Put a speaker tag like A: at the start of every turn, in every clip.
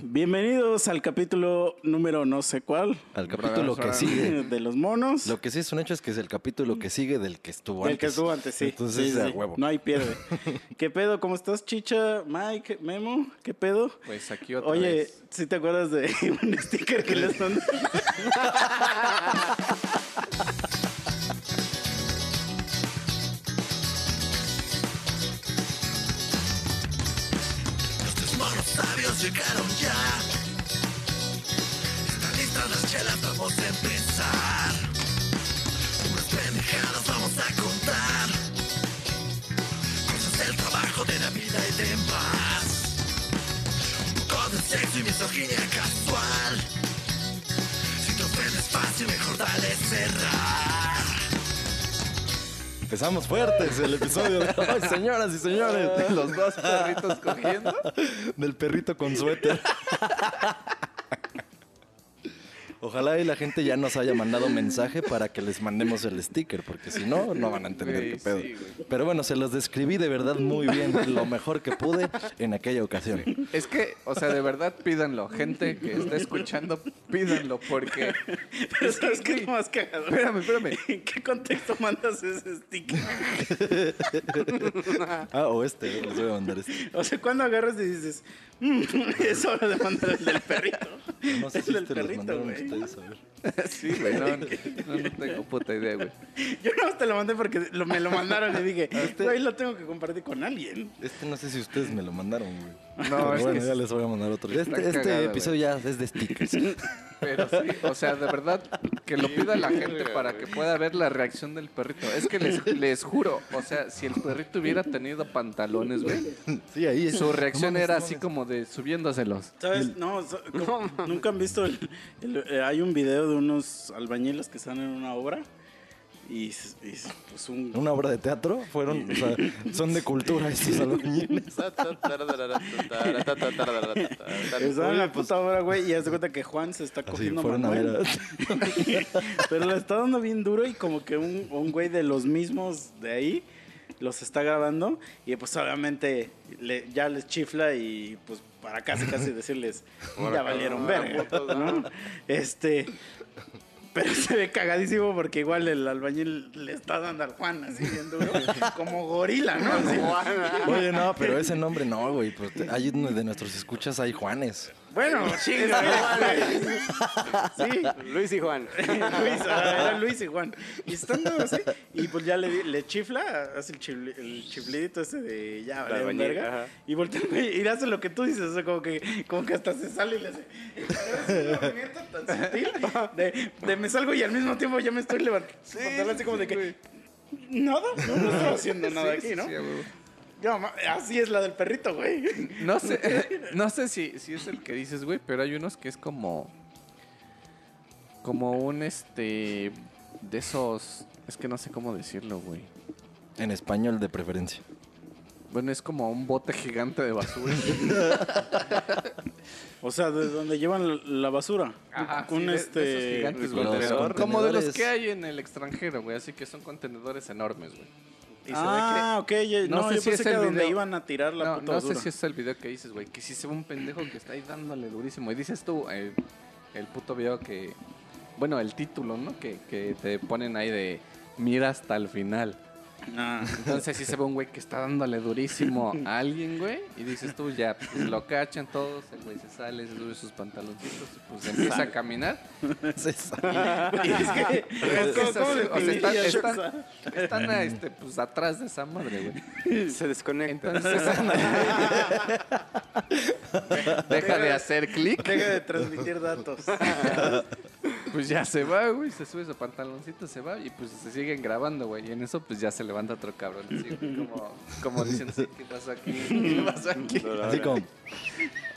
A: Bienvenidos al capítulo número no sé cuál
B: Al capítulo que sigue.
A: de los monos.
B: Lo que sí es un hecho es que es el capítulo que sigue del que estuvo
A: Del
B: antes.
A: que estuvo antes, sí.
B: Entonces,
A: Sí,
B: a
A: sí.
B: huevo.
A: No hay pierde. ¿Qué pedo? ¿Cómo estás, Chicha? Mike, Memo, ¿qué pedo?
C: Pues aquí otra
A: Oye,
C: vez.
A: ¿sí te acuerdas de un sticker que les mandé?
D: Los tres monos vamos a empezar. Unas pendejadas vamos a contar. Cosas del trabajo, de la vida y demás. Un poco de sexo y misoginia casual. Si te ofendes fácil, mejor dale cerrar.
B: Empezamos fuertes el episodio de hoy, señoras y señores.
C: Los dos perritos cogiendo.
B: Del perrito con suéter. Ojalá y la gente ya nos haya mandado mensaje para que les mandemos el sticker, porque si no, no van a entender qué pedo. Pero bueno, se los describí de verdad muy bien, lo mejor que pude en aquella ocasión.
C: Es que, o sea, de verdad pídanlo. Gente que está escuchando, pídanlo porque...
A: Pero ¿sabes qué es lo más cagado?
C: Espérame, espérame.
A: ¿En qué contexto mandas ese sticker?
B: Ah, o este, les voy a mandar este.
A: O sea, cuando agarras y dices, "Mm, es hora de mandar el del perrito.
B: No sé
A: el
B: si
A: del perrito, güey.
C: Sí, güey, no, no, no tengo puta idea, güey.
A: Yo no te lo mandé porque lo- me lo mandaron y dije,
B: Este-
A: güey, lo tengo que compartir con alguien.
B: Este no sé si ustedes me lo mandaron, güey.
C: No,
B: Pero
C: es
B: bueno,
C: que
B: ya les voy a mandar otro. Este, este
C: cagado,
B: episodio ya es de stickers.
C: Pero sí, o sea, de verdad, que lo pida la gente para que pueda ver la reacción del perrito. Es que les, les juro, o sea, si el perrito hubiera tenido pantalones, güey,
B: Sí, ahí es.
C: su reacción
B: No
C: era así como de subiéndoselos.
A: ¿Sabes? No, so- nunca han visto. el- el- eh, hay un video de unos albañiles que están en una obra y, pues un.
B: ¿Una obra de teatro? Fueron, o sea, son de cultura estos albañiles.
A: En la puta obra, güey, y haz de cuenta que Juan se está
B: Así,
A: cogiendo Manuel. Pero le está dando bien duro y como que un, un güey de los mismos de ahí los está grabando y pues obviamente le- ya les chifla y pues para casi casi decirles ya valieron verga, ¿no? Este pero se ve cagadísimo porque igual el albañil le está dando al Juan así bien duro, como gorila, ¿no? Así.
B: Oye, no, pero ese nombre no, güey. Pues, hay uno de nuestros escuchas, hay Juanes.
A: Bueno, chinga, Sí,
E: Luis y Juan.
A: Luis, ah, era Luis y Juan. Y estando así, y pues ya le, le chifla, hace el, chifli- el chiflidito ese de ya, vale,
E: albañil,
A: verga.
E: ajá.
A: Y voltea güey, y hace lo que tú dices, o sea, como que, como que hasta se sale y le hace. Es un movimiento tan sutil de, de me salgo y al mismo tiempo ya me estoy levantando. así como de que. Nada, no, no estoy haciendo nada aquí, ¿no?
C: Sí,
A: así es la del perrito, güey.
C: No sé, no sé si, si es el que dices, güey, pero hay unos que es como. Como un este. De esos. Es que no sé cómo decirlo, güey.
B: En español de preferencia.
C: Bueno, es como un bote gigante de basura.
A: O sea, de donde llevan la- basura.
C: Ajá,
A: un
C: sí, de- de
A: este.
C: esos gigantes, güey.
B: Los
C: Como de los que hay en el extranjero, güey. Así que son contenedores enormes, güey. Y se ve
A: Ah, ok.
C: No
A: No,
C: sé
A: yo
C: si
A: pensé
C: es
A: que
C: el
A: donde
C: video.
A: iban a tirar la
C: no,
A: puta
C: no sé si es el video que dices, güey, que si se ve un pendejo que está ahí dándole durísimo. Y dices tú, eh, el puto video que. Bueno, el título, ¿no? Que, que te ponen ahí de mira hasta el final.
A: Ah.
C: Entonces sí se ve un güey que está dándole durísimo a alguien, güey. Y dices tú, ya, pues lo cachan todos, el güey se sale, se sube sus pantaloncitos, y pues empieza a caminar.
A: Y es que,
C: Es que
A: ¿cómo-
C: es
A: cómo
C: así, o sea, están, este, pues atrás de esa madre, güey.
E: Se desconecta.
C: Entonces deja de hacer clic,
A: Deja de transmitir datos.
C: pues ya se va, güey, se sube su pantaloncito, se va y pues se siguen grabando, güey. Y en eso pues ya se levanta otro cabrón, así, como, como diciendo, ¿qué pasó aquí? ¿Qué pasó aquí?
B: Así como,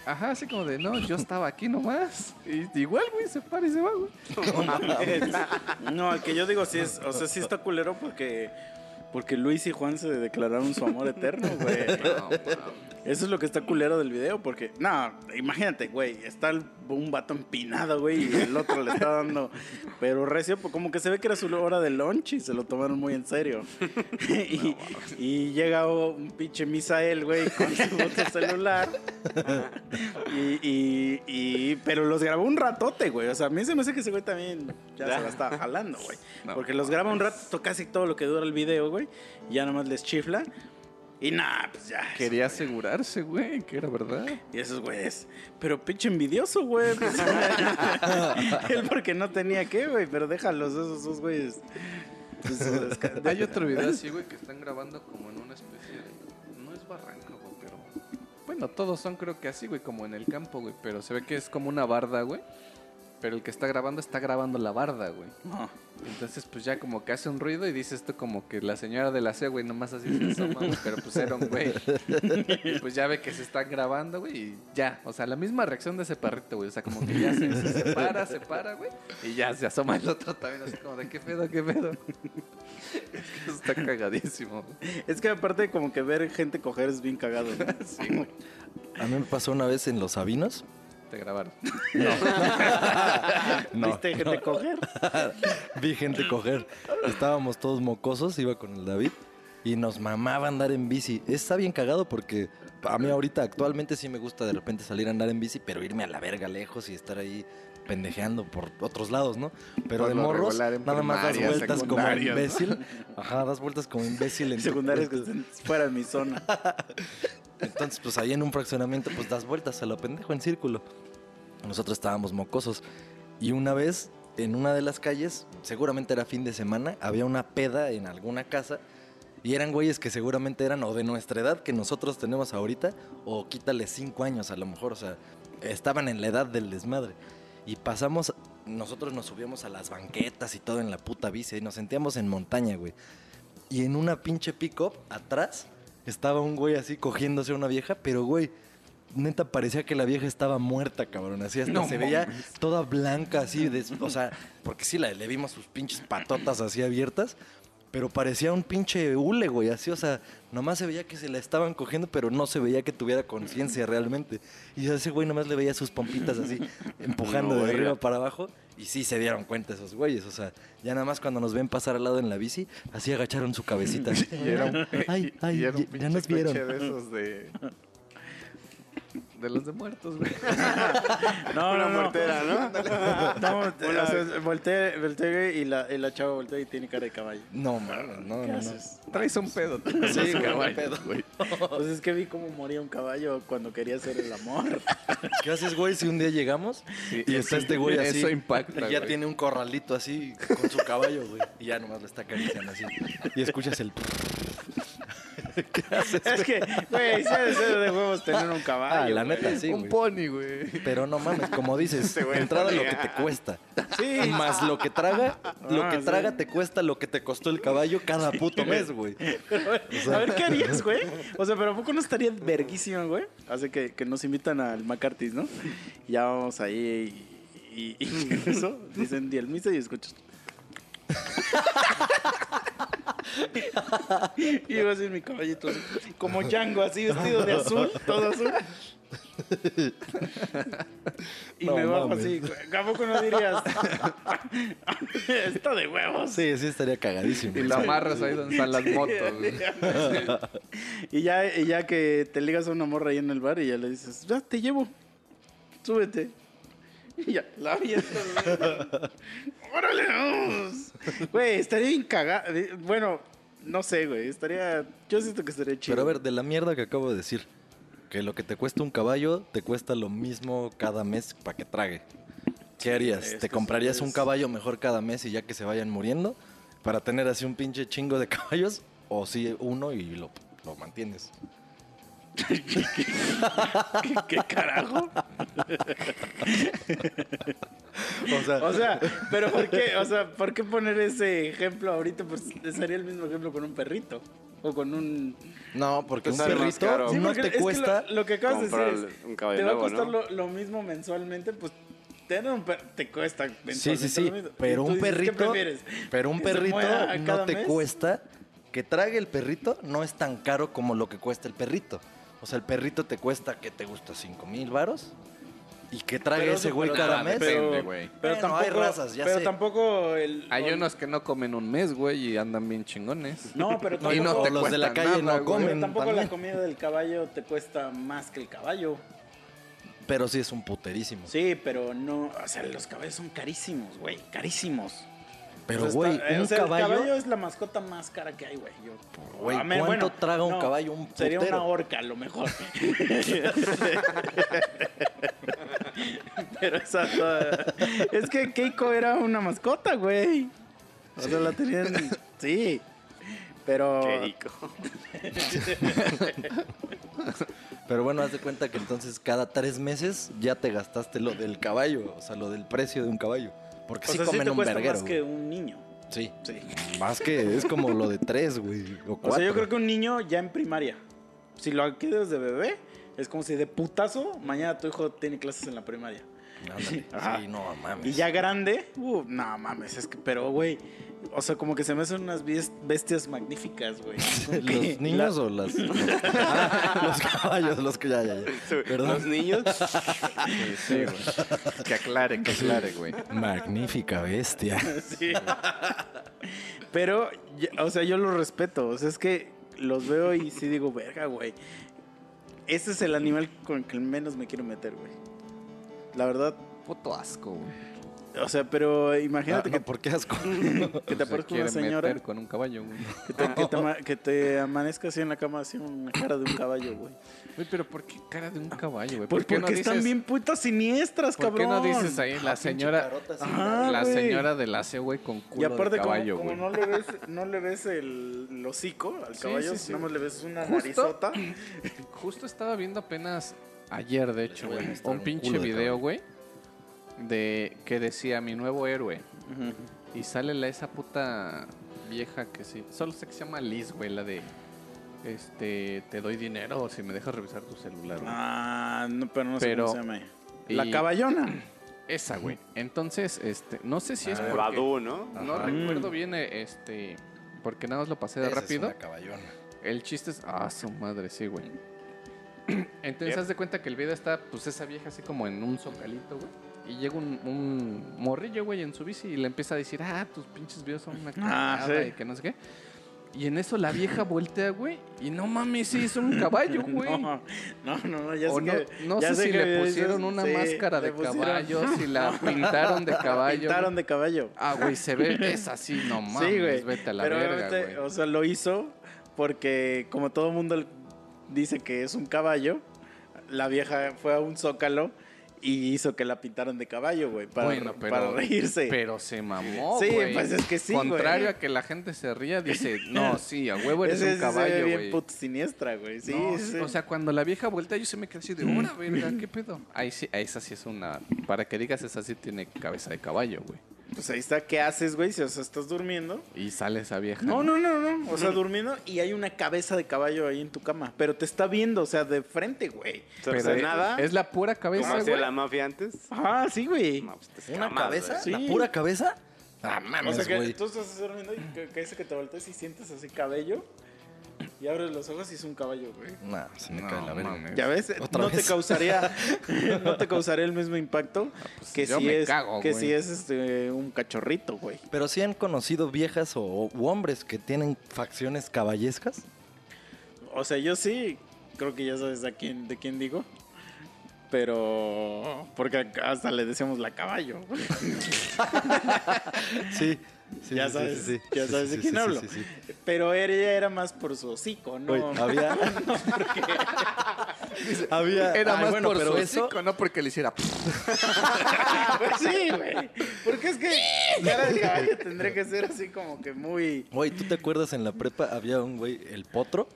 C: Ajá, así como de, no, yo estaba aquí nomás. Y igual, güey, se para y se va, güey.
A: No, el que yo digo sí es, o sea, sí está culero porque porque Luis y Juan se declararon su amor eterno, güey.
C: No.
A: Eso es lo que está culero del video, porque, no, imagínate, güey, está el- un vato empinado, güey, y el otro le está dando, pero recio, pues como que se ve que era su hora de lunch y se lo tomaron muy en serio. y, y llega un pinche Misael, güey, con su otro celular, y, y, y- pero los grabó un ratote, güey, o sea, a mí se me hace que ese güey también ya se la está jalando, güey,
C: No,
A: porque los graba un rato, casi todo lo que dura el video, güey, ya nomás les chifla. Y nada, pues ya.
C: Quería asegurarse, güey, que era verdad.
A: Y esos güeyes. Pero pinche envidioso, güey. pues, él porque no tenía que, güey. Pero déjalos, esos, esos güeyes. Pues,
C: Hay otro video así, güey, que están grabando como en una especie de... No es barranco, güey, pero... Bueno, todos son creo que así, güey, como en el campo, güey. Pero se ve que es como una barda, güey. Pero el que está grabando está grabando la barda, güey.
A: No.
C: Entonces, pues ya como que hace un ruido y dice esto como que la señora de la C, güey, nomás así se asoma, güey, pero pues era un güey. Y pues ya ve que se están grabando, güey, y ya. O sea, la misma reacción de ese perrito, güey. O sea, como que ya se, se separa, se para, güey, y ya se asoma el otro también, así como de qué pedo, qué pedo. Está cagadísimo. güey.
A: Es que aparte, como que ver gente coger es bien cagado. ¿no?
C: Sí, güey.
B: A mí me pasó una vez en Los Sabinos.
C: Te grabaron.
B: No,
A: ¿Viste gente coger?
B: Vi gente coger. Estábamos todos mocosos, iba con el David y nos mamaba andar en bici. Está bien cagado porque a mí ahorita actualmente sí me gusta de repente salir a andar en bici, pero irme a la verga lejos y estar ahí pendejeando por otros lados, ¿no? Pero
C: Por
B: de morros, nada más das vueltas como imbécil. Ajá, das vueltas como imbécil. en
A: Secundarios que estén fuera de mi zona.
B: Entonces, pues ahí en un fraccionamiento, pues das vueltas a lo pendejo en círculo. Nosotros estábamos mocosos. Y una vez, en una de las calles, seguramente era fin de semana, había una peda en alguna casa. Y eran güeyes que seguramente eran o de nuestra edad que nosotros tenemos ahorita, o quítale cinco años a lo mejor. O sea, estaban en la edad del desmadre. Y pasamos, nosotros nos subíamos a las banquetas y todo en la puta bici y nos sentíamos en montaña, güey. Y en una pinche pick-up, atrás, estaba un güey así cogiéndose a una vieja, pero güey, neta parecía que la vieja estaba muerta, cabrón. Así hasta
C: No
B: se veía toda blanca, así, des- o sea, porque sí, la, le vimos sus pinches patotas así abiertas, pero parecía un pinche hule, güey, así, o sea, nomás se veía que se la estaban cogiendo, pero no se veía que tuviera conciencia realmente. Y ese güey nomás le veía sus pompitas así, empujando de arriba para abajo. Y sí se dieron cuenta esos güeyes, o sea, ya nada más cuando nos ven pasar al lado en la bici, así agacharon su cabecita. así,
C: Y era un,
B: ay, ay,
C: y era un
B: ya- nos vieron.
C: de esos de... De los de muertos, güey.
A: No,
E: Una
A: no, no.
E: mortera, ¿no?
A: No, o sea, volteé, volteé güey, y la, y la chava voltea y tiene cara de caballo.
B: No, mames, no,
A: ¿Qué
B: no, no.
A: haces?
C: Traes un pedo.
B: Sí, güey,
C: caballo,
B: un pedo.
C: güey.
A: Pues es que vi cómo moría un caballo cuando quería hacer el amor.
B: ¿Qué haces, güey, si un día llegamos
C: Sí,
B: y está este güey así?
C: Eso impacta,
B: y ya
C: güey.
B: tiene un corralito así con su caballo, güey. Y ya nomás lo está acariciando así. Y escuchas el... ¿Qué haces?
A: Es que, güey, de huevos tener un caballo.
B: Ah, la
A: güey.
B: neta, sí,
C: un
B: güey.
C: pony, güey.
B: Pero no mames, como dices,
E: Este
B: entrada lo que te cuesta.
A: Sí.
B: Más lo que traga, lo
A: Ah,
B: que
A: sí.
B: traga te cuesta lo que te costó el caballo cada puto mes, güey.
A: A ver, ¿qué harías, güey? O sea, pero ¿a poco no estaría verguísima, güey? Hace que, que nos invitan al McCarthy's, ¿no? Y ya vamos ahí y, y, eso dicen di el misa y escuchas. y yo así en mi caballito, así, como Django, así vestido de azul, todo azul. Y
B: No
A: me bajo
B: mames.
A: así, güey, ¿a poco no dirías? Está de huevos.
B: Sí, sí estaría cagadísimo.
C: Y lo amarras ahí donde están las motos,
A: y, ya, y ya que te ligas a una morra ahí en el bar y ya le dices, ya te llevo, súbete. Y ya, la avientas, güey. ¡Órale, vamos! Güey, estaría bien cagado. Bueno, no sé, güey, estaría... Yo siento que estaría chido.
B: Pero a ver, de la mierda que acabo de decir, que lo que te cuesta un caballo te cuesta lo mismo cada mes para que trague. ¿Qué harías? ¿Te comprarías
A: sí
B: un caballo mejor cada mes y ya que se vayan muriendo para tener así un pinche chingo de caballos? ¿O si uno y lo, lo mantienes?
A: ¿Qué, qué carajo?
B: O sea,
A: O sea, pero ¿por qué? O sea, ¿por qué poner ese ejemplo ahorita? Pues sería el mismo ejemplo con un perrito. O con un...
B: no, porque
E: Pues
B: un
E: más
B: perrito
E: caro.
A: Sí,
B: no
A: porque
B: te
A: es que
B: cuesta...
A: lo, lo que acabas de decir es,
E: un
A: te va a costar
E: ¿no?
A: lo, lo mismo mensualmente, pues tener un perro te cuesta
B: Sí,
A: mensualmente
B: sí, sí,
A: lo mismo. Y
B: pero un
A: dices, ¿qué
B: perrito,
A: prefieres?
B: pero un
A: ¿Que se
B: perrito no te
A: mes?
B: cuesta, que trague el perrito no es tan caro como lo que cuesta el perrito. O sea, el perrito te cuesta, ¿qué te gusta? ¿Cinco mil varos? ¿Y qué trae
A: Pero
B: ese güey cada mes?
C: depende.
A: Pero,
C: güey.
A: pero
B: Bueno,
A: tampoco,
B: hay razas, ya
A: pero
B: sé.
A: tampoco el...
C: Hay unos que no comen un mes, güey, y andan bien chingones.
A: No, pero
B: No,
C: y no
A: tampoco-
C: te
B: los de la
C: cuesta
B: calle
C: nada,
B: no
C: güey.
A: pero
B: comen.
A: tampoco
B: también.
A: la comida del caballo te cuesta más que el caballo.
B: Pero sí es un puterísimo.
A: Sí, pero no, o sea, los caballos son carísimos, güey, carísimos.
B: Pero,
A: sea,
B: güey, un
A: o sea,
B: caballo...
A: El caballo es la mascota más cara que hay, güey. Yo-
B: Güey, ¿cuánto traga un caballo? Un
A: Sería
B: putero.
A: una horca, a lo mejor. Pero esa Es que Keiko era una mascota, güey. O sea, la tenían... Sí. Pero...
B: Pero bueno, haz de cuenta que entonces cada tres meses ya te gastaste lo del caballo, o sea, lo del precio de un caballo. Porque
A: O
B: sí
A: sea, sí
B: comen
A: te
B: un verguero.
A: más que un niño.
B: Sí,
A: Sí.
B: más que es como lo de tres, güey, o cuatro.
A: O sea, yo creo que un niño ya en primaria, si lo adquieres de bebé, es como si de putazo, mañana tu hijo tiene clases en la primaria.
B: Ándale. Sí, no mames.
A: Y ya grande, uh, no mames, es que, pero güey, o sea, como que se me hacen unas bestias magníficas, güey. Que
B: ¿Los niños
A: la-
B: o las...? Ah, los caballos, los que ya, ya, ya. Perdón.
E: Los niños.
C: Sí, sí, güey. Que aclare, que aclare, güey.
B: Magnífica bestia.
A: Sí. Pero, o sea, yo los respeto, o sea, es que los veo y sí digo, verga, güey. Ese es el animal con el que menos me quiero meter, güey. La verdad,
C: Puto asco, güey.
A: O sea, pero imagínate
B: Ah,
A: que
B: no, ¿por qué asco?
A: que te aparezca una señora
C: meter con un caballo, güey.
A: que te, que te que te amanezca así en la cama así una cara de un caballo, güey.
C: Güey, pero ¿por qué cara de un caballo, güey? ¿Por
A: porque
C: no
A: están
C: dices,
A: bien putas siniestras,
C: ¿Por qué
A: cabrón.
C: no dices ahí la señora,
A: Ajá,
C: la señora del AC, güey, con culo
A: Y aparte,
C: de caballo,
A: como,
C: güey?
A: como no le ves, no le ves el, el hocico al
C: Sí,
A: caballo,
C: sí, sí.
A: nada más le ves una
C: Justo.
A: narizota.
C: Justo estaba viendo apenas ayer, de hecho, güey, un pinche video, güey, de que decía mi nuevo héroe. Y sale la esa puta vieja que sí. Solo sé que se llama Liz, güey, la de este te doy dinero o si me dejas revisar tu celular, güey.
A: Ah, no, pero no sé cómo se llama. La
C: y-
A: caballona.
C: Esa, güey. Entonces, este, no sé si es
B: Ah,
C: porque
E: Badoo, ¿no?
C: no
B: Ajá.
C: recuerdo bien eh, este porque nada más lo pasé de
B: Esa es
C: rápido.
B: una caballona.
C: El chiste es. Ah, su madre, sí, güey. Entonces, haz de cuenta que el video está, pues, esa vieja así como en un zocalito, güey. Y llega un, un morrillo, güey, en su bici y le empieza a decir, ah, tus pinches videos son una
A: Ah,
C: cagada
A: sí.
C: y que no sé qué. Y en eso la vieja voltea, güey, y no mames, sí, es un caballo, güey.
A: No, no, no, ya
C: o
A: sé
C: no,
A: que.
C: no
A: ya
C: sé si
A: que
C: le pusieron una
A: sí,
C: máscara de caballo, si la pintaron de caballo.
A: pintaron de caballo.
C: Ah, güey, se ve, es así, no mames,
A: sí, güey.
C: vete a la
A: Pero
C: verga, güey.
A: o sea, lo hizo porque como todo mundo dice que es un caballo, la vieja fue a un zócalo y hizo que la pintaran de caballo, güey, para,
C: Bueno, pero,
A: para reírse.
C: Pero se mamó,
A: Sí,
C: güey.
A: pues es que sí, güey.
C: Contrario a que la gente se ría, dice, no, sí, a huevo eres
A: Ese
C: un
A: sí se ve
C: caballo,
A: bien
C: güey.
A: puto siniestra, güey. Sí,
C: No,
A: sí.
C: O sea, cuando la vieja vuelta, yo se me quedé así de, ¡hora, verga! ¿Qué pedo? Ahí sí, esa sí es una... Para que digas, esa sí tiene cabeza de caballo, güey.
A: Pues ahí está, ¿qué haces, güey? Si o sea, estás durmiendo.
C: Y sale esa vieja.
A: No, no, no, no. O sea, durmiendo y hay una cabeza de caballo ahí en tu cama. Pero te está viendo, o sea, de frente, güey.
E: Pero
C: Pero
E: de nada.
C: Es la pura
E: como
C: cabeza,
E: hacía
C: güey.
E: la mafia antes.
A: Ah, sí, güey.
E: No, pues,
B: ¿Una cabeza?
A: Sí.
B: ¿La pura cabeza? Ah,
A: O
B: mames,
A: sea, que
B: güey.
A: tú estás durmiendo y que, que dice que te volteas y sientes así cabello. Y abres los ojos y es un caballo, güey.
B: Nah, se me
C: No,
B: cae la verga.
A: Ya ves,
B: ¿Otra
A: no
B: vez?
A: te causaría no te causaría el mismo impacto que
C: yo
A: si es
C: cago,
A: que
C: güey.
A: si es este un cachorrito, güey.
B: Pero sí han conocido viejas o u hombres que tienen facciones caballescas.
A: O sea, yo sí creo que ya sabes a quién de quién digo. Pero porque hasta le decíamos la caballo. güey.
B: Sí. Sí,
A: ya
B: sí,
A: sabes,
B: sí, sí.
A: ya sabes
B: sí,
A: de quién hablo.
B: sí, sí.
A: Pero ella era más por su hocico, ¿no?
B: Había. había.
C: Era
B: Ay,
C: más
B: bueno,
C: por
B: pero
C: su
B: eso.
C: hocico, no porque le hiciera...
A: Pues sí, güey. Porque es que cara de caballo tendría que ser así como que muy.
B: Güey, ¿tú te acuerdas en la prepa había un güey, el potro?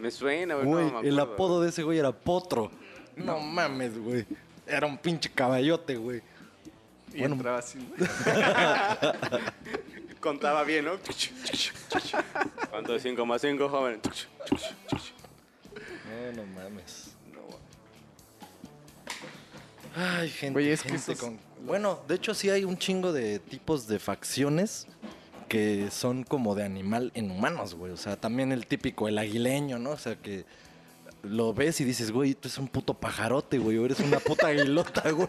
E: Me suena, güey.
B: Güey,
E: no me
B: el apodo de ese güey era potro. No mames, güey. Era un pinche caballote, güey.
C: Y
B: Bueno.
C: entraba así.
E: Contaba bien, ¿no? ¿Cuánto es 5 más 5, joven?
B: No, no mames. Ay, gente.
C: Es que
B: gente
C: esos-
B: con- Bueno, de hecho sí hay un chingo de tipos de facciones que son como de animal en humanos, güey. O sea, también el típico, el aguileño, ¿no? O sea, que lo ves y dices, güey, tú eres un puto pajarote, güey, o eres una puta aguilota, güey.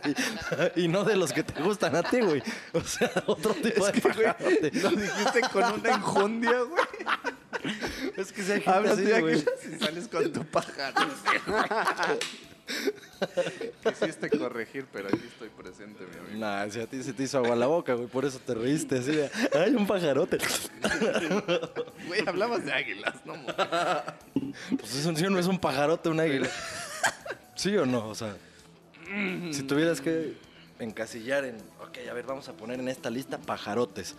B: Y no de los que te gustan a ti, güey. O sea, otro tipo de pajarote.
C: Lo dijiste con una enjundia, güey.
B: Es que si hay gente
C: Hablas
B: así,
C: de
B: güey.
C: y sales con tu pájaro. Quisiste corregir, pero aquí estoy presente, mi amigo.
B: Nah, si a ti se te hizo agua la boca, güey, por eso te reíste así de, ay, un pajarote.
C: Güey, hablabas de águilas, no mo-
B: Pues eso sí no es un pajarote, un águila. ¿Sí o no? O sea, si tuvieras que encasillar en, ok, a ver, vamos a poner en esta lista pajarotes.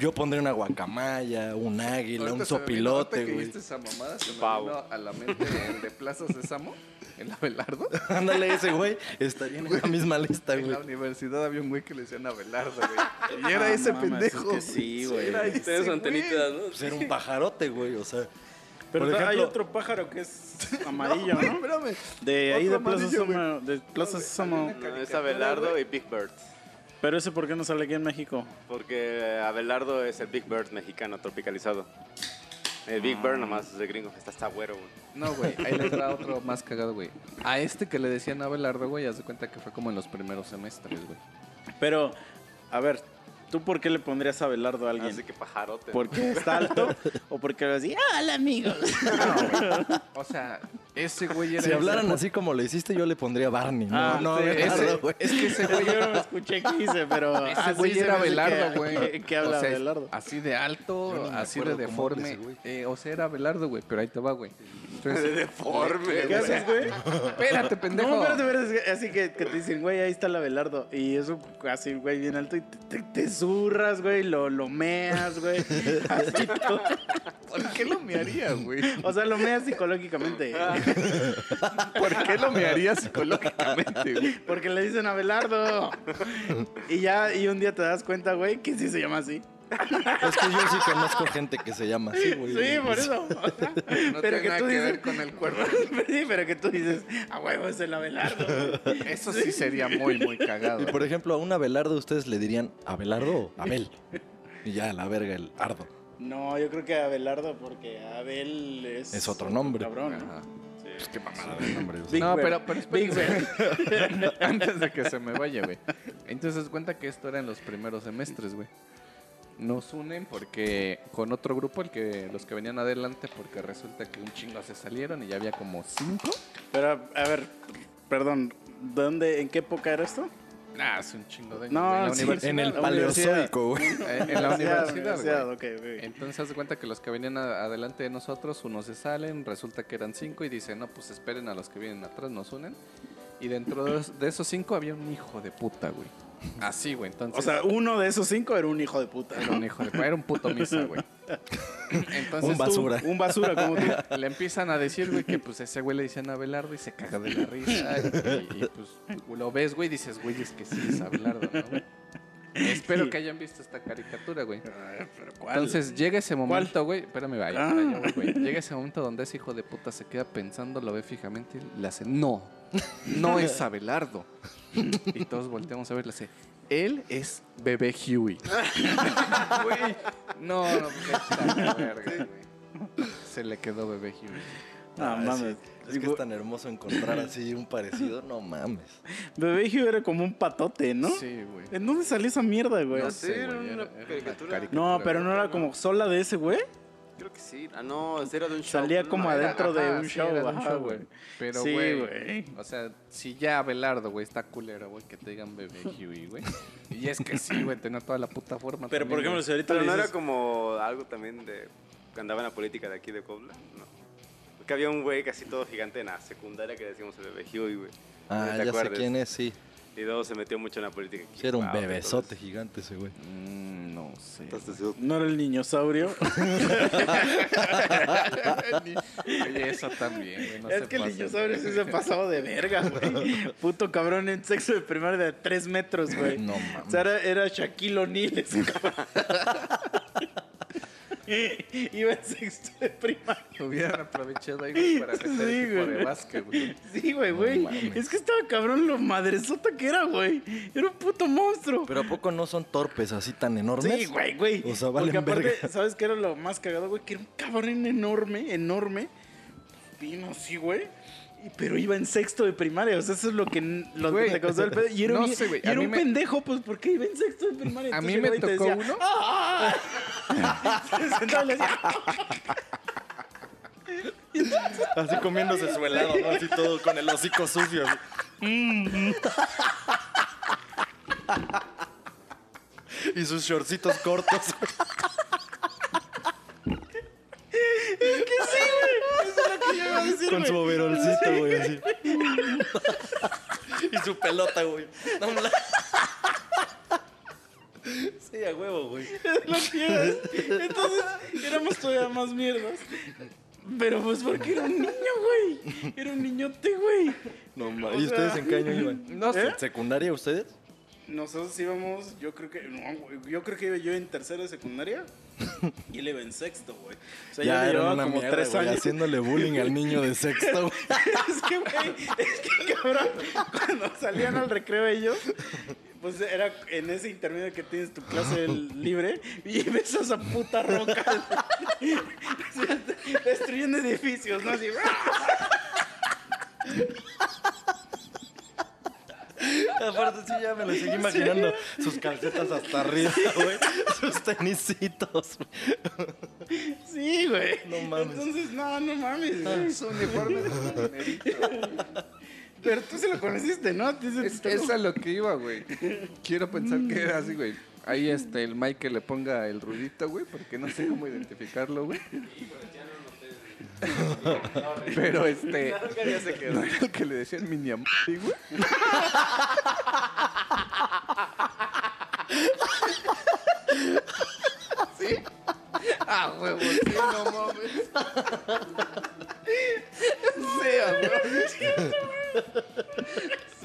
B: Yo pondría una guacamaya, un águila, un
C: Ahorita
B: sopilote, güey.
C: esa mamada, se me
E: Pavo.
C: vino a la mente el de Plaza Sésamo, el Abelardo.
B: Ándale, ese güey estaría en esa misma lista,
C: En la
B: güey.
C: universidad había un güey que le decían Abelardo, güey. Y era
A: Ah,
C: ese
A: mames,
C: pendejo.
A: es que sí, güey.
C: Era
E: Tienes
C: ese
E: su antenita,
C: güey.
E: ¿no?
B: Pues era un pajarote, güey, o sea.
A: Pero
B: por
A: hay
B: ejemplo,
A: otro pájaro que es amarillo,
C: Güey,
A: ¿no?
C: espérame.
A: De ahí de Plaza
C: güey.
A: Sésamo. De Plaza Sésamo.
E: No, es Abelardo y Big Bird.
A: Pero ese, ¿por qué no sale aquí en México?
E: Porque Abelardo es el Big Bird mexicano tropicalizado. El Big Bird nomás es de gringo. Está está güero, güey.
C: No, güey, ahí les va otro más cagado, güey. A este que le decían Abelardo, güey, haz de cuenta que fue como en los primeros semestres, güey.
A: Pero, a ver, ¿tú por qué le pondrías a Belardo a alguien?
E: Así que pajarote. ¿no?
A: ¿Porque está alto? ¿O porque le decía, hola amigos?
C: O sea, ese güey era...
B: Si hablaran así como lo hiciste, yo le pondría Barney. No,
A: Ah,
B: no,
A: sí,
B: güey.
C: es que ese
A: Es que
C: güey...
A: yo no me escuché qué hice, pero
C: Ese
A: así
C: güey era
A: que-
C: güey.
A: que- Que habla
C: O sea,
A: Abelardo.
C: Así de alto,
B: no
C: así de deforme. Eh, o sea, era Abelardo, güey, pero ahí te va, güey.
E: Deforme,
A: ¿Qué haces, güey?
C: Espérate, pendejo.
A: No, espérate, espérate. Así que, que te dicen, güey, ahí está el Abelardo. Y eso, así, güey, bien alto. Y te, te, te zurras, güey, lo, lo meas, güey. Así todo.
C: ¿Por qué lo me haría, güey?
A: O sea, lo meas psicológicamente.
C: ¿Por qué lo me haría psicológicamente, güey?
A: Porque le dicen Abelardo. Y ya, y un día te das cuenta, güey, que sí se llama así.
B: Es que yo sí conozco gente que se llama así, güey.
A: Sí, por eso. O sea,
C: No
A: pero
C: tiene
A: que
C: nada
A: tú
C: que
A: dices.
C: ver con el cuerpo.
A: Sí, pero que tú dices, a huevo es el Abelardo.
C: Eso sí sería muy, muy cagado.
B: Y por ejemplo, a un Abelardo ustedes le dirían ¿Abelardo o Abel? Y ya, la verga, el Ardo.
A: No, yo creo que Abelardo, porque Abel es.
B: Es otro nombre.
A: Cabrón, ¿no?
B: Pues qué mamada de nombre.
A: Big
C: no, pero, pero
A: Big.
C: Antes de que se me vaya, güey. Entonces, cuenta que esto era en los primeros semestres, güey. Nos unen porque con otro grupo, el que los que venían adelante, porque resulta que un chingo se salieron y ya había como cinco.
A: Pero, a ver, perdón, ¿dónde, en qué época era esto?
C: Ah, hace un chingo de años.
A: No,
C: en la
A: sí,
C: universidad.
B: En el paleozoico, güey.
C: En la universidad. Entonces, haz de cuenta que los que venían a- adelante de nosotros, unos se salen, resulta que eran cinco y dicen, no, pues esperen a los que vienen atrás, nos unen. Y dentro de esos cinco había un hijo de puta, güey. Así, güey. Entonces,
A: O sea, uno de esos cinco era un hijo de puta.
C: era un hijo de puta, era un puto misa, güey. Entonces,
B: Un
A: Tú,
B: basura.
A: un basura como tú.
C: le empiezan a decir, güey, que pues ese güey le dicen a Abelardo y se caga de la risa. Y, y, pues lo ves, güey, y dices, güey, es que sí es Abelardo, ¿no, güey? Espero que hayan visto esta caricatura, güey. Entonces llega ese momento, güey. Espérame, vaya.
A: Ah.
C: para allá güey. Llega ese momento donde ese hijo de puta se queda pensando, lo ve fijamente y le hace, no, no es Abelardo. Y todos volteamos a ver, le hace, él es bebé Huey. Güey, no, no, vete a la verga, güey. Se le quedó bebé Huey.
A: No
B: Ah,
A: mames.
B: Es que es tan hermoso encontrar así un parecido. No mames.
A: Bebé Hugh era como un patote, ¿no?
C: Sí, güey.
A: ¿En dónde salió esa mierda, güey?
E: No
A: No,
E: sé, era
C: güey,
E: una
C: era- era
E: caricatura.
A: pero no era como sola de ese, güey.
E: Creo que sí. Ah, no, ese era de un show.
A: Salía
E: No,
A: como
E: era-
A: adentro de
C: Ajá,
A: un
C: sí,
A: show,
C: era de un
A: ajá,
C: show,
A: güey.
C: Pero,
A: Sí,
C: güey,
A: güey.
C: o sea, si ya Abelardo, güey, está culero, güey, que te digan bebé Huey, güey. Y es que sí, güey, tenía toda la puta forma.
A: Pero, por
C: también,
A: ejemplo, si ahorita
E: Pero
A: le
E: no era como algo también de. que andaba en la política de aquí de Puebla. No. Porque había un güey casi todo gigante en la secundaria que decíamos el bebé Huey, güey.
B: Ah,
E: ¿Te
B: ya sé
E: acuerdas?
B: quién es, sí.
E: Y luego se metió mucho en la política.
B: era un
E: Wow,
B: bebesote
E: entonces-
B: gigante ese güey.
C: Mm, no sé.
E: Entonces,
A: No era el niñosaurio.
C: Oye, eso también, güey. No
A: es
C: se
A: que el niñosaurio sí se pasaba de verga, güey. Puto cabrón en sexo de primaria de 3 metros, güey.
B: No
A: O
B: mames.
A: sea, era, era Shaquille O'Neal ese cabrón. Iba en sexto de primaria.
C: Hubieran aprovechado ahí, güey, para meter
A: Sí,
C: equipo
A: güey.
C: de básquet, güey.
A: Sí, güey, güey.
B: mames.
A: es que estaba cabrón lo madresota que era, güey. Era un puto monstruo.
B: Pero ¿a poco no son torpes así tan enormes?
A: Sí, güey, güey.
B: O sea, valen
A: Porque aparte,
B: verga.
A: ¿sabes qué era lo más cagado, güey? Que era un cabrón enorme, enorme. bien así, güey. Pero iba en sexto de primaria, o sea, eso es lo que lo que causó el pedo. Y era,
C: no
A: un,
C: sé, güey,
A: y
C: a
A: era
C: mí
A: un
C: me-
A: pendejo, pues porque iba en sexto de primaria.
C: A mí me tocó
A: decía,
C: uno.
A: "Ah". Y le decía,
B: Así comiéndose su helado, ¿no? Así todo con el hocico sucio. así. Y sus shortcitos cortos.
A: "¿Qué iba a decir,
B: con
A: güey?".
B: su overolcito, güey, así. y su pelota, güey. No, la- Sí, a huevo, güey.
A: Es lo que. Entonces éramos todavía más mierdas. Pero pues porque era un niño, güey. Era un niñote, güey.
B: No, ma-
A: O
B: ¿Y ustedes en qué año iban?
C: No sé.
A: ¿Eh?
B: ¿Secundaria ustedes?
A: Nosotros íbamos, yo creo que, no, yo creo que iba yo en tercero de secundaria y él iba en sexto, güey. O sea,
B: ya
A: yo
B: eran
A: llevaba
B: una
A: como
B: mierda,
A: tres años.
B: haciéndole bullying al niño de sexto, güey.
A: es que, güey, es que, cabrón, cuando salían al recreo ellos, pues era en ese intermedio que tienes tu clase libre y ves a esa puta roca destruyendo edificios, ¿no? Así,
B: Aparte, sí, ya me lo seguí imaginando. Sus calcetas hasta arriba, güey. Sus tenisitos.
A: sí, güey.
B: No mames.
A: Entonces, no, no mames, güey.
C: Su uniforme de.
A: Pero tú se lo conociste, ¿no?
C: Es, es a lo que iba, güey. Quiero pensar que era así, güey. Ahí este, el Mike que le ponga el ruidito, güey, porque no sé cómo identificarlo, güey. Pero este.
E: ya se quedó.
C: ¿no era el que le decían mini güey? ¿Sí? Ah, huevo, sí, no mames. Sí, huevo.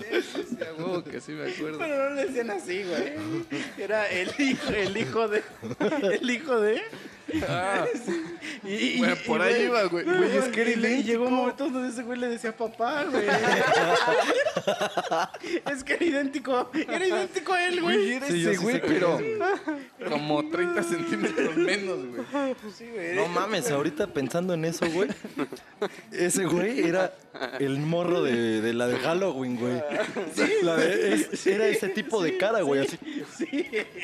C: Sí, sí, sí, a huevo que sí me acuerdo.
A: Pero no le decían así, güey. Era el hijo, el hijo de. El hijo de.
C: Ah,
A: Y, y-
C: Bueno,
A: y,
C: por ahí iba, güey. Güey, es que era
A: y y llegó un momento donde ese güey le decía papá, güey. es que era idéntico. Era idéntico a él,
C: güey,
A: güey.
C: era
B: Sí,
C: ese
B: sí
C: güey,
B: quién
C: pero como 30 centímetros menos, güey.
A: Sí, güey.
B: No mames, ahorita pensando en eso, güey. Ese güey era el morro de, de la de Halloween, güey. La de- es- era ese tipo de cara, güey, así.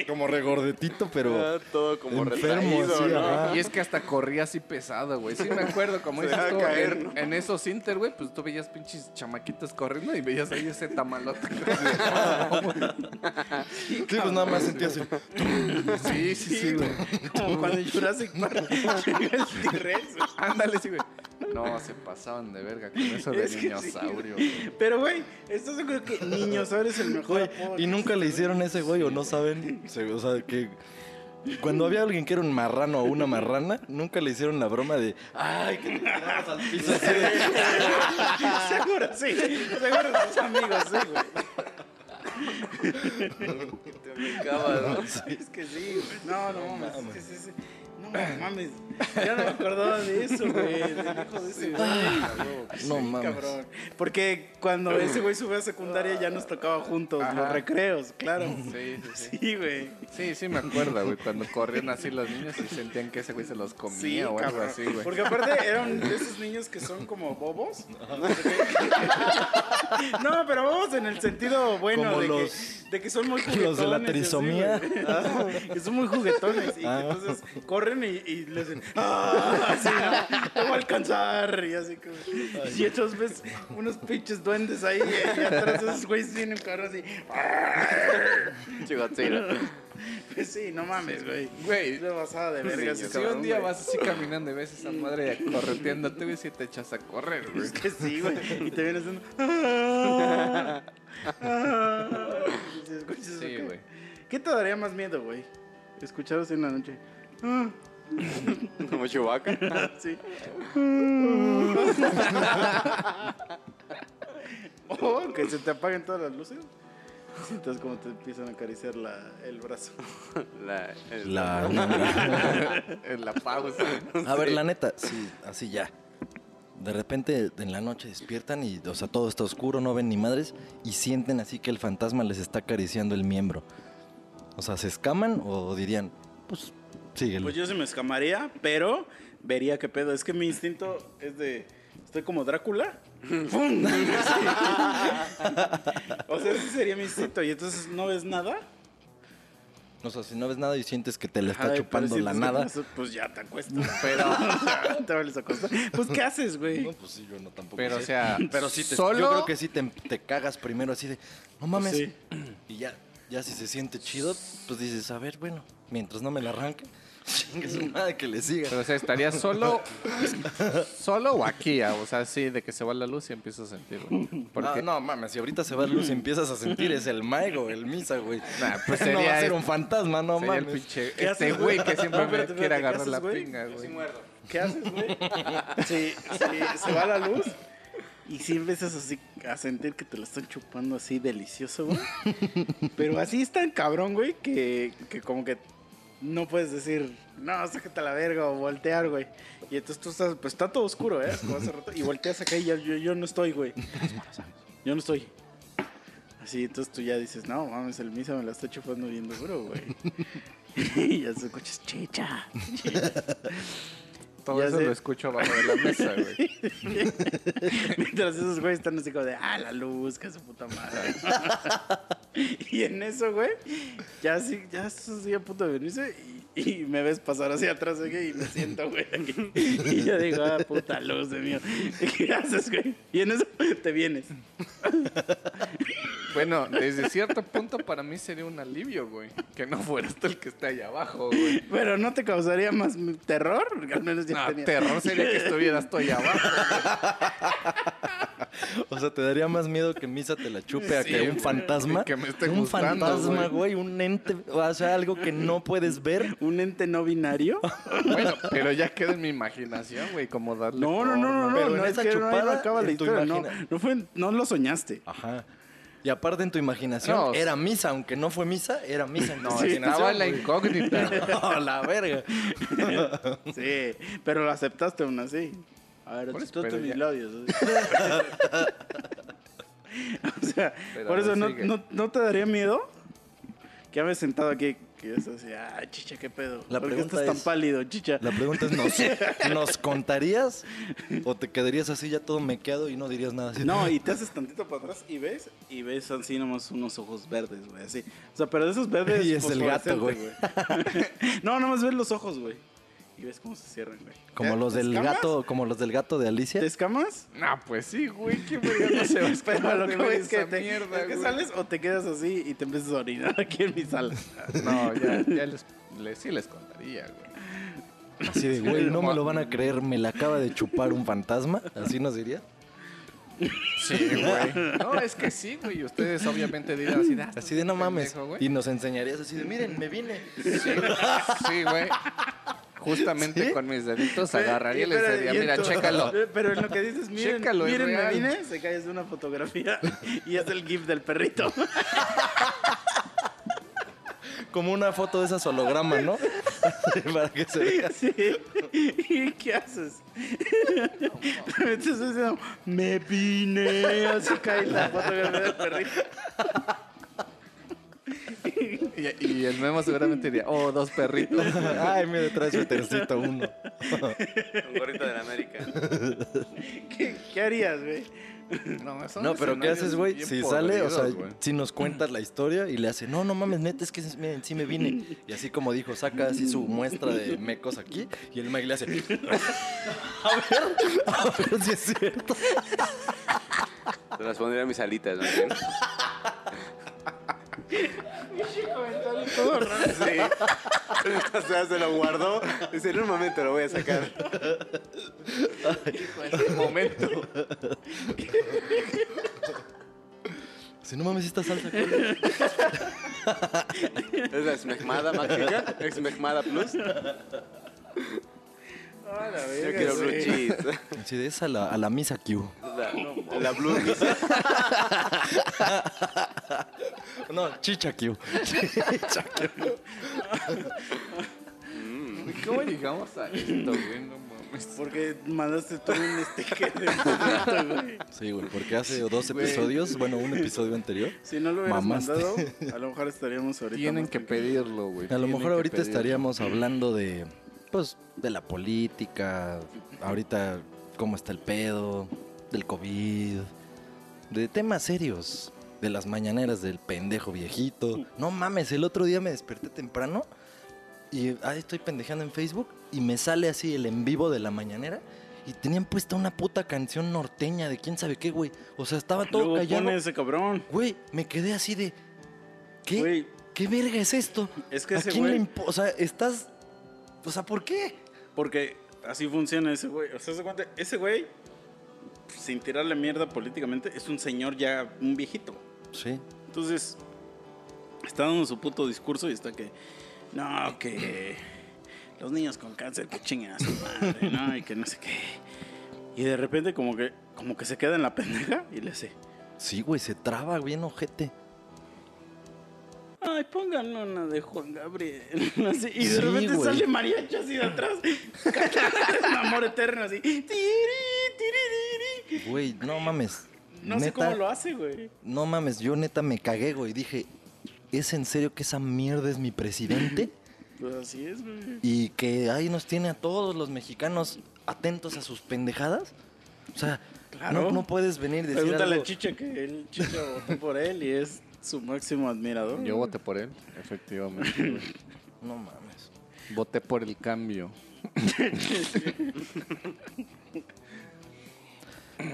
B: Como regordetito, pero
E: Ah, todo como
B: enfermo,
E: retraído,
B: así,
E: ¿no?
B: ajá.
C: Y es que hasta corría así pesado, güey. Sí me acuerdo, como dices tú,
E: caer,
C: en,
E: ¿no?
C: en esos Inter, güey, pues tú veías pinches chamaquitos corriendo y veías ahí ese tamalote.
B: Sí, pues nada más sentía así.
C: sí, sí, sí, güey.
A: Como cuando en Jurassic Park llega el T-Rex. güey.
C: Ándale, sí, güey. No, se pasaban de verga con eso de
A: Es que sí. Pero, güey, ¿estás seguro que Niñosaurio es el mejor
B: Güey,
A: apodo
B: y nunca le hicieron ese güey, o no saben. O sea, que cuando había alguien que era un marrano o una marrana, nunca le hicieron la broma de. Ay, que te tirabas al piso así de.
A: Seguro, sí. Seguro sus amigos, sí, güey.
E: Te brincaba, ¿no?
A: Es que sí, güey. No, no mames. Es que sí, sí. No mames. Ya no me acordaba de eso, güey. Del hijo de ese güey.
B: No
A: Sí,
B: mames.
A: cabrón. Porque cuando ese güey subió a secundaria ya nos tocaba juntos los recreos, claro.
C: Sí, sí, sí.
A: Sí, güey.
C: Sí, sí me acuerdo, güey. Cuando corrían así los niños y sentían que ese güey se los comía
A: Sí,
C: o algo
A: cabrón.
C: así, güey.
A: Porque aparte eran de esos niños que son como bobos. No, pero bobos en el sentido bueno
B: Como
A: de,
B: los-
A: que, de que son muy juguetones.
B: los de la
A: así,
B: trisomía.
A: que son muy juguetones y que
B: Ah.
A: entonces corren y, y le dicen ¡Ah! Así, ¿no? Te voy a alcanzar y así como... Y entonces ves unos pinches duendes ahí y, atrás de esos güeyes tienen un carro así.
E: Chigotzilla.
A: Pues sí, no mames, güey.
C: Güey,
A: Es basada de verga
C: Si un día vas así caminando y ves esa madre correteándote, güey, si te echas a correr, güey.
A: Es que sí, güey. Y te vienes haciendo. "Ah, ah".
C: Sí,
A: ¿qué?
C: güey.
A: ¿Qué te daría más miedo, güey? Escuchar así en la noche. Ah,
E: Como Chewbacca.
A: sí. o que se te apaguen todas las luces. Sientas como te empiezan a acariciar la, el brazo.
E: La, el-
B: La.
C: En la pausa.
B: A ver, la neta, sí, así ya. De repente en la noche despiertan y, o sea, todo está oscuro, no ven ni madres y sienten así que el fantasma les está acariciando el miembro. O sea, ¿se escaman o dirían, pues, síguelo?
A: Pues yo se me escamaría, pero vería qué pedo. Es que mi instinto es de. Estoy como Drácula. ¡Fum! o sea, ese sería mi instinto. Y entonces no ves nada.
B: O sea, si no ves nada y sientes que te la está
A: Ay,
B: chupando
A: si
B: la nada.
A: Pues ya te acuestas. Pero te vuelves a acostar. Pues, ¿qué haces, güey?
B: No, pues sí, yo no tampoco.
C: Pero,
B: sé.
C: o sea,
B: pero sí te,
C: solo-
B: yo creo que sí te, te cagas primero así de, no mames.
A: Sí.
B: Y ya, ya si se siente chido, pues dices, a ver, bueno, mientras no me la arranque, chingue su madre que le siga.
C: Pero, o sea, ¿estaría solo solo o aquí? ah? O sea, sí, de que se va la luz y empiezo a sentir, güey. Porque,
B: No, no mames, si ahorita se va la luz y empiezas a sentir, es el maigo, el misa, güey.
C: Nah, pues
B: no va
C: sería
B: a ser un fantasma, no
C: sería el
B: mames.
C: pinche...
A: ¿Qué
C: Este
A: haces,
C: güey que siempre
A: No,
C: me
A: espérate,
C: quiere
A: espérate, ¿qué
C: agarrar
A: haces,
C: la
A: güey?
C: pinga, güey.
A: ¿Qué haces, güey? Si, si se va la luz y si empiezas así a sentir que te lo están chupando así delicioso, güey. Pero así es tan cabrón, güey, que, que como que no puedes decir, no, sácate a la verga o voltear, güey. Y entonces tú estás, pues está todo oscuro, ¿eh? Y volteas acá y ya- yo, no estoy, güey. Yo no estoy. Así, entonces tú ya dices, no, mames, el misa me la está chupando bien duro, güey. y ya se escuchas, chicha.
C: Todo
A: Ya
C: eso
A: sé.
C: lo escucho abajo de la mesa, güey.
A: Mientras esos güeyes están así como de, ah, la luz, que su puta madre. y en eso, güey, ya así, ya así a punto de venirse y, y me ves pasar hacia atrás, güey, y me siento, güey, aquí. Y yo digo, ah, puta luz de mío. ¿Qué haces, güey? Y en eso te vienes.
C: Bueno, desde cierto punto para mí sería un alivio, güey. Que no fueras tú el que está allá abajo, güey.
A: Pero ¿no te causaría más terror? Porque al menos ya
C: No,
A: tenía...
C: terror sería que estuvieras tú allá abajo.
B: O sea, ¿te daría más miedo que Misa te la chupe a que un fantasma?
C: Que me esté
B: un
C: gustando,
B: fantasma,
C: güey.
B: güey, un ente, o sea, algo que no puedes ver.
A: ¿Un ente no binario?
C: Bueno, pero ya queda en mi imaginación, güey, como darle.
A: No, no, no, no, no,
B: Pero
A: no,
B: en
A: es
B: esa
A: que no, acaba la historia, no, no, fue, no lo soñaste.
B: Ajá. Y aparte en tu imaginación
C: No,
B: era misa, aunque no fue misa, era misa en tu
C: No,
B: imaginación.
C: estaba en la incógnita.
B: No, la verga.
A: Sí, pero lo aceptaste aún así. A ver, tú labios. o sea,
C: Pero
A: por eso no, no, ¿no te daría miedo que me sentado aquí que es así, ah, chicha, qué pedo.
B: La
A: ¿Por qué estás tan
B: es-
A: pálido, chicha?
B: La pregunta es, ¿nos, ¿nos contarías o te quedarías así ya todo mequeado y no dirías nada así?
A: No, y te haces tantito para atrás y ves, y ves así nomás unos ojos verdes, güey, así. O sea, pero de esos verdes.
B: Y es el gato,
A: fosforescentes, no, nomás ves los ojos, güey. Y ves cómo se cierran, güey.
B: Como
A: ¿Te-
B: los del
A: escamas?
B: gato, como los del gato de Alicia.
A: ¿Te escamas?
C: No, pues sí, güey. ¿Qué verga no se va a escapar
A: lo que voy es que, te,
C: mierda,
A: es que
C: güey?
A: sales o te quedas así y te empiezas a orinar aquí en mi sala.
C: No, ya, ya les, les- sí les contaría, güey.
B: Así de, güey, no me lo van a creer, me la acaba de chupar un fantasma. Así nos diría.
C: Sí, güey. No, es que sí, güey. y Ustedes obviamente dirán así de, ah,
B: Así de, no mames.
C: pendejo, güey.
B: Y nos enseñarías así de, miren, me vine.
C: Sí, güey. Justamente
B: ¿Sí?
C: con mis deditos agarraría y les
A: Pero,
C: diría, mira,
A: entonces-
C: chécalo.
A: Pero en lo que dices, miren,
C: Chécalo,
A: miren, me vine, se cae de una fotografía y es el gif del perrito.
B: Como una foto de esas hologramas, ¿no? Para que se vea.
A: Sí. ¿Y qué haces? Entonces diciendo, me vine, así cae la fotografía del perrito.
C: Y, y el memo seguramente diría, oh, dos perritos.
B: Ay, mira, trae su tercito uno.
E: Un gorrito de la América.
A: ¿Qué, qué harías, güey?
C: No, son
B: No, pero ¿qué haces, güey? Si sale, o sea, si nos cuentas la historia y le hace, no, no mames, neta, es que miren, sí me vine. Y así como dijo, saca así su muestra de mecos aquí y el Mike le hace, a ver, a ver si es cierto.
E: Se las pondría a mis alitas, ¿no?
A: Todo raro.
E: Sí. O sea, se lo guardó. Dice, en un momento lo voy a sacar.
C: En ese momento.
B: Si no mames, esta salsa. ¿cuál es?"
E: Es la esmejmada mágica. Esmejmada plus. Yo
A: Ah, la verga,
E: quiero blue
A: güey.
E: cheese.
B: Así de esa a la, a la misa Q.
E: La, la blue cheese.
B: No, chicha Q. Chicha Q.
C: ¿Cómo llegamos a esto, güey? No mames.
A: Porque mandaste tú un sticker de perrito, güey.
B: Sí, güey, porque hace dos
C: Güey.
B: episodios, bueno, un episodio anterior.
A: Si no lo hubieras
B: Mamaste.
A: mandado, a lo mejor estaríamos ahorita.
C: Tienen
A: más
C: que
A: tranquilos.
C: pedirlo, güey.
B: A lo
C: Tienen
B: mejor
C: que
B: ahorita
C: pedirlo.
B: estaríamos hablando de, pues, de la política, ahorita cómo está el pedo, del COVID, de temas serios, de las mañaneras del pendejo viejito. No mames, el otro día me desperté temprano y ahí estoy pendejando en Facebook y me sale así el en vivo de la mañanera y tenían puesta una puta canción norteña de quién sabe qué, güey. O sea, estaba todo
A: Luego
B: callado.
A: pone ese cabrón.
B: Güey, me quedé así de. ¿Qué?
A: Güey.
B: ¿Qué verga es esto?
A: Es que
B: ¿A
A: ese
B: quién le
A: güey-
B: O sea, estás. O sea, ¿por qué?
A: Porque así funciona ese güey. O sea, se cuenta, ese güey, sin tirarle mierda políticamente, es un señor ya, un viejito.
B: Sí.
A: Entonces, está dando su puto discurso y está que, no, que los niños con cáncer que chinguen a su madre, ¿no? Y que no sé qué. Y de repente como que, como que se queda en la pendeja y le hace,
B: Sí, güey, se traba bien ojete.
A: Ay, pónganle una de Juan Gabriel. Así, y de
B: Sí,
A: repente
B: güey.
A: sale mariachi así de atrás. un amor eterno así. Tiri, tiririri.
B: Güey, no mames.
A: No sé
B: Neta,
A: cómo lo hace, güey.
B: No mames, yo neta me cagué, güey. Dije, ¿es en serio que esa mierda es mi presidente?
A: Pues así es, güey.
B: y que ahí nos tiene a todos los mexicanos atentos a sus pendejadas. O sea,
A: Claro.
B: no, no puedes venir y decir
A: Pregúntale
B: algo-
A: Chicha que el Chicha votó por él y es su máximo admirador.
C: Yo voté por él, efectivamente. güey.
B: No mames.
C: Voté por el cambio.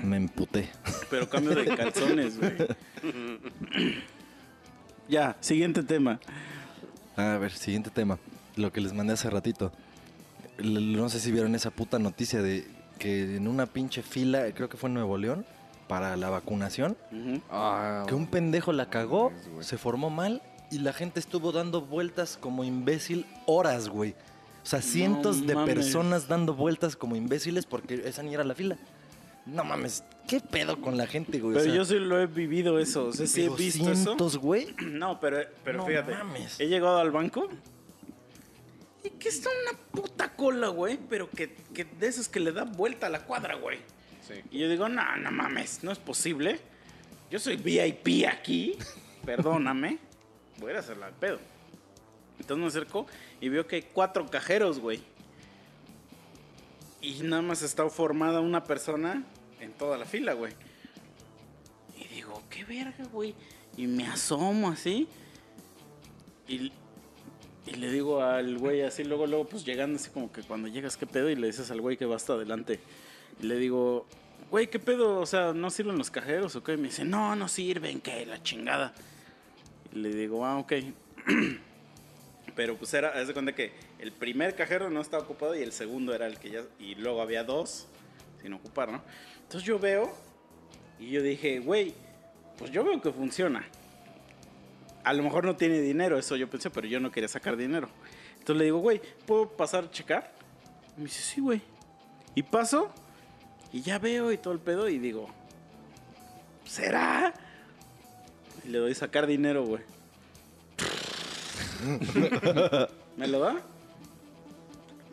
B: Me emputé.
A: Pero cambio de calzones, güey. ya, siguiente tema.
B: A ver, siguiente tema. Lo que les mandé hace ratito. L- No sé si vieron esa puta noticia de que en una pinche fila, creo que fue en Nuevo León, para la vacunación.
C: Ah,
B: que un pendejo la cagó,
C: mames,
B: se formó mal y la gente estuvo dando vueltas como imbécil horas, güey. O sea, cientos de
A: mames.
B: personas dando vueltas como imbéciles porque esa ni era la fila. No mames, ¿qué pedo con la gente, güey? O
A: Pero
B: sea,
A: yo sí lo he vivido eso. O sea, sí he visto eso.
B: cientos, güey.
A: No, pero, pero
B: No
A: fíjate.
B: mames.
A: He llegado al banco. Y que está una puta cola, güey. Pero que, que de esos que le da vuelta a la cuadra, güey. Y yo digo, no, no mames, no es posible. Yo soy VIP aquí. Perdóname. Voy a ir a hacerla al pedo. Entonces me acerco y veo que hay cuatro cajeros, güey. Y nada más está formada una persona en toda la fila, güey. Y digo, qué verga, güey. Y me asomo así. Y, y le digo al güey así, luego, luego, pues llegando así como que cuando llegas, ¿qué pedo? Y le dices al güey que va hasta adelante. Y le digo, güey, ¿qué pedo? O sea, ¿no sirven los cajeros o qué? Me dice, no, no sirven, que la chingada. Y le digo, ah, ok. Pero pues era, haz de cuenta que el primer cajero no estaba ocupado y el segundo era el que ya. Y luego había dos sin ocupar, ¿no? Entonces yo veo y yo dije, güey, pues yo veo que funciona. A lo mejor no tiene dinero, eso yo pensé, pero yo no quería sacar dinero. Entonces le digo, güey, ¿puedo pasar a checar? Y me dice, sí, güey. Y paso y ya veo y todo el pedo y digo, ¿será? Y le doy sacar dinero, güey. ¿Me lo da?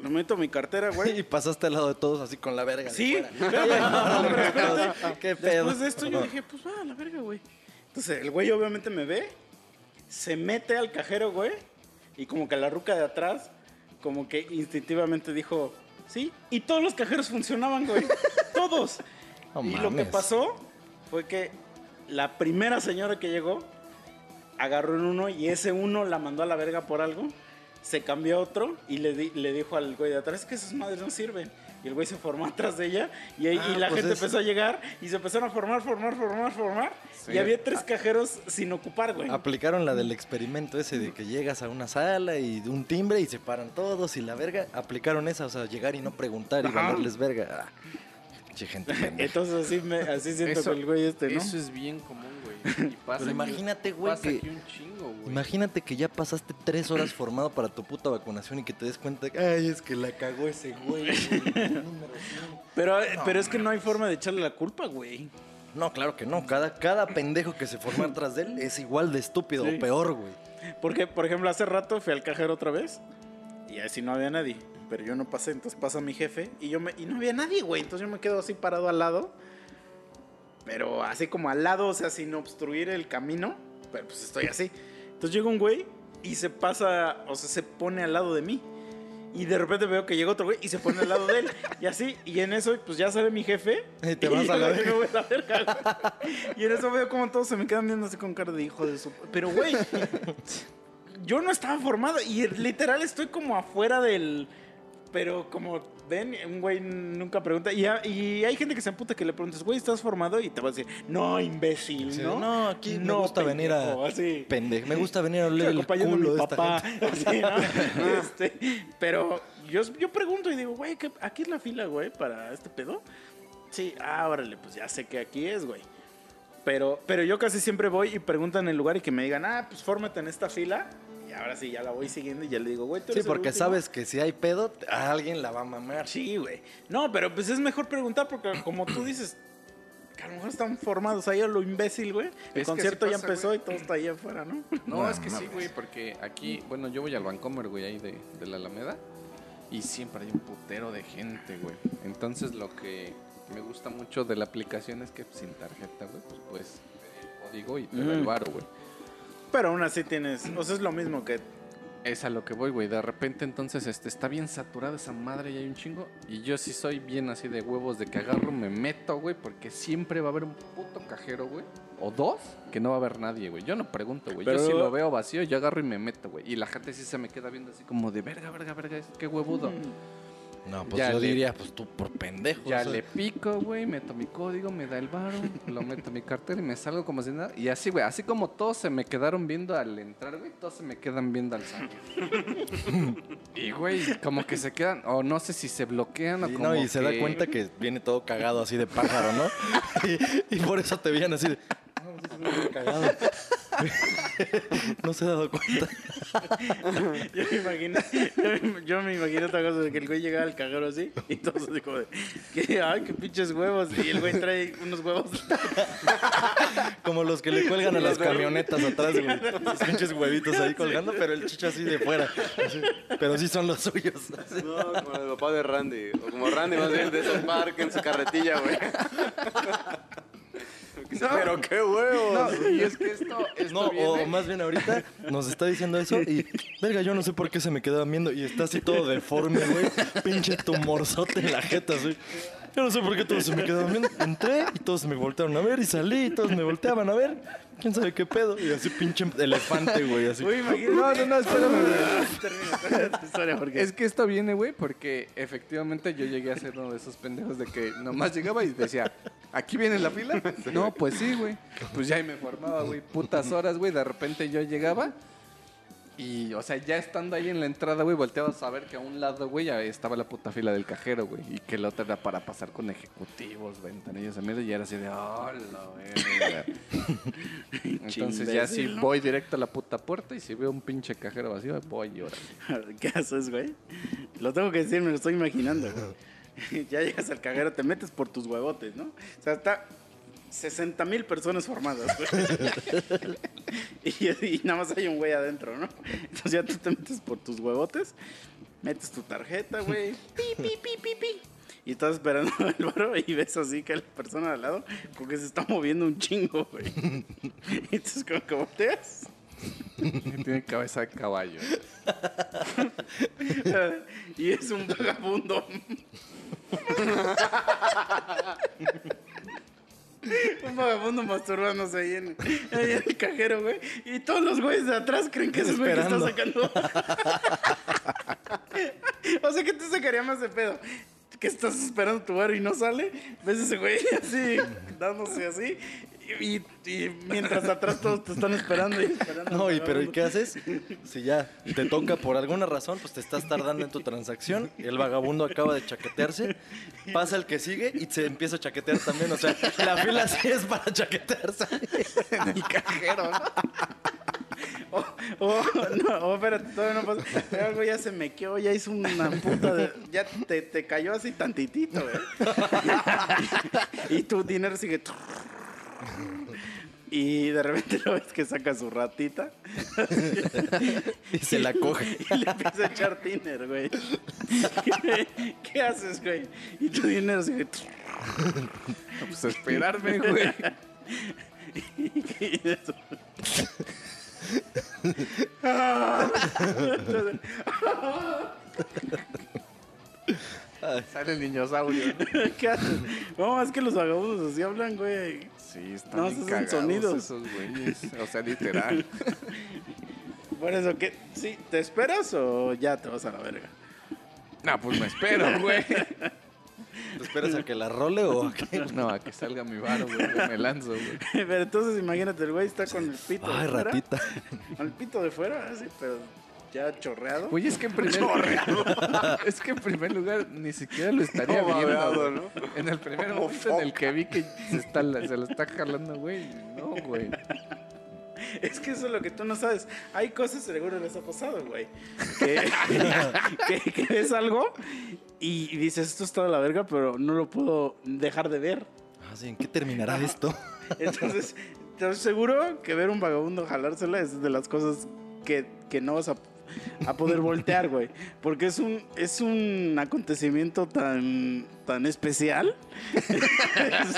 A: Lo meto mi cartera, güey.
B: Y pasaste al lado de todos así con la verga. de
A: Sí,
B: fuera.
A: no, pero espérate.
B: ¿Qué pedo?
A: Después de esto yo dije, pues va, a la verga, güey. Entonces el güey obviamente me ve, se mete al cajero, güey, y como que la ruca de atrás, como que instintivamente dijo, sí, y todos los cajeros funcionaban, güey. todos.
B: No
A: y lo que pasó fue que la primera señora que llegó agarró en uno y ese uno la mandó a la verga por algo. Se cambió a otro y le, di- le dijo al güey de atrás "Es que esas madres no sirven. Y el güey se formó atrás de ella y, ahí,
B: Ah,
A: y la
B: pues
A: gente
B: es-
A: empezó a llegar y se empezaron a formar, formar, formar, formar.
C: Sí.
A: Y había tres cajeros sin ocupar, güey.
B: Aplicaron la del experimento ese de que llegas a una sala y un timbre y se paran todos y la verga. Aplicaron esa, o sea, llegar y no preguntar y valerles verga. Ah, gente.
A: Entonces así, me, así siento
C: Eso-
A: que el güey este, ¿no?
C: Eso es bien común. Y pasa
B: Pero imagínate, güey,
C: pasa
B: que-
C: aquí un chingo, güey.
B: Imagínate que ya pasaste tres horas formado para tu puta vacunación y que te des cuenta de que, ay, es que la cagó ese güey. número cien".
A: Pero, pero es que no hay forma de echarle la culpa, güey.
B: No, claro que no. Cada, cada pendejo que se forma atrás de él es igual de estúpido
A: Sí.
B: o peor, güey.
A: Porque, por ejemplo, hace rato fui al cajero otra vez y así no había nadie. Pero yo no pasé, entonces pasa mi jefe y yo me, y no había nadie, güey. Entonces yo me quedo así parado al lado. Pero así como al lado, o sea, sin obstruir el camino. Pero pues estoy así. Entonces llega un güey y se pasa, o sea, se pone al lado de mí. Y de repente veo que llega otro güey y se pone al lado de él. Y así, y en eso, pues ya sale mi jefe.
B: Y te vas a la
A: voy a verga. Y en eso veo como todos se me quedan viendo así con cara de hijo de su. Pero, güey, yo no estaba formado. Y literal estoy como afuera del. Pero como ven, un güey nunca pregunta. Y, ha- y hay gente que se emputa que le preguntas, güey, ¿estás formado? Y te va a decir, no, imbécil,
B: Sí,
A: ¿no?
B: no, aquí me
A: No,
B: gusta venir a
A: pendejo", así.
B: pendejo. Me gusta venir a oler el culo de esta
A: papá.
B: gente.
A: así, ¿no? Este, pero yo, yo pregunto y digo, güey, ¿qué- ¿aquí es la fila, güey, para este pedo? Sí, ah, órale, pues ya sé que aquí es, güey. Pero, pero yo casi siempre voy y preguntan el lugar y que me digan, ah, pues fórmate en esta fila. Y ahora sí, ya la voy siguiendo y ya le digo, güey, tú
B: Sí,
A: eres el
B: porque
A: último".
B: sabes que si hay pedo, a alguien la va a mamar.
A: Sí, güey. No, pero pues es mejor preguntar porque como tú dices, que a lo mejor están formados ahí a lo imbécil, güey. El
C: que
A: concierto
C: así
A: ya
C: pasa,
A: empezó
C: güey.
A: y todo está ahí afuera, ¿no?
C: No, es que sí, güey, porque aquí, bueno, yo voy al Vancomer, güey, ahí de, de la Alameda. Y siempre hay un putero de gente, güey. Entonces lo que me gusta mucho de la aplicación es que sin tarjeta, güey, pues puedes pedir código y te da el
A: Mm.
C: varo, güey.
A: Pero aún así tienes, o sea, es lo mismo que
C: Es a lo que voy, güey. De repente, entonces, este, está bien saturada esa madre y hay un chingo. Y yo sí soy bien así de huevos de que agarro, me meto, güey, porque siempre va a haber un puto cajero, güey. O dos, que no va a haber nadie, güey. Yo no pregunto, güey.
A: Pero-
C: Yo si lo veo vacío, yo agarro y me meto, güey. Y la gente sí se me queda viendo así como de verga, verga, verga, qué huevudo.
B: No, pues
C: Ya
B: yo
C: le-
B: diría, pues tú por pendejo.
C: Ya
B: o sea.
C: le pico, güey, meto mi código, me da el varo, lo meto a mi cartera y me salgo como si nada. Y así, güey, así como todos se me quedaron viendo al entrar, güey, todos se me quedan viendo al salir. y, güey, como que se quedan, o no sé si se bloquean o
B: Y,
C: como
B: no, y se da cuenta que viene todo cagado así de pájaro, ¿no? y, y por eso te veían así de. "No, sí, sí, viene cagado". no se ha dado cuenta.
A: Yo me imagino, yo me, yo me imagino otra cosa de que el güey llegaba al cajero así y todos así como de, que, ay, qué pinches huevos. Y el güey trae unos huevos.
B: Como los que le cuelgan a las camionetas atrás, güey. Los pinches huevitos ahí colgando, pero el chicho así de fuera. Así. Pero sí son los suyos. así.
E: No, como el papá de Randy. O como Randy más bien de esos Park en su carretilla, güey. Pero qué huevos.
C: No, y es que esto, esto
B: No,
C: viene-
B: o más bien ahorita nos está diciendo eso y, verga, yo no sé por qué se me quedaban viendo y está así todo deforme, güey. Pinche tumorzote en la jeta, así. Yo no sé por qué todos se me quedaban viendo. Entré y todos me voltearon a ver y salí y todos me volteaban a ver. ¿Quién sabe qué pedo? Y así pinche elefante, güey, así.
A: Imagínate.
C: No, no, no, espérame.
A: Termina, termina tu historia porque
C: Es que esto viene, güey, porque efectivamente yo llegué a ser uno de esos pendejos de que nomás llegaba y decía, ¿aquí viene la fila? No, pues sí, güey. Pues ya ahí me formaba, güey, putas horas, güey. De repente yo llegaba y, o sea, ya estando ahí en la entrada, güey, volteabas a ver que a un lado, güey, estaba la puta fila del cajero, güey. Y que la otra era para pasar con ejecutivos, ventanillas a mierda, y era así de, oh, la. Entonces ya
A: ¿no?
C: voy directo a la puta puerta y si veo un pinche cajero vacío, voy y órale.
A: ¿Qué haces, güey? Lo tengo que decir, me lo estoy imaginando, güey. Ya llegas al cajero, te metes por tus huevotes, ¿no? O sea, está 60 mil personas formadas, güey. y, y nada más hay un güey adentro, ¿no? Entonces ya tú te metes por tus huevotes, metes tu tarjeta, güey. Pi, pi, pi, pi, pi. Y estás esperando el barro y ves así que la persona de al lado como que se está moviendo un chingo, güey. Y entonces como que volteas
C: Tiene cabeza de caballo.
A: y es un vagabundo. Un vagabundo masturbándose ahí en, ahí en el cajero, güey. Y todos los güeyes de atrás creen que es el güey que está sacando. o sea, ¿qué te sacaría más de pedo? Que estás esperando tu bar y no sale. Ves ese güey así, dándose así. Y, y mientras atrás todos te están esperando y esperando.
B: No, y pero ¿y qué haces? Si ya te toca por alguna razón, pues te estás tardando en tu transacción, el vagabundo acaba de chaquetearse, pasa el que sigue y se empieza a chaquetear también. O sea, la fila sí es para chaquetearse.
C: Y cajero, ¿no?
A: O, o, no, o espérate, todavía no pasa. Pero algo ya se mequeó, ya hizo una puta de. Ya te, te cayó así tantitito, güey. y tu dinero sigue. Y de repente lo ves que saca su ratita
B: Y se la coge.
A: y le empieza a echar tiner, güey. ¿Qué, qué haces, güey? Y tu dinero sigue.
C: Pues esperarme, güey.
A: y eso.
C: Sale el niñosaurio. ¿no?
A: ¿Qué haces? No, es que los vagabundos así hablan, güey.
C: Sí, están
A: No,
C: bien cagados
A: sonidos.
C: esos güeyes. O sea, literal.
A: Por eso, ¿qué? ¿Sí? ¿Te esperas o ya te vas a la verga?
C: No, pues me espero, güey.
B: ¿Te esperas a que la role o a qué?
C: No, a que salga mi varo, güey. Me lanzo, güey.
A: Pero entonces imagínate, el güey está con el pito
B: Ay,
A: de fuera.
B: ratita.
A: Con el pito de fuera, así, pero ya chorreado.
C: Güey, es que en primer Es que en primer lugar ni siquiera lo estaría
E: Como
C: viendo,
E: babeado,
C: ¿no? En el primer momento en el que vi que se, está, se lo está jalando, güey. No, güey.
A: Es que eso es lo que tú no sabes. Hay cosas seguro les ha pasado, güey. Que, que- que ves algo y dices, esto está de la verga, pero no lo puedo dejar de ver.
B: Ah, sí, ¿En qué terminará esto?
A: Entonces, te seguro que ver un vagabundo jalársela es de las cosas que, que no vas a, a poder voltear, güey. Porque es un, es un acontecimiento tan, tan especial.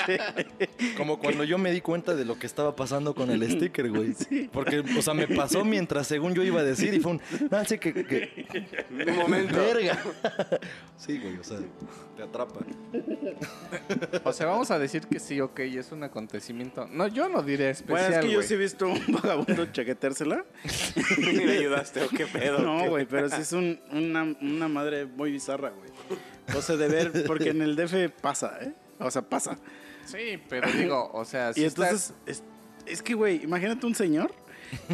A: Sí.
B: Como cuando yo me di cuenta de lo que estaba pasando con el sticker, güey. Porque, o sea, me pasó mientras según yo iba a decir y fue un... No, sí que... que
E: Un momento.
B: verga. Sí, güey, o sea, te atrapa.
C: O sea, vamos a decir que sí, ok, es un acontecimiento. No, yo no diré especial,
A: Bueno, es que yo sí he visto un vagabundo chaqueteársela.
E: Ni le ayudaste, ¿o qué pedo?
A: No,
E: ¿Qué?
A: güey, pero sí es un- una, una madre muy bizarra, güey. O sea, de ver, porque en el DF pasa, ¿eh? O sea, pasa.
C: Sí, pero digo, o sea, si
A: y entonces, es, es que, güey, imagínate un señor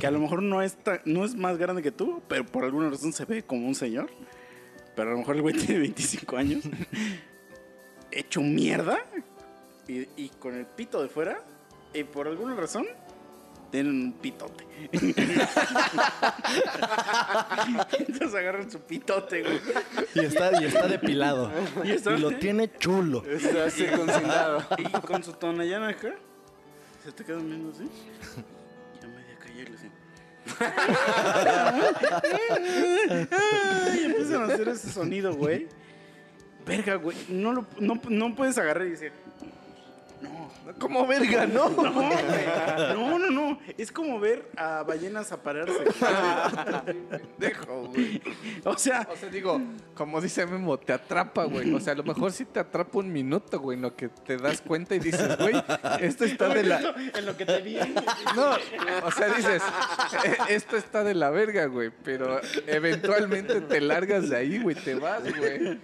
A: que a lo mejor no es, tan- no es más grande que tú, pero por alguna razón se ve como un señor. Pero a lo mejor el güey tiene 25 años, hecho mierda y, y con el pito de fuera, y por alguna razón tienen un pitote. entonces agarran su pitote, güey.
B: Y está, y está depilado.
A: Y está-
B: Y lo tiene chulo.
E: Está circuncidado.
A: Y con su tonallana acá, se te quedan viendo así. Ya media calle así. y empiezan a hacer ese sonido, güey. Verga, güey. No, lo- no, no puedes agarrar y decir.
C: Como verga, ¿no?
A: no. No, no, no. Es como ver a ballenas aparearse.
C: Dejo, güey.
A: O sea,
C: O sea, digo, como dice Memo, te atrapa, güey. O sea, a lo mejor sí te atrapa un minuto, güey, en lo que te das cuenta y dices, güey, esto está de la...
A: en lo que te vi.
C: No, o sea, dices, "Eh, esto está de la verga, güey, pero eventualmente te largas de ahí, güey, te vas, güey.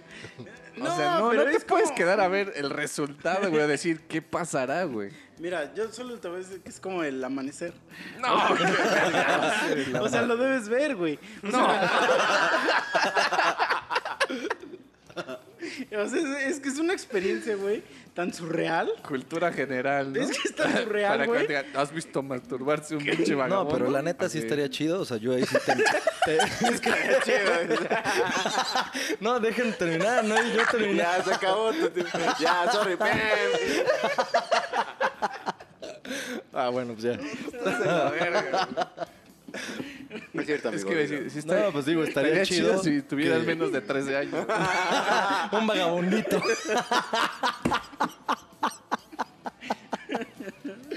C: O
A: No,
C: sea, no,
A: pero
C: no te
A: es
C: puedes
A: como-
C: quedar a ver el resultado, güey, a decir qué pasará, güey.
A: Mira, yo solo te voy a decir que es como el amanecer.
C: No, verga.
A: O sea, lo debes ver, güey. O sea, o sea, es, es que es una experiencia, güey, tan surreal.
C: Cultura general, ¿no?
A: Es que está surreal,
C: Para que
A: güey.
C: ¿Has visto masturbarse un pinche vagabundo?
B: No, pero la neta sí estaría chido. O sea, yo ahí sí te... te- es que- No, dejen terminar, no, yo terminar.
E: Ya se acabó tu tiempo. Ya, sorry.
B: Ah, bueno, pues ya.
C: Estás en la verga, güey.
E: No es cierto,
C: Es
E: amigo.
C: que
E: dilo.
C: sí, sí estaría,
B: No, pues digo, estaría chido
C: si tuvieras
B: que-
C: menos de 13 años.
B: Un vagabundito.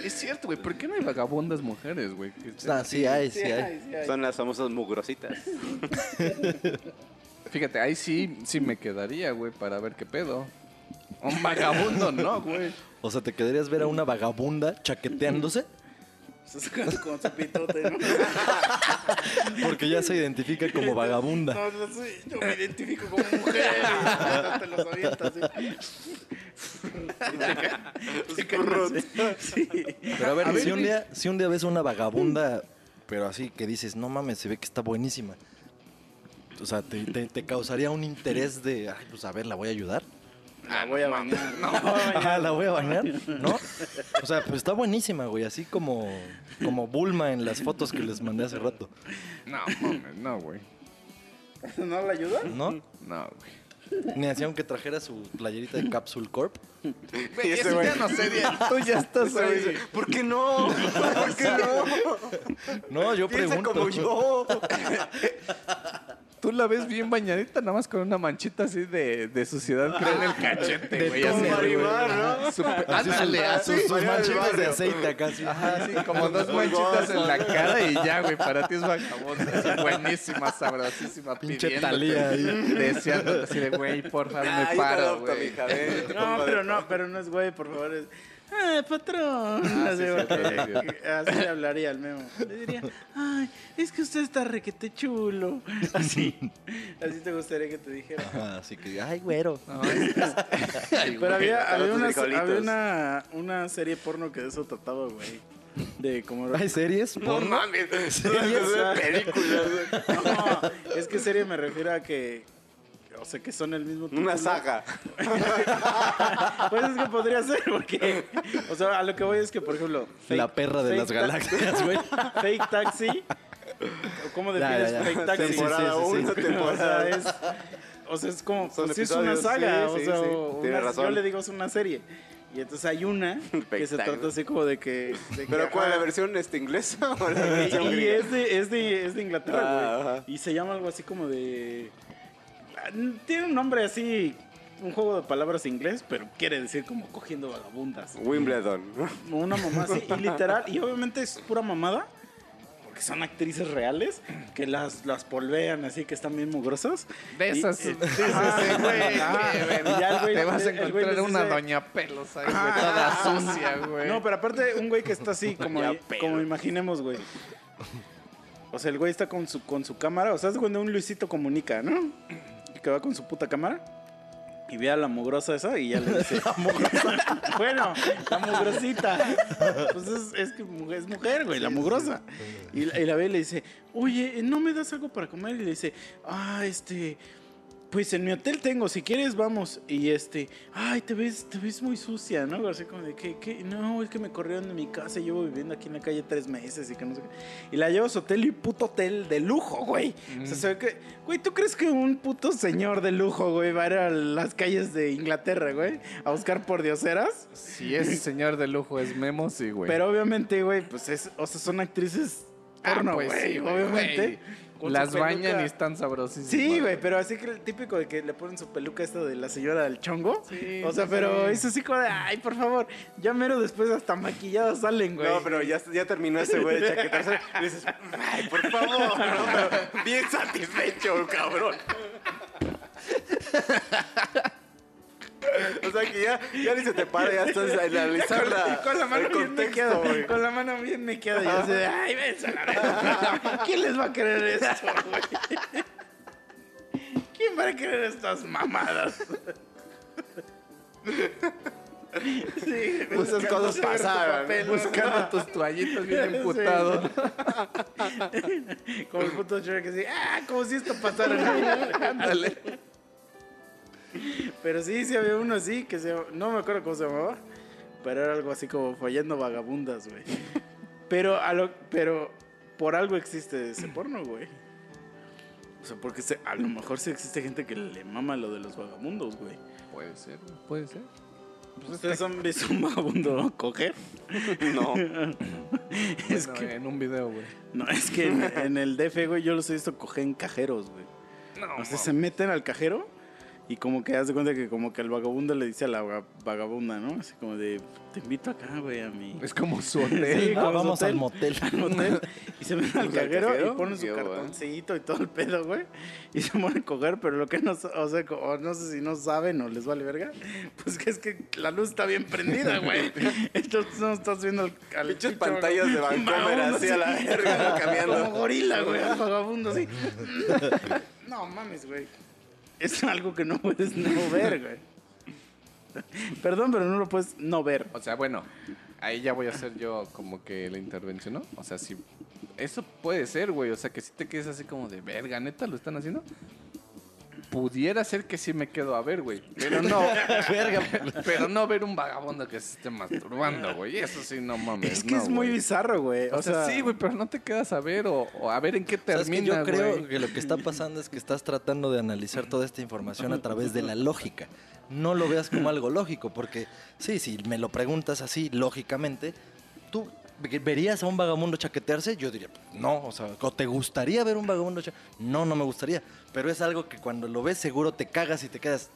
C: es cierto, güey. ¿Por qué no hay vagabundas mujeres, güey? Que
B: Ah, sí hay, sí hay.
A: sí hay.
E: Son las famosas mugrositas.
C: Fíjate, ahí sí, sí me quedaría, güey, para ver qué pedo. Un vagabundo, no, güey.
B: O sea, ¿te quedarías ver a una vagabunda chaqueteándose?
A: Con, con su pitote, ¿no?
B: Porque ya se identifica como vagabunda.
A: No, no soy- yo me identifico como mujer. y te los avientas, así. Se caen así. Sí.
B: Pero a ver,
C: A ver,
B: si, un día, si un día ves una vagabunda, pero así que dices, no mames, se ve que está buenísima. O sea, te, te- te causaría un interés de, ay, pues a ver, la voy a ayudar.
A: La voy a bañar. No,
B: Ajá, la voy a bañar, ¿no? O sea, pues está buenísima, güey, así como, como Bulma en las fotos que les mandé hace rato,
C: No, mames, no, güey.
A: ¿No la ayuda?
B: ¿no?
C: No, güey.
B: Ni hacía aunque trajera su playerita de Capsule Corp.
C: Güey,
E: ese
C: eso
E: güey-
C: ya no sé, tú ya estás ahí.
E: ¿Por qué no? ¿Por qué no?
B: No, yo
E: Piensa
B: pregunto.
E: como yo.
C: Tú la ves bien bañadita, nada más con una manchita así de, de suciedad, creo, en el cachete, güey. así.
E: Marimar, ¿no?
B: Así
C: Ándale, así.
B: sus, manchitas de aceite acá, sí.
C: Ajá, sí, como dos manchitas en la cara y ya, güey, para ti es vagabunda. así, buenísima, sabrosísima,
B: Pinche Talía ahí.
C: Deseándote así de, güey, por favor,
E: Ah,
C: me paro, güey.
A: No, pero no, pero no es güey, por favor. Es, ah, patrón.
C: Ah,
A: así,
C: sí,
A: así le hablaría al memo. Le diría, ay, es que usted está requete chulo. Así. Así te gustaría que te dijera.
B: Así que, ay, güero.
C: No, es- Ay,
A: Pero
C: güey.
A: había, había, una, había una, una serie porno que de eso trataba, güey. De como...
B: ¿Hay series?
E: No
B: porno?
E: mames,
A: ¿Series?
E: es películas.
A: No, es que serie me refiero a que... O sea, que son el mismo
E: Una
A: título.
E: saga.
A: Pues es que podría ser, porque... O sea, a lo que voy es que, por ejemplo...
B: La perra de las galaxias, güey.
A: Fake Taxi. ¿Cómo defines
B: ya, ya.
A: Fake Taxi?
E: Temporada
B: sí, sí, sí.
E: uno,
A: O
E: temporada
A: sea, es, o sea, es como,
E: Son
A: pues, sí es una saga,
E: sí,
A: o sea,
E: sí.
A: una-
E: Tienes razón.
A: yo le digo es una serie. Y entonces hay una que se trata así como de que... de que,
E: ¿Pero cuál? ¿La versión este, inglesa o la
A: y,
E: versión
A: y
E: gringa?
A: es de, es de, es de Inglaterra,
E: Ah,
A: güey.
E: ajá.
A: Y se llama algo así como de... Tiene un nombre así, un juego de palabras inglés, pero quiere decir como cogiendo vagabundas.
E: Wimbledon.
A: Una mamá así, y literal, y obviamente es pura mamada, porque son actrices reales, que las, las polvean así, que están bien mugrosas.
C: De esas.
A: y-
C: güey.
A: Ya el güey-
C: Te vas a
A: el güey
C: encontrar una
A: dice-
C: doña pelos ahí, güey, toda sucia, güey.
A: No, pero aparte, un güey que está así, como, como imaginemos, güey. O sea, el güey está con su, con su cámara, o sea, es cuando un Luisito comunica, ¿no? Que va con su puta cámara. Y ve a la mugrosa esa y ya le dice. bueno, la mugrosita. Pues es, es que es mujer, güey, la mugrosa. Y, la- y la ve y le dice, oye, ¿no me das algo para comer? Y le dice, ah, este. Pues en mi hotel tengo, si quieres vamos. Y este, ay, te ves, te ves muy sucia, ¿no? Así como de que, que- no, es que me corrieron de mi casa, llevo viviendo aquí en la calle tres meses y que no sé qué. Y la llevo a su hotel y puto hotel de lujo, güey. O sea, se ve que, güey, ¿tú crees que un puto señor de lujo, güey, va a ir a las calles de Inglaterra, güey, a buscar por dioseras?
C: Si ese señor de lujo es Memo, sí, güey.
A: Pero obviamente, güey, pues es, o sea, son actrices
C: Ah,
A: porno,
C: pues
A: güey,
C: sí,
A: obviamente.
C: güey.
A: Con su
C: Las bañan y están sabrosísimas.
A: Sí, güey, pero así que el típico de que le ponen su peluca esto de la señora del chongo.
C: Sí,
A: o sea,
C: sí,
A: pero
C: sí.
A: es así como de, ay, por favor, ya mero después hasta maquillados salen, güey.
E: No, pero ya, ya terminó ese güey de chaquetarse. Y dices, ay, por favor, ¿no? Pero bien satisfecho, cabrón. O sea que ya, ya ni se te para, ya estás a analizar
A: con, con la mano bien mequeada,
E: güey.
A: con la mano bien mequeada y así de, ay, verga. ¿Quién les va a querer esto, güey? ¿Quién va a querer estas mamadas? Sí,
E: Muchas cosas pasaron.
C: Buscando tus toallitas bien emputado.
A: Como el puto Shrek que dice, ah, como si esto pasara.
C: Ándale.
A: Pero sí, sí había uno así que se no me acuerdo cómo se llamaba, pero era algo así como fallando vagabundas, güey. Pero a lo pero por algo existe ese porno, güey. O sea, porque se- a lo mejor sí existe gente que le mama lo de los vagabundos, güey.
C: Puede ser, puede ser.
A: ¿Ustedes han visto un vagabundo coger?
E: No.
A: Es
C: Bueno,
A: que,
C: en un video, güey.
A: no, es que en, en el DF, güey, yo los he visto coger en cajeros, güey.
C: No,
A: O sea, se meten al cajero y como que haz de cuenta que como que el vagabundo le dice a la vaga- vagabunda, ¿no? Así como de, te invito acá, güey, a mi...
C: Es como su hotel.
A: Sí,
B: Ah, vamos
A: hotel.
B: al motel.
A: al motel y se meten al
E: ¿Al
A: cajero,
E: cajero?
A: y ponen su
E: bueno.
A: cartoncito y todo el pedo, güey. Y se ponen a coger, pero lo que no, o sea, o no sé si no saben o les vale verga, pues que es que la luz está bien prendida, güey. Entonces no estás viendo al, al pinche
E: pantallas de Vancomer así a la verga,
A: Como gorila, güey, al vagabundo así. No mames, güey. Es algo que no puedes no ver, güey. Perdón, pero no lo puedes no ver.
C: O sea, bueno, ahí ya voy a hacer yo como que la intervención, ¿no? O sea, si eso puede ser, güey. O sea, que si te quedes así como de verga, neta, lo están haciendo. Pudiera ser que sí me quedo a ver, güey. Pero no.
B: Verga.
C: pero no ver un vagabundo que se esté masturbando, güey. Eso sí, no mames.
A: Es que
C: no,
A: es muy
C: güey.
A: bizarro, güey.
C: O, sea, sí, güey, pero no te quedas a ver o, o a ver en qué
B: es que
C: termina,
B: yo creo
C: güey.
B: que lo que está pasando es que estás tratando de analizar toda esta información a través de la lógica. No lo veas como algo lógico, porque sí, si me lo preguntas así, lógicamente, tú ¿Verías a un vagabundo chaquetearse? Yo diría, no, o sea, ¿o ¿te gustaría ver un vagabundo chaquetearse? No, no me gustaría. Pero es algo que cuando lo ves seguro te cagas y te quedas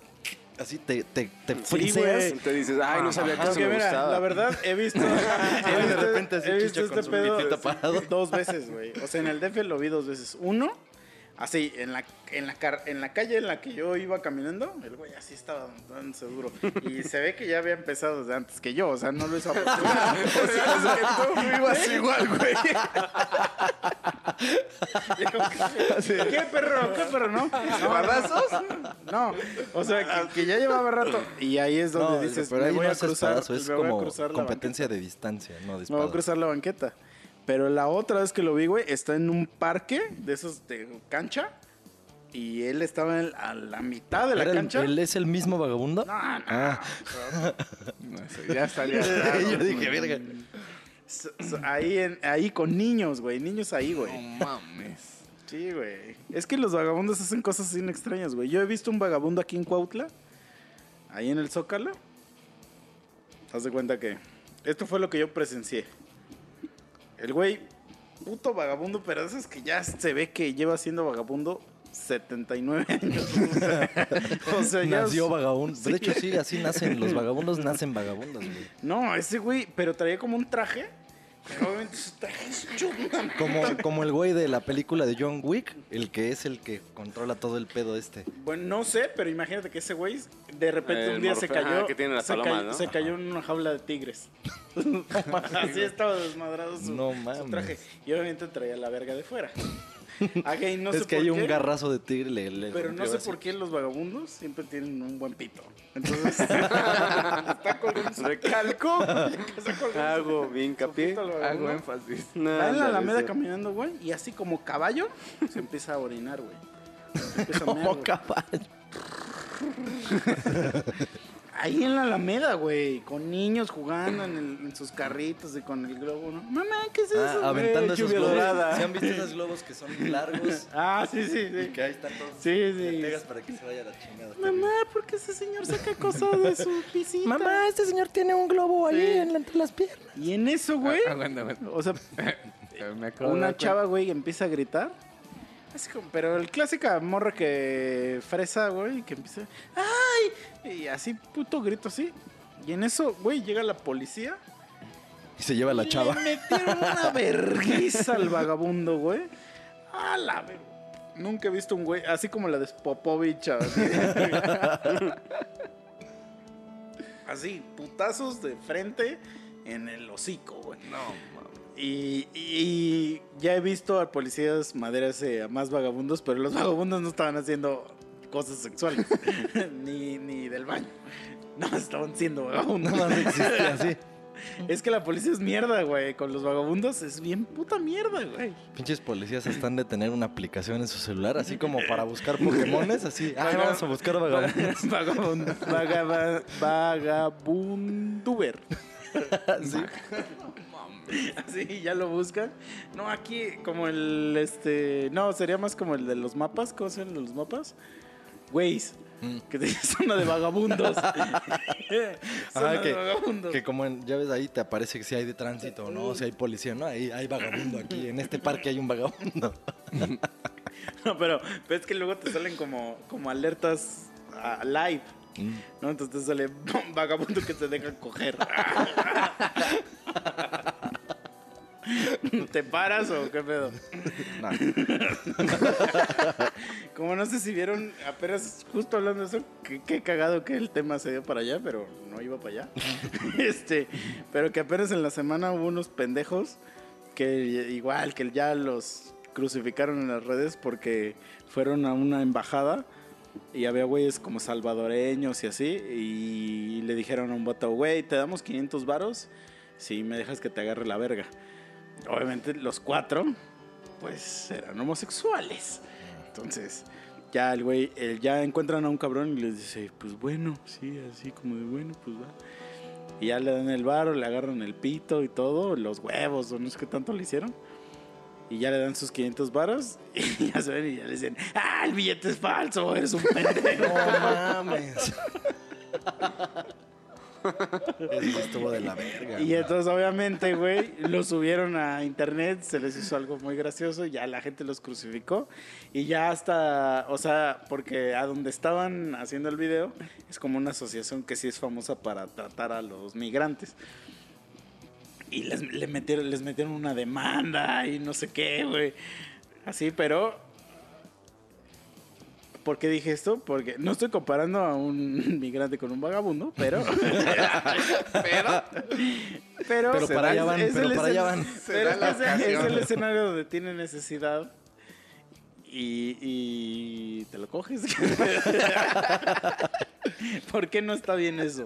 B: así, te, te, te friseas.
E: dices, ay, no sabía que eso me
A: mira,
E: gustaba.
A: la verdad, he visto, he
B: de repente así
A: he visto este pedo
B: parado.
A: dos veces, güey. O sea, en el DF lo vi dos veces. Uno, así, en la, en la, car- en la calle en la que yo iba caminando, el güey así estaba dando seguro. Y se ve que ya había empezado desde antes que yo, o sea, no lo hizo a propósito. O sea, sea, tú ibas igual, güey. ¿Qué perro? ¿Qué perro? ¿No? ¿Barrazos? No, o sea, que, que ya llevaba rato. Y ahí es donde
B: No,
A: dices,
B: pero
A: me voy
B: no
A: a cruzar,
B: espadazo, es
A: me voy a cruzar
B: competencia de distancia, no de
A: me voy a cruzar la banqueta. Pero la otra vez que lo vi, güey, está en un parque de esos de cancha. Y él estaba en- a la mitad de la
B: ¿Era el-
A: cancha.
B: ¿Él es el mismo vagabundo?
A: No, no.
B: Ah,
C: No ya estaría raro.
B: yo dije, verga.
A: Ahí, en- ahí con niños, güey. Niños ahí,
C: No
A: güey.
C: mames.
A: Sí, güey. Es que los vagabundos hacen cosas así extrañas, güey. Yo he visto un vagabundo aquí en Cuautla. Ahí en el Zócalo. Haz de cuenta que... Esto fue lo que yo presencié. El güey, puto vagabundo, pero eso es que ya se ve que lleva siendo vagabundo 79 años. o sea, ya...
B: Nació vagabundo.
A: Sí.
B: De hecho, sí, así nacen. Los vagabundos nacen vagabundos, güey.
A: No, ese güey, pero traía como un traje. Pero obviamente su traje es chunga.
B: Como, como el güey de la película de John Wick, el que es el que controla todo el pedo este.
A: Bueno, no sé, pero imagínate que ese güey de repente
E: El
A: un día se
E: Morfeo,
A: cayó.
E: ajá, que tiene las
A: se,
E: palomas,
A: cayó
E: ¿no?
A: se cayó en una jaula de tigres. Así estaba desmadrado su,
B: No
A: su
B: mames.
A: traje. Y obviamente traía la verga de fuera. No
B: es
A: sé
B: que
A: por
B: hay
A: qué,
B: un garrazo de tigre. Le, le
A: Pero no sé
B: así.
A: por qué los vagabundos siempre tienen un buen pito. Entonces, está colgando su recalco.
E: Hago bien hincapié.
C: Hago énfasis.
E: No,
A: Va en la alameda caminando, güey, y así como caballo, se empieza a orinar, güey.
B: Como caballo.
A: Ahí en la Alameda, güey, con niños jugando en, el- en sus carritos y con el globo, ¿no? Mamá, ¿qué es eso?
B: Ah, aventando esos globos.
A: dorada.
B: ¿Se han visto esos globos que son largos?
A: Ah, sí, sí,
B: Y
A: sí.
B: que ahí están todos.
A: Sí, sí.
B: pegas para que se vaya la chingada.
A: Mamá, ¿por qué ese señor saca cosas de su piscina?
B: Mamá, este señor tiene un globo ahí
A: Sí.
B: en- entre las piernas.
A: Y en eso, güey,
C: Ah, aguanta, aguanta.
A: o sea,
C: Me
A: una chava, güey, empieza a gritar. Así como, pero el clásica morra que fresa, güey, que empieza, ¡ay! Y así, puto grito así. Y en eso, güey, llega la policía.
B: Y se lleva a la chava.
A: Le metieron una vergüenza al vagabundo, güey. A la ver... Nunca he visto un güey, así como la de Popovich. Así, Así, putazos de frente en el hocico, güey.
C: No,
A: Y, y ya he visto a policías maderas eh, a más vagabundos, pero los vagabundos no estaban haciendo cosas sexuales, ni, ni del baño. No, estaban siendo vagabundos.
B: Existe así.
A: Es que la policía es mierda, güey. Con los vagabundos es bien puta mierda, güey.
B: Pinches policías están de tener una aplicación en su celular, así como para buscar Pokémones, así. Ay, vamos a buscar vagabundos.
A: Vagabund, vagaba- vagabunduber.
B: Sí.
A: Así, ya lo buscan. No, aquí como el, este... No, sería más como el de los mapas. ¿Cómo se llaman los mapas? Waze.
B: Mm.
A: Que te zona de vagabundos. zona
B: Ajá,
A: de
B: que,
A: vagabundos.
B: que como en, ya ves ahí te aparece que si hay de tránsito, ¿no? Si hay policía, ¿no? Ahí hay vagabundo aquí. En este parque hay un vagabundo.
A: No, pero, pero es que luego te salen como, como alertas ah, live. ¿no? Entonces te sale vagabundo que te deja coger. ¿Te paras o qué pedo?
B: No.
A: Como no sé si vieron, apenas justo hablando de eso, qué cagado que el tema se dio para allá, pero no iba para allá. este, pero que apenas en la semana hubo unos pendejos que igual, que ya los crucificaron en las redes porque fueron a una embajada y había güeyes como salvadoreños y así y le dijeron a un vato, güey, te damos 500 varos si me dejas que te agarre la verga. Obviamente los cuatro, pues eran homosexuales. Entonces, ya el güey, el- ya encuentran a un cabrón y les dice, pues bueno, sí, así como de bueno, pues va. Y ya le dan el varo, le agarran el pito y todo, los huevos, o no sé qué tanto le hicieron. Y ya le dan sus 500 varos y ya se ven y ya le dicen, ah, el billete es falso, eres un pendejo.
B: No mames. Eso estuvo de la verga.
A: Y entonces, obviamente, güey, lo subieron a internet, se les hizo algo muy gracioso, ya la gente los crucificó. Y ya hasta, o sea, porque a donde estaban haciendo el video es como una asociación que sí es famosa para tratar a los migrantes. Y les, le metieron, les metieron una demanda y no sé qué, güey. Así, pero ¿Por qué dije esto? Porque no estoy comparando a un migrante con un vagabundo, pero.
C: Pero
A: pero,
B: para allá van,
A: es
B: pero
A: el
B: para allá van.
A: Pero es, el escenario donde tiene necesidad y, y te lo coges. ¿Por qué no está bien eso?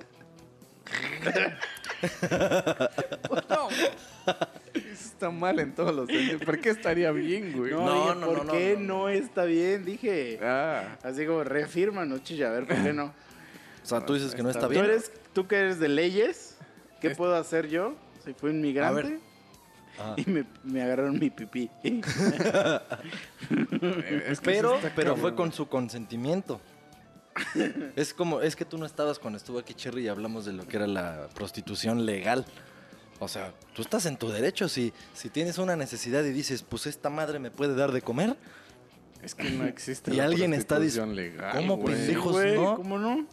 C: No. Eso está mal en todos los sentidos. ¿Por qué estaría bien, güey?
A: No,
B: No,
A: dije,
B: no,
A: ¿por
B: no,
A: qué
B: no,
A: no, está bien? Dije.
C: Ah.
A: Así como, refírmanos, chilla, a ver, ¿por qué no?
B: O sea, tú dices que no está
A: ¿Tú,
B: bien.
A: eres, tú que eres de leyes, ¿qué
C: Es-
A: puedo hacer yo si fui un migrante?
B: Ah.
A: Y me, me agarraron mi pipí.
C: Es que
B: Pero, pero fue con su consentimiento. es como, es que tú no estabas cuando estuvo aquí Cherry y hablamos de lo que era la prostitución legal. O sea, tú estás en tu derecho. Si, si tienes una necesidad y dices, pues esta madre me puede dar de comer,
C: Es que no existe
B: Y
C: la
B: alguien está
C: prostitución
B: dis-
C: legal,
B: ¿Cómo,
C: güey.
B: pendejo? Hijos,
A: Güey,
B: ¿no?
A: ¿Cómo no?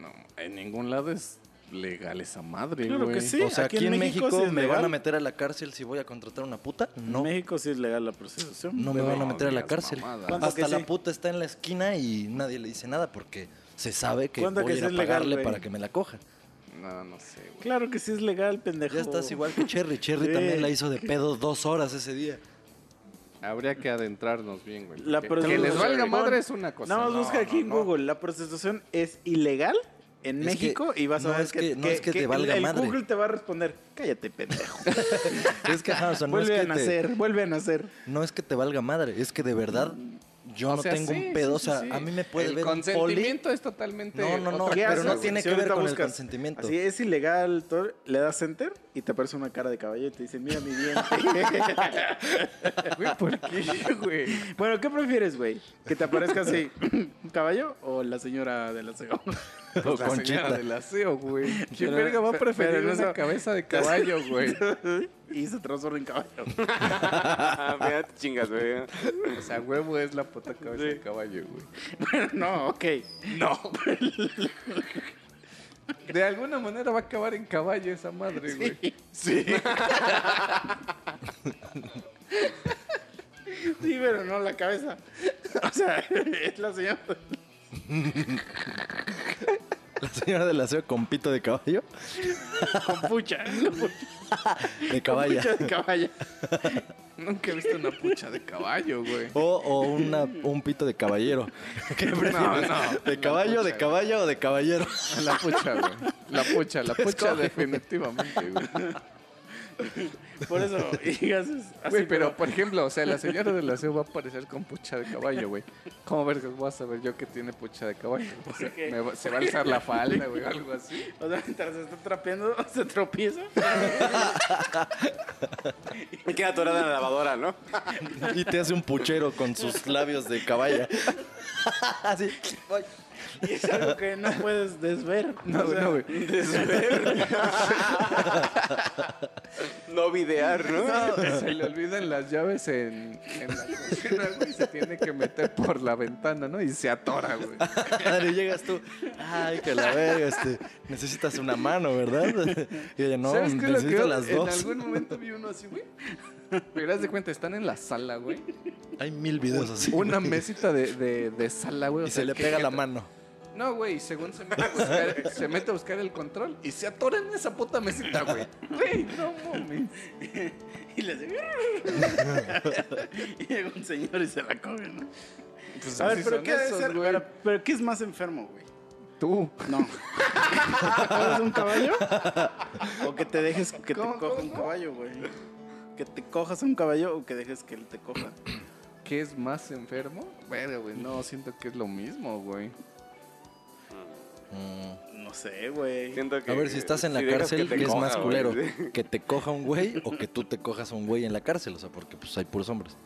C: No, en ningún lado es legal esa madre,
A: Claro
C: güey.
A: que sí.
B: o sea,
A: aquí
B: aquí,
A: en México
B: México,
A: sí es
B: me
A: legal.
B: van a meter a la cárcel si voy a contratar una puta. No,
A: En México sí es legal la prostitución.
B: no me van a meter a la cárcel.
C: mamadas.
A: ¿Cuánto
B: Hasta la
A: sí?
B: puta está en la esquina y nadie le dice nada porque se sabe que
A: ¿Cuánto
B: voy
A: que
B: a ir
A: sí
B: a
A: es legal,
B: pagarle
A: güey?
B: para que me la coja.
C: No, no sé, güey.
A: Claro que sí es legal, pendejo.
B: Ya estás igual que Cherry. Cherry
A: Sí.
B: también la hizo de pedo dos horas ese día.
C: Habría que adentrarnos bien, güey.
A: La
C: que, les valga madre es una cosa.
A: Nada más
C: No,
A: busca aquí
C: no,
A: en
C: no.
A: Google. La prostitución es ilegal en
B: Es
A: México
B: que
A: y vas a
B: no
A: ver
B: es que- no es que te valga
A: el
B: madre.
A: Google te va a responder, cállate, pendejo.
B: Es que, ajá, o sea, no es
A: vuelve
B: que
A: a
B: te-
A: nacer, vuelve a nacer.
B: No es que te valga madre, es que de verdad yo
C: O
B: no
C: sea,
B: tengo
C: sí,
B: un pedo.
C: sí,
B: o sea,
C: sí,
B: a mí me puede
C: el
B: ver un poli.
C: consentimiento es totalmente.
B: No, no, no,
C: otra
A: ¿Qué
B: pero no tiene
A: Si
B: que ver con el
A: buscas,
B: consentimiento.
A: Así es ilegal, todo, le das enter y te aparece una cara de caballo y te dice, mira mi diente.
C: Güey, ¿por qué, güey?
A: bueno, ¿qué prefieres, güey? ¿Que te aparezca así un caballo o la señora de la cega?
B: O
C: La
B: Conchita.
C: señora del aseo, güey. ¿Quién
A: Pero-
C: verga va a preferir
A: no eso-
C: cabeza de caballo, güey?
A: y se transforma en caballo.
E: Mira, te chingas, güey.
C: O sea, huevo es la puta cabeza de caballo, güey.
A: Bueno, no, ok.
C: No. De alguna manera va a acabar en caballo esa madre, güey.
A: Sí. Sí, pero no la cabeza. O sea, es la señora
B: La señora del aseo con pito de caballo.
A: con pucha. Con pucha
B: De caballa.
A: de caballa.
C: Nunca he visto una pucha de caballo, güey.
B: O, o una, un pito de caballero. ¿Qué prefieres?
C: no.
B: ¿De caballo, de caballo o de caballero?
C: La pucha, güey. La pucha, la pucha definitivamente, güey.
A: Por eso, y haces así
C: Güey, pero
A: como-
C: por ejemplo, o sea, la señora del aseo va a aparecer con pucha de caballo, güey. ¿Cómo vergas voy a saber yo que tiene pucha de caballo? O sea,
A: qué?
C: me va- se va a alzar la falda, güey, algo así.
A: O sea, mientras se está trapeando, se tropieza.
E: Me queda atorada en la lavadora, ¿no?
B: Y te hace un puchero con sus labios de caballa. Así. ay.
A: Y es algo que no puedes desver.
C: No,
A: O sea,
C: no, güey.
E: No videar, ¿no?
C: Se le olvidan las llaves en, en la cocina, güey, y se tiene que meter por la ventana, ¿no? Y se atora, güey.
B: Y llegas tú. Ay, que la verga, este. Necesitas una mano, ¿verdad? Y ella, no,
C: ¿Sabes qué es lo que
B: necesito las
C: En
B: dos.
C: algún momento vi uno así, güey. Pero haz de cuenta, están en la sala, güey.
B: Hay mil videos así.
C: Una
B: güey.
C: mesita de, de, de sala, güey. o
B: Y
C: sea,
B: se le pega la mano.
C: No, güey, según se mete, a buscar, se mete a buscar el control y se atora en esa puta mesita, güey. Güey, no mames.
A: Y le dice. y llega un señor y se la come, ¿no?
C: Pues
A: A ver, pero ¿qué debe
C: esos,
A: ser?
C: güey.
A: Pero, pero ¿qué es más enfermo, güey?
C: Tú.
A: No. ¿Eres un caballo? ¿O que te dejes que te
C: ¿Cómo,
A: coja un caballo, güey? ¿Que te cojas a un caballo o que dejes que él te coja?
C: ¿Qué es más enfermo? Verga, güey, no, siento que es lo mismo, güey.
B: Mm.
A: No sé, güey.
E: Siento que
B: A ver, si estás en la
E: si
B: cárcel,
E: que
B: ¿qué es más culero?
E: güey.
B: ¿Que te coja un güey o que tú te cojas a un güey en la cárcel? O sea, porque pues hay puros hombres.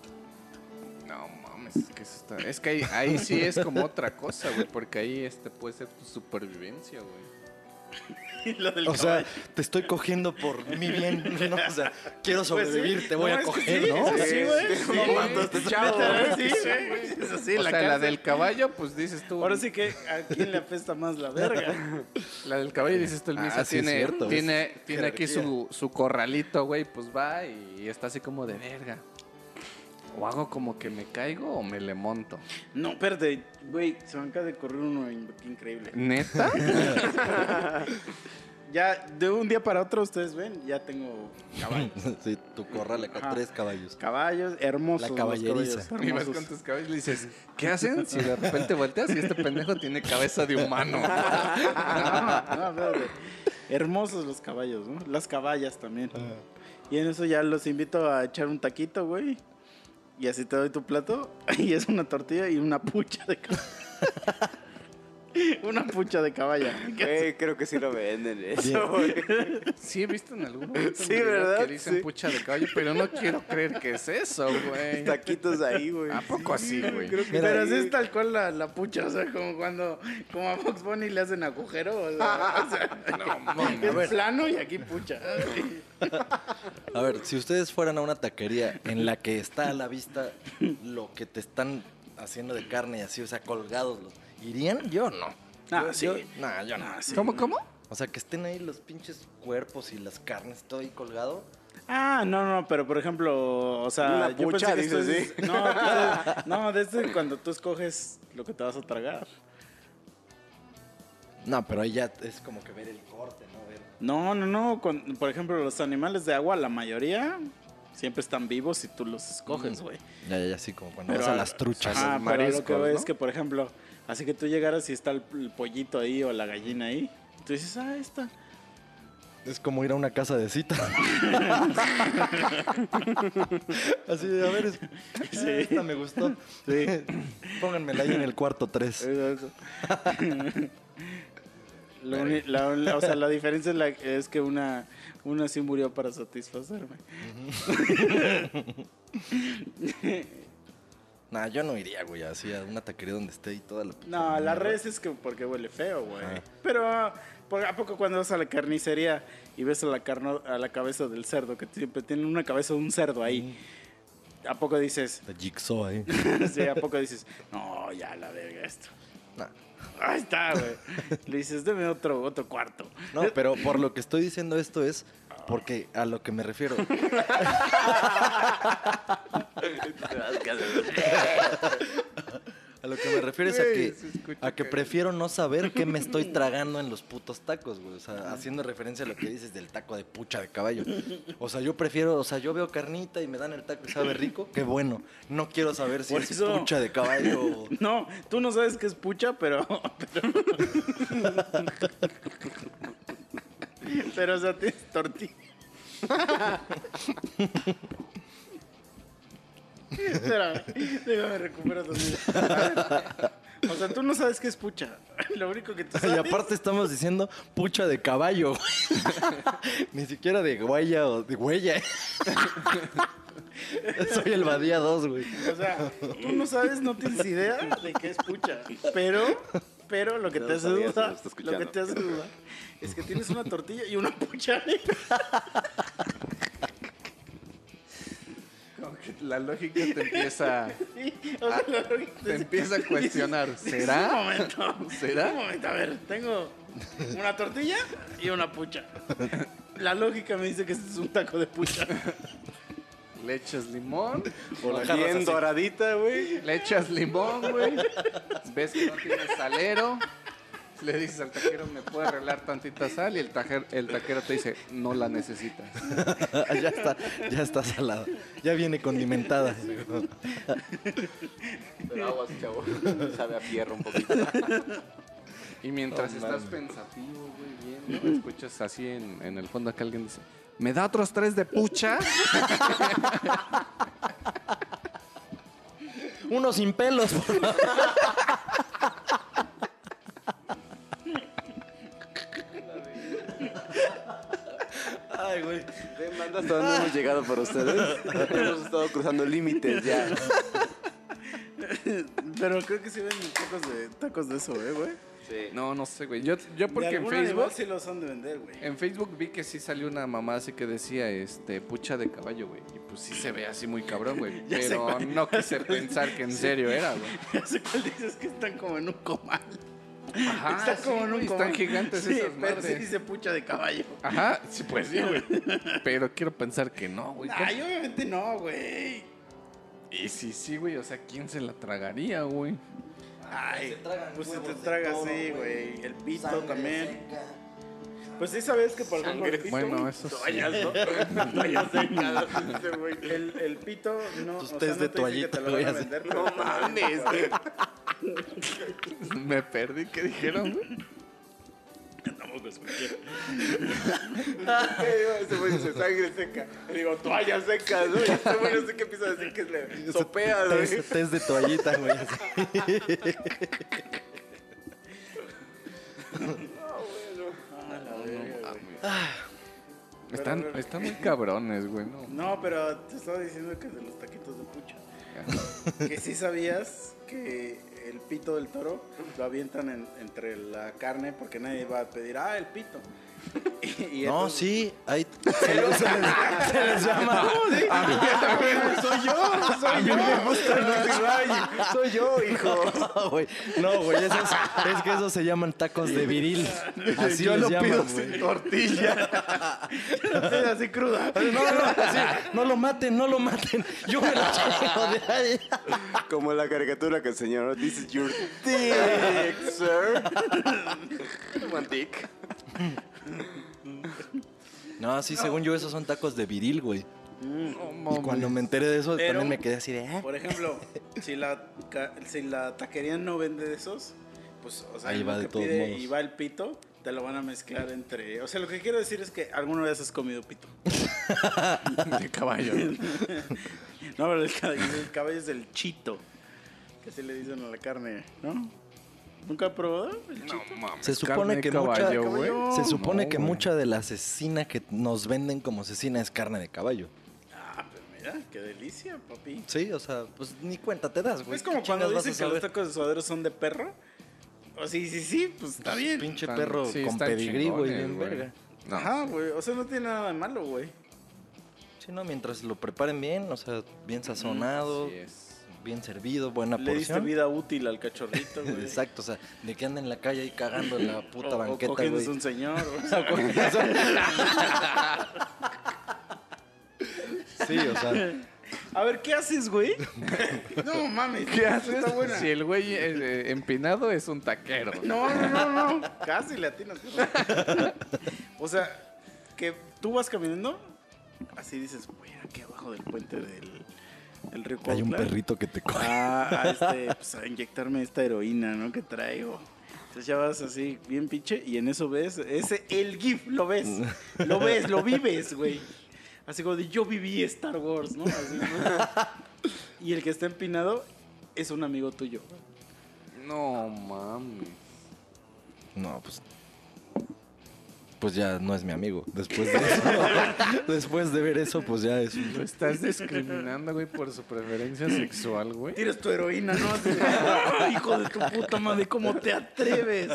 C: No mames, es que eso está... Es que ahí, ahí sí es como otra cosa, güey, porque ahí este puede ser tu supervivencia, güey.
A: lo del
B: O sea,
A: caballo.
B: te estoy cogiendo por mi bien, ¿no? O sea, quiero
A: Pues sí.
B: sobrevivir, te voy
A: No,
B: a coger,
A: sí,
B: ¿no?
A: Sí, güey.
E: Sí,
A: güey.
E: chavo, güey.
C: O
A: la
C: sea, la del caballo, pues dices tú.
A: Ahora sí que a quién le apesta más la verga.
C: La del caballo, dices tú, el
B: Ah,
C: Misa
B: sí, es
C: tiene,
B: cierto,
C: tiene, tiene aquí su, su corralito, güey, pues va y está así como de verga. O hago como que me caigo o me le monto.
A: No, espérate, güey, se me acaba de correr uno in- increíble.
C: ¿Neta?
A: Ya de un día para otro, ustedes ven, ya tengo caballos.
B: Sí, tu corral
A: Ajá.
B: tres caballos.
A: Caballos hermosos.
B: La
A: los
B: caballeriza.
A: caballos,
C: Y vas con tus caballos y le dices, ¿qué hacen si de repente volteas y este pendejo tiene cabeza de humano?
A: No, no, espérate. Hermosos los caballos, ¿no? Las caballas también. Y en eso ya los invito a echar un taquito, güey. Y así te doy tu plato. Y es una tortilla y una pucha de. una pucha de caballa.
E: Güey, creo que sí lo venden eso, güey.
C: Sí, he visto en algún momento que dicen
E: Sí.
C: pucha de caballo, pero no quiero creer que es eso, güey.
E: Taquitos ahí, güey.
C: ¿A poco así, güey?
E: Creo que
A: Pero
E: sí.
A: así es tal cual la, la pucha, o sea, como cuando como a Fox Bunny le hacen agujero, o sea, o sea,
C: No, mames.
A: es plano y aquí pucha.
B: A ver, si ustedes fueran a una taquería en la que está a la vista lo que te están haciendo de carne y así, o sea, colgados los, ¿irían? Yo no.
A: Ah,
B: Yo-
A: sí.
B: yo- nah, yo no.
A: Ah, sí.
C: ¿Cómo, cómo?
B: O sea, que estén ahí los pinches cuerpos y las carnes, todo ahí colgado.
A: Ah, no, no, pero por ejemplo, o sea,
E: Una
A: yo
E: pucha,
A: pensé que esto
E: dices,
A: es- No, no, desde cuando tú escoges lo que te vas a tragar.
B: No, pero ahí ya es como que ver el corte, ¿no? Ver.
A: No, no, no, con- por ejemplo, los animales de agua, la mayoría siempre están vivos si tú los escoges, güey.
B: Ya, ya, ya, así como cuando
A: Pero
B: vas a las truchas.
A: Ah, pero lo que es que, por ejemplo, así que tú llegaras y está el, el pollito ahí o la gallina ahí, tú dices, ah, esta.
B: Es como ir a una casa de cita. Así de, a ver, es-
A: Sí.
B: esta me gustó.
A: Sí.
B: Pónganmela ahí en el cuarto 3.
A: Eso, eso. Lo uni- la, la- o sea, la diferencia es, la- es que una, una sí murió para satisfacerme.
B: Nah, yo no iría, güey, así a una taquería donde esté y toda la... puta
A: No, la res es que porque huele feo, güey.
B: Ah.
A: Pero ¿por- ¿a poco cuando vas a la carnicería y ves a la, carno, a la cabeza del cerdo, que siempre tiene una cabeza de un cerdo ahí? ¿A poco dices,
B: La jigsaw ahí.
A: sí, a poco dices, no, ya la verga esto?
B: Nah.
A: Ahí está, güey. Le dices, deme otro, otro cuarto.
B: No, pero por lo que estoy diciendo esto es porque a lo que me refiero. A lo que me refiero es a que, a que prefiero no saber qué me estoy tragando en los putos tacos, güey. O sea, haciendo referencia a lo que dices del taco de pucha de caballo. O sea, yo prefiero, o sea, yo veo carnita y me dan el taco y sabe rico, qué bueno. No quiero saber si
A: Por
B: es
A: eso-
B: pucha de caballo.
A: No, tú no sabes qué es pucha, pero. Pero, pero o sea, tienes tortilla. Espérame, déjame recuperar también. O sea, tú no sabes qué es pucha. Lo único que tú
B: Y
A: sabes.
B: aparte estamos diciendo pucha de caballo. Ni siquiera de guaya o de huella. Soy el Badía 2, güey.
A: O sea, tú no sabes, no tienes idea de qué es pucha. Pero, pero lo que
E: No
A: te hace
E: sabías, está
A: lo que te hace dudar es que tienes una tortilla y una pucha.
C: Como que la lógica te empieza,
A: Sí, o sea, la lógica
C: te empieza a cuestionar.
A: Un
C: ¿Será?
A: momento.
C: ¿Será?
A: Un momento, a ver, tengo una tortilla y una pucha. La lógica me dice que este es un taco de pucha.
C: Le echas limón,
B: O la
E: Bien doradita, güey.
C: le echas limón, güey. Ves que no tiene salero. Le dices al taquero, ¿me puede arreglar tantita sal? Y el, tajer- el taquero te dice, no la necesitas.
B: ya está, ya está salada. Ya viene condimentada.
E: Pero aguas, chavo. Sabe a fierro un poquito.
C: Y mientras estás pensativo, güey, viendo, escuchas así en, en el fondo acá alguien dice, ¿me da otros tres de pucha?
B: Uno sin pelos. por favor. Ay, güey.
E: Ven, manda hasta dónde hemos llegado por ustedes. hemos estado cruzando límites ya.
A: Pero creo que sí venden tacos de, tacos de eso, ¿eh, güey?
E: Sí.
C: No, no sé, güey. Yo, yo
A: De
C: porque en Facebook...
A: sí los han de vender, güey.
C: En Facebook vi que sí salió una mamá así que decía, este, pucha de caballo, güey. Y pues sí se ve así muy cabrón, güey.
A: Sé
C: Pero
A: cuál.
C: no quise pensar que en serio era, güey.
A: Ya sé cuál dices que están como en un comal.
C: Ajá,
A: Están
C: sí,
A: como en un
C: güey,
A: comal.
C: Están gigantes
A: sí,
C: esas
A: pero sí dice pucha de caballo.
C: Ajá, sí, pues sí, güey. Pero quiero pensar que no, güey.
A: Ay, obviamente no, güey.
C: Y sí, sí, güey. O sea, ¿quién se la tragaría, güey?
A: Ay,
B: Se tragan
A: pues se te
B: huevos de
A: traga así,
B: güey.
A: El pito
B: Sangre
A: también.
B: seca.
A: Pues sí sabes que por ejemplo el pito,
C: Bueno, eso sí.
E: Toallas, ¿no? Toallas
A: el, el pito no,
B: Tus
A: o
B: test
A: sea, no
B: de
A: te dicen que te
B: toallita,
A: lo van a vender.
E: No mames, güey.
C: Me perdí. ¿Qué dijeron, güey?
A: Tampoco escuché.
E: Ese güey dice sangre seca. Le digo, toallas secas, güey. Este güey no sé qué empieza a decir que es le sopea, güey.
B: Test, test de toallita, güey.
A: Ah.
C: Están,
A: Pero-
C: están muy cabrones, güey, ¿no?
A: No, pero te estaba diciendo que de los taquitos de pucha. Que sí sabías que el pito del toro lo avientan en- entre la carne porque nadie va a pedir, ah, el pito. Y, y
B: No,
A: entonces-
B: sí, hay, se, les, se les- se les llama.
A: soy yo, soy yo.
B: Soy yo, hijo. No, güey. No, güey, esos, es que esos se llaman tacos de viril. Así
A: yo
B: les
A: lo
B: llaman,
A: pido
B: güey.
A: sin tortilla. Yo lo pido así cruda.
B: No, no, no, así, no lo maten, no lo maten. Yo me lo traigo de ahí.
E: Como la caricatura que el señor This is your dick, sir. One dick.
B: No, sí, según yo, esos son tacos de viril, güey.
C: No,
B: Y cuando me enteré de eso,
A: Pero-
B: también me quedé así de. ¿eh?
A: Por ejemplo, si la, ca- si la taquería no vende de esos, pues, o sea,
B: Ahí
A: lo
B: va de
A: que
B: todos
A: pide
B: modos.
A: y va el pito, te lo van a mezclar entre... O sea, lo que quiero decir es que alguna vez has comido pito.
C: de caballo.
A: No, pero el caballo, el caballo es el chito, que así le dicen a la carne, ¿no? ¿Nunca probado el chito?
B: Se
C: Carne
B: supone
C: de
B: que
C: caballo,
B: mucha,
C: güey.
B: se supone
C: No,
B: que
C: güey.
B: mucha de la cecina que nos venden como cecina es carne de caballo.
A: Ah, pues mira, qué delicia, papi.
B: Sí, o sea, pues ni cuenta te das, güey.
A: Es como
B: ¿Qué
A: cuando dicen que los tacos de suadero son de perro. O sí, sí, sí, pues está bien.
B: Pinche
C: Están-
B: perro
C: sí,
B: con pedigrí, güey, bien verga.
C: No,
A: Ajá, güey. O sea, no tiene nada de malo, güey.
B: Sí, no, mientras lo preparen bien, o sea, bien sazonado,
C: así es.
B: Bien servido, buena
A: Le diste
B: porción.
A: vida útil al cachorrito, güey.
B: Exacto, o sea, de que anda en la calle ahí cagando en la puta
A: O- o
B: banqueta,
A: cogiéndose
B: güey.
A: un señor. o sea,
B: Sí, o sea,
A: A ver, ¿qué haces, güey? No mames.
C: ¿Qué haces?
A: Está buena.
C: Si el güey eh, empinado es un taquero.
A: No, no, no, no. Casi le atinas. O sea, que tú vas caminando, así dices, güey, aquí abajo del puente del, río
B: hay un perrito que te coge.
A: A, a este, pues, a inyectarme esta heroína, ¿no? Que traigo. Entonces ya vas así, bien pinche, y en eso ves, ese, el GIF, lo ves, lo ves, lo vives, güey. Así como de, yo viví Star Wars, ¿no? Así, ¿no? Y el que está empinado es un amigo tuyo.
C: No mames.
B: No, pues. Pues ya no es mi amigo. Después de eso. después de ver eso, pues ya es.
C: Lo estás discriminando, güey, por su preferencia sexual, güey.
A: Tienes tu heroína, ¿no? Así de, "Ah, hijo de tu puta madre, ¿cómo te atreves?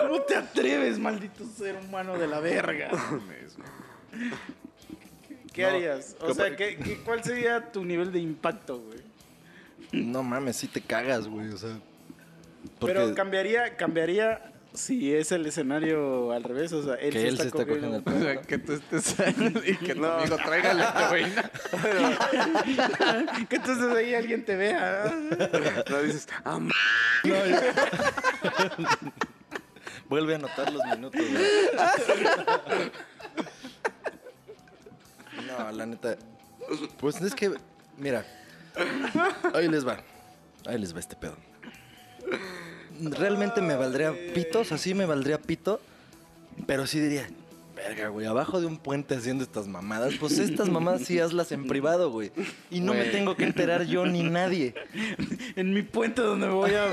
A: ¿Cómo te atreves, maldito ser humano de la verga?
C: Mames, güey.
A: ¿Qué
B: No,
A: harías? O sea, ¿qué, qué, cuál sería tu nivel de impacto, güey?
B: No mames, sí te cagas, güey. O sea. Porque
A: Pero cambiaría, cambiaría si es el escenario al revés, o sea, él
B: que
A: se
B: él
A: está
B: se está cogiendo
A: cogiendo.
B: el
C: O sea, que tú estés ahí y que tu amigo traiga la heroína.
A: que entonces ahí alguien te vea.
E: No dices, ah, m-
B: Vuelve a anotar los minutos, güey. No, la neta. Pues es que, mira. Ahí les va. Ahí les va este pedo. Realmente me valdría pitos, así me valdría pito. Pero sí diría, verga, güey, abajo de un puente haciendo estas mamadas. Pues estas mamadas sí hazlas en privado, güey. Y no me tengo que enterar yo ni nadie.
A: En mi puente donde me voy a,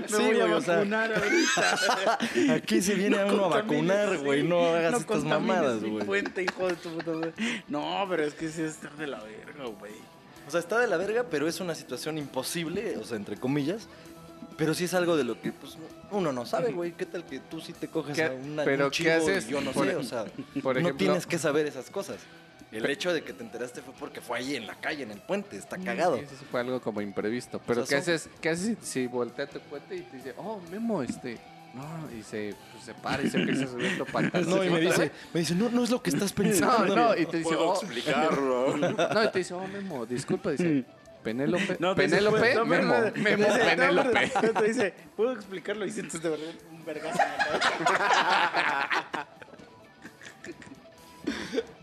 A: me
B: Sí,
A: voy a
B: güey, o sea.
A: vacunar ahorita.
B: Aquí se viene a uno a vacunar, güey. No hagas
A: No
B: estas mamadas,
A: mi
B: güey.
A: puente, hijo de tu puta madre. No, pero es que sí es de la verga, güey.
B: O sea, está de la verga, pero es una situación imposible, o sea, entre comillas, Pero sí es algo de lo que pues, uno no sabe, güey. ¿Qué tal que tú sí te coges
C: ¿Qué-
B: a una,
C: pero
B: un
C: qué
B: chivo
C: haces?
B: y yo no
C: Por-
B: sé? O sea,
C: por
B: no
C: ejemplo-
B: tienes que saber esas cosas. El hecho de que te enteraste fue porque fue ahí en la calle, en el puente. Está cagado.
C: Sí, eso fue algo como imprevisto. Pero
B: O sea,
C: ¿qué,
B: son-
C: haces, ¿qué haces si, voltea tu cuate y te dice, oh, Memo, este... No, y se, pues, se para y se empieza a subir tu pantalón.
B: No, y me dice, me dice, no, no es lo que estás pensando.
C: No, no, y te dice, oh,
E: explicarlo.
C: no, y te dice, oh, Memo, disculpa, dice, Penélope,
A: No, te
C: Penélope,
A: no,
C: Memo, Memo,
A: te dice,
C: Penélope.
A: Te dice, ¿puedo explicarlo? Y sientes de verdad un vergazo en la cabeza.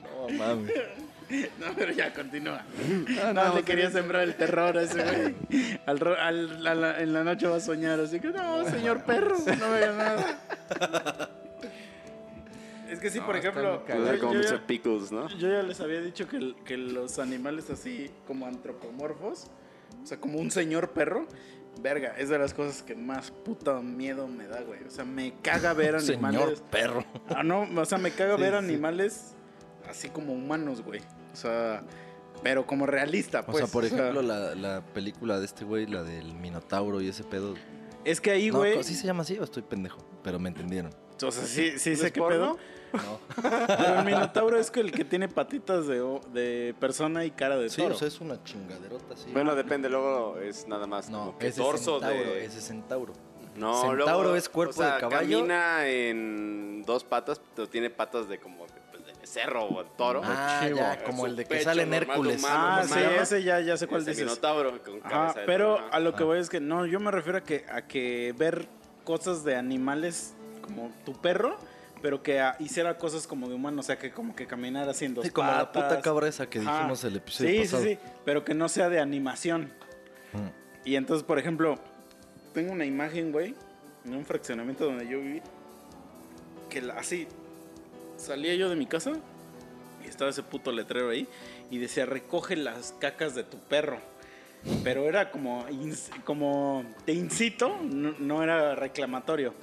B: No, mames.
A: No, pero ya, continúa.
C: Ah,
A: No,
C: no,
A: le quería sembrar el terror a ese güey. Al, al- en la noche va a soñar, así que no, señor perro, no haga nada. Es que sí,
C: No,
A: por ejemplo, yo,
E: Pues, como
A: yo ya,
E: Pickles, ¿no?
A: yo ya les había dicho que, que los animales así como antropomorfos, o sea, como un señor perro, verga, es de las cosas que más puta miedo me da, güey. O sea, me caga ver animales.
B: Señor perro.
A: Ah, no, o sea, me caga
B: Sí,
A: ver
B: sí.
A: animales así como humanos, güey. O sea, pero como realista,
B: O
A: pues.
B: sea, por ejemplo, la, la película de este güey, la del Minotauro y ese pedo.
A: es que ahí,
B: No,
A: güey.
B: ¿Sí se llama así o estoy pendejo? Pero me entendieron.
A: o sea, sí, sí
E: ¿No
A: sé qué pedo.
B: No.
A: Pero el minotauro es que el que tiene patitas de, persona y cara de
B: Sí,
A: toro.
B: o sea, es una chingaderota, sí.
E: Bueno, depende, luego es nada más
B: no,
E: como que
B: ese
E: torso
B: centauro,
E: de...
B: ese centauro.
E: No,
B: Centauro
E: luego,
B: es cuerpo
E: o sea,
B: de caballo.
E: camina en dos patas, pero tiene patas de como de, pues, de becerro o toro.
B: Ah,
A: chivo.
B: ya, como el de que sale en Hércules.
E: humano,
A: ah,
E: ¿cómo
A: sí, ese ya, ya sé cuál
E: Ese
A: dices.
E: minotauro con cabeza
A: pero a lo que
B: Ah.
A: voy es que no, yo me refiero a que, a que ver cosas de animales como tu perro, pero que ah, hiciera cosas como de humano, o sea, que como que caminara haciendo
B: Sí, como la puta cabra esa que
A: Ajá.
B: dijimos el episodio
A: sí,
B: pasado.
A: Sí, sí, pero que no sea de animación.
B: Mm.
A: Y entonces, por ejemplo, tengo una imagen, güey, en un fraccionamiento donde yo viví, que la- así, salía yo de mi casa y estaba ese puto letrero ahí y decía, recoge las cacas de tu perro. Pero era como, como te incito, no, no era reclamatorio.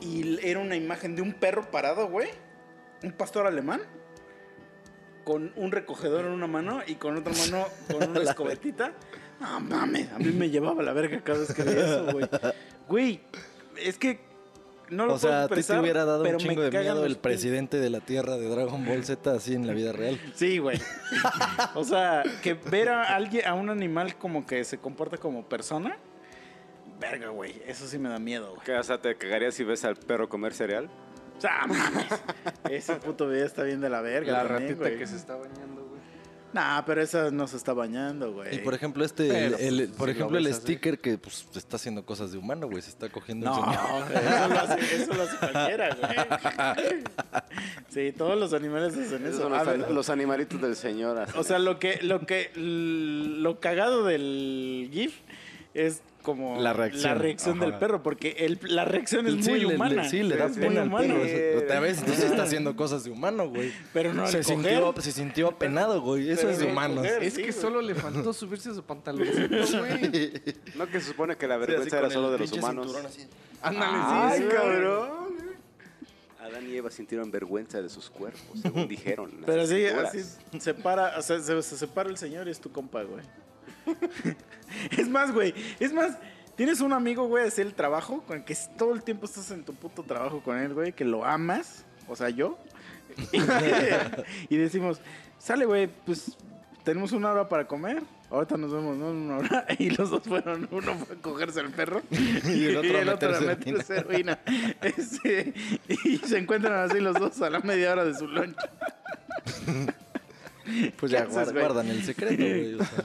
A: Y era una imagen de un perro parado, güey, un pastor alemán, con un recogedor en una mano y con otra mano con una escobetita. No mames, a mí me llevaba la verga cada vez que veía eso, güey. Güey, es que no lo
B: O sea, ti te
A: expresar,
B: hubiera dado un chingo de miedo el presidente de la Tierra de Dragon Ball Z así en la vida real.
A: Sí, güey. O sea, que ver a alguien, a un animal como que se comporta como persona, verga, güey. Eso sí me da miedo, güey.
E: ¿Qué, O sea, ¿te cagarías si ves al perro comer cereal?
A: O sea, mames. Ese puto video está bien de la verga.
C: La
A: también,
C: ratita
A: güey.
C: que se está bañando, güey.
A: Nah, pero esa no se está bañando, güey.
B: Y por ejemplo, este, el,
C: Pero,
B: el-
C: pues,
B: por
C: si lo
B: ejemplo, el
C: ves así.
B: sticker que pues está haciendo cosas de humano, güey. Se está cogiendo
A: No,
B: un señor.
A: eso lo, hace, eso lo hace cualquiera, güey. Sí, todos los animales hacen
E: Esos
A: eso.
E: son
A: A
E: los, los animalitos del señor. así.
A: O sea, lo que, lo que, lo cagado del GIF es como
B: La reacción.
A: reacción del perro, porque el, la reacción es
B: Sí,
A: muy
B: le- le-
A: humana.
B: sí, le da
A: es muy
B: pena al perro. A veces tú sí está haciendo cosas de humano, güey.
A: Pero no
B: se sintió, se sintió apenado, güey. Eso
A: Pero
B: es de humanos.
A: coger.
C: Es
A: sí,
C: que
A: güey.
C: solo le faltó subirse a su pantaloncito, güey.
E: No que se supone que la
B: Sí,
E: vergüenza era solo de los humanos.
C: Ándale,
E: Ay,
C: sí, sí,
E: cabrón. Adán y Eva sintieron vergüenza de sus cuerpos, según dijeron.
A: Pero sí, así se para, o sea, se, se separa el señor y es tu compa, güey. es más, güey, es más, tienes un amigo, güey, así el trabajo, con el que todo el tiempo estás en tu puto trabajo con él, güey, que lo amas, o sea, yo. y decimos, sale, güey, pues tenemos una hora para comer. Ahorita nos vemos, ¿no? Una hora. Y los dos fueron, uno fue a cogerse el perro
B: Y el otro a
A: a
B: meterse
A: meterse heroína. Este, y se encuentran así los dos a la media hora de su lunch.
B: Pues
A: ¿Qué
B: ya
A: haces,
B: guard-
A: güey?
B: guardan el secreto, güey. o sea.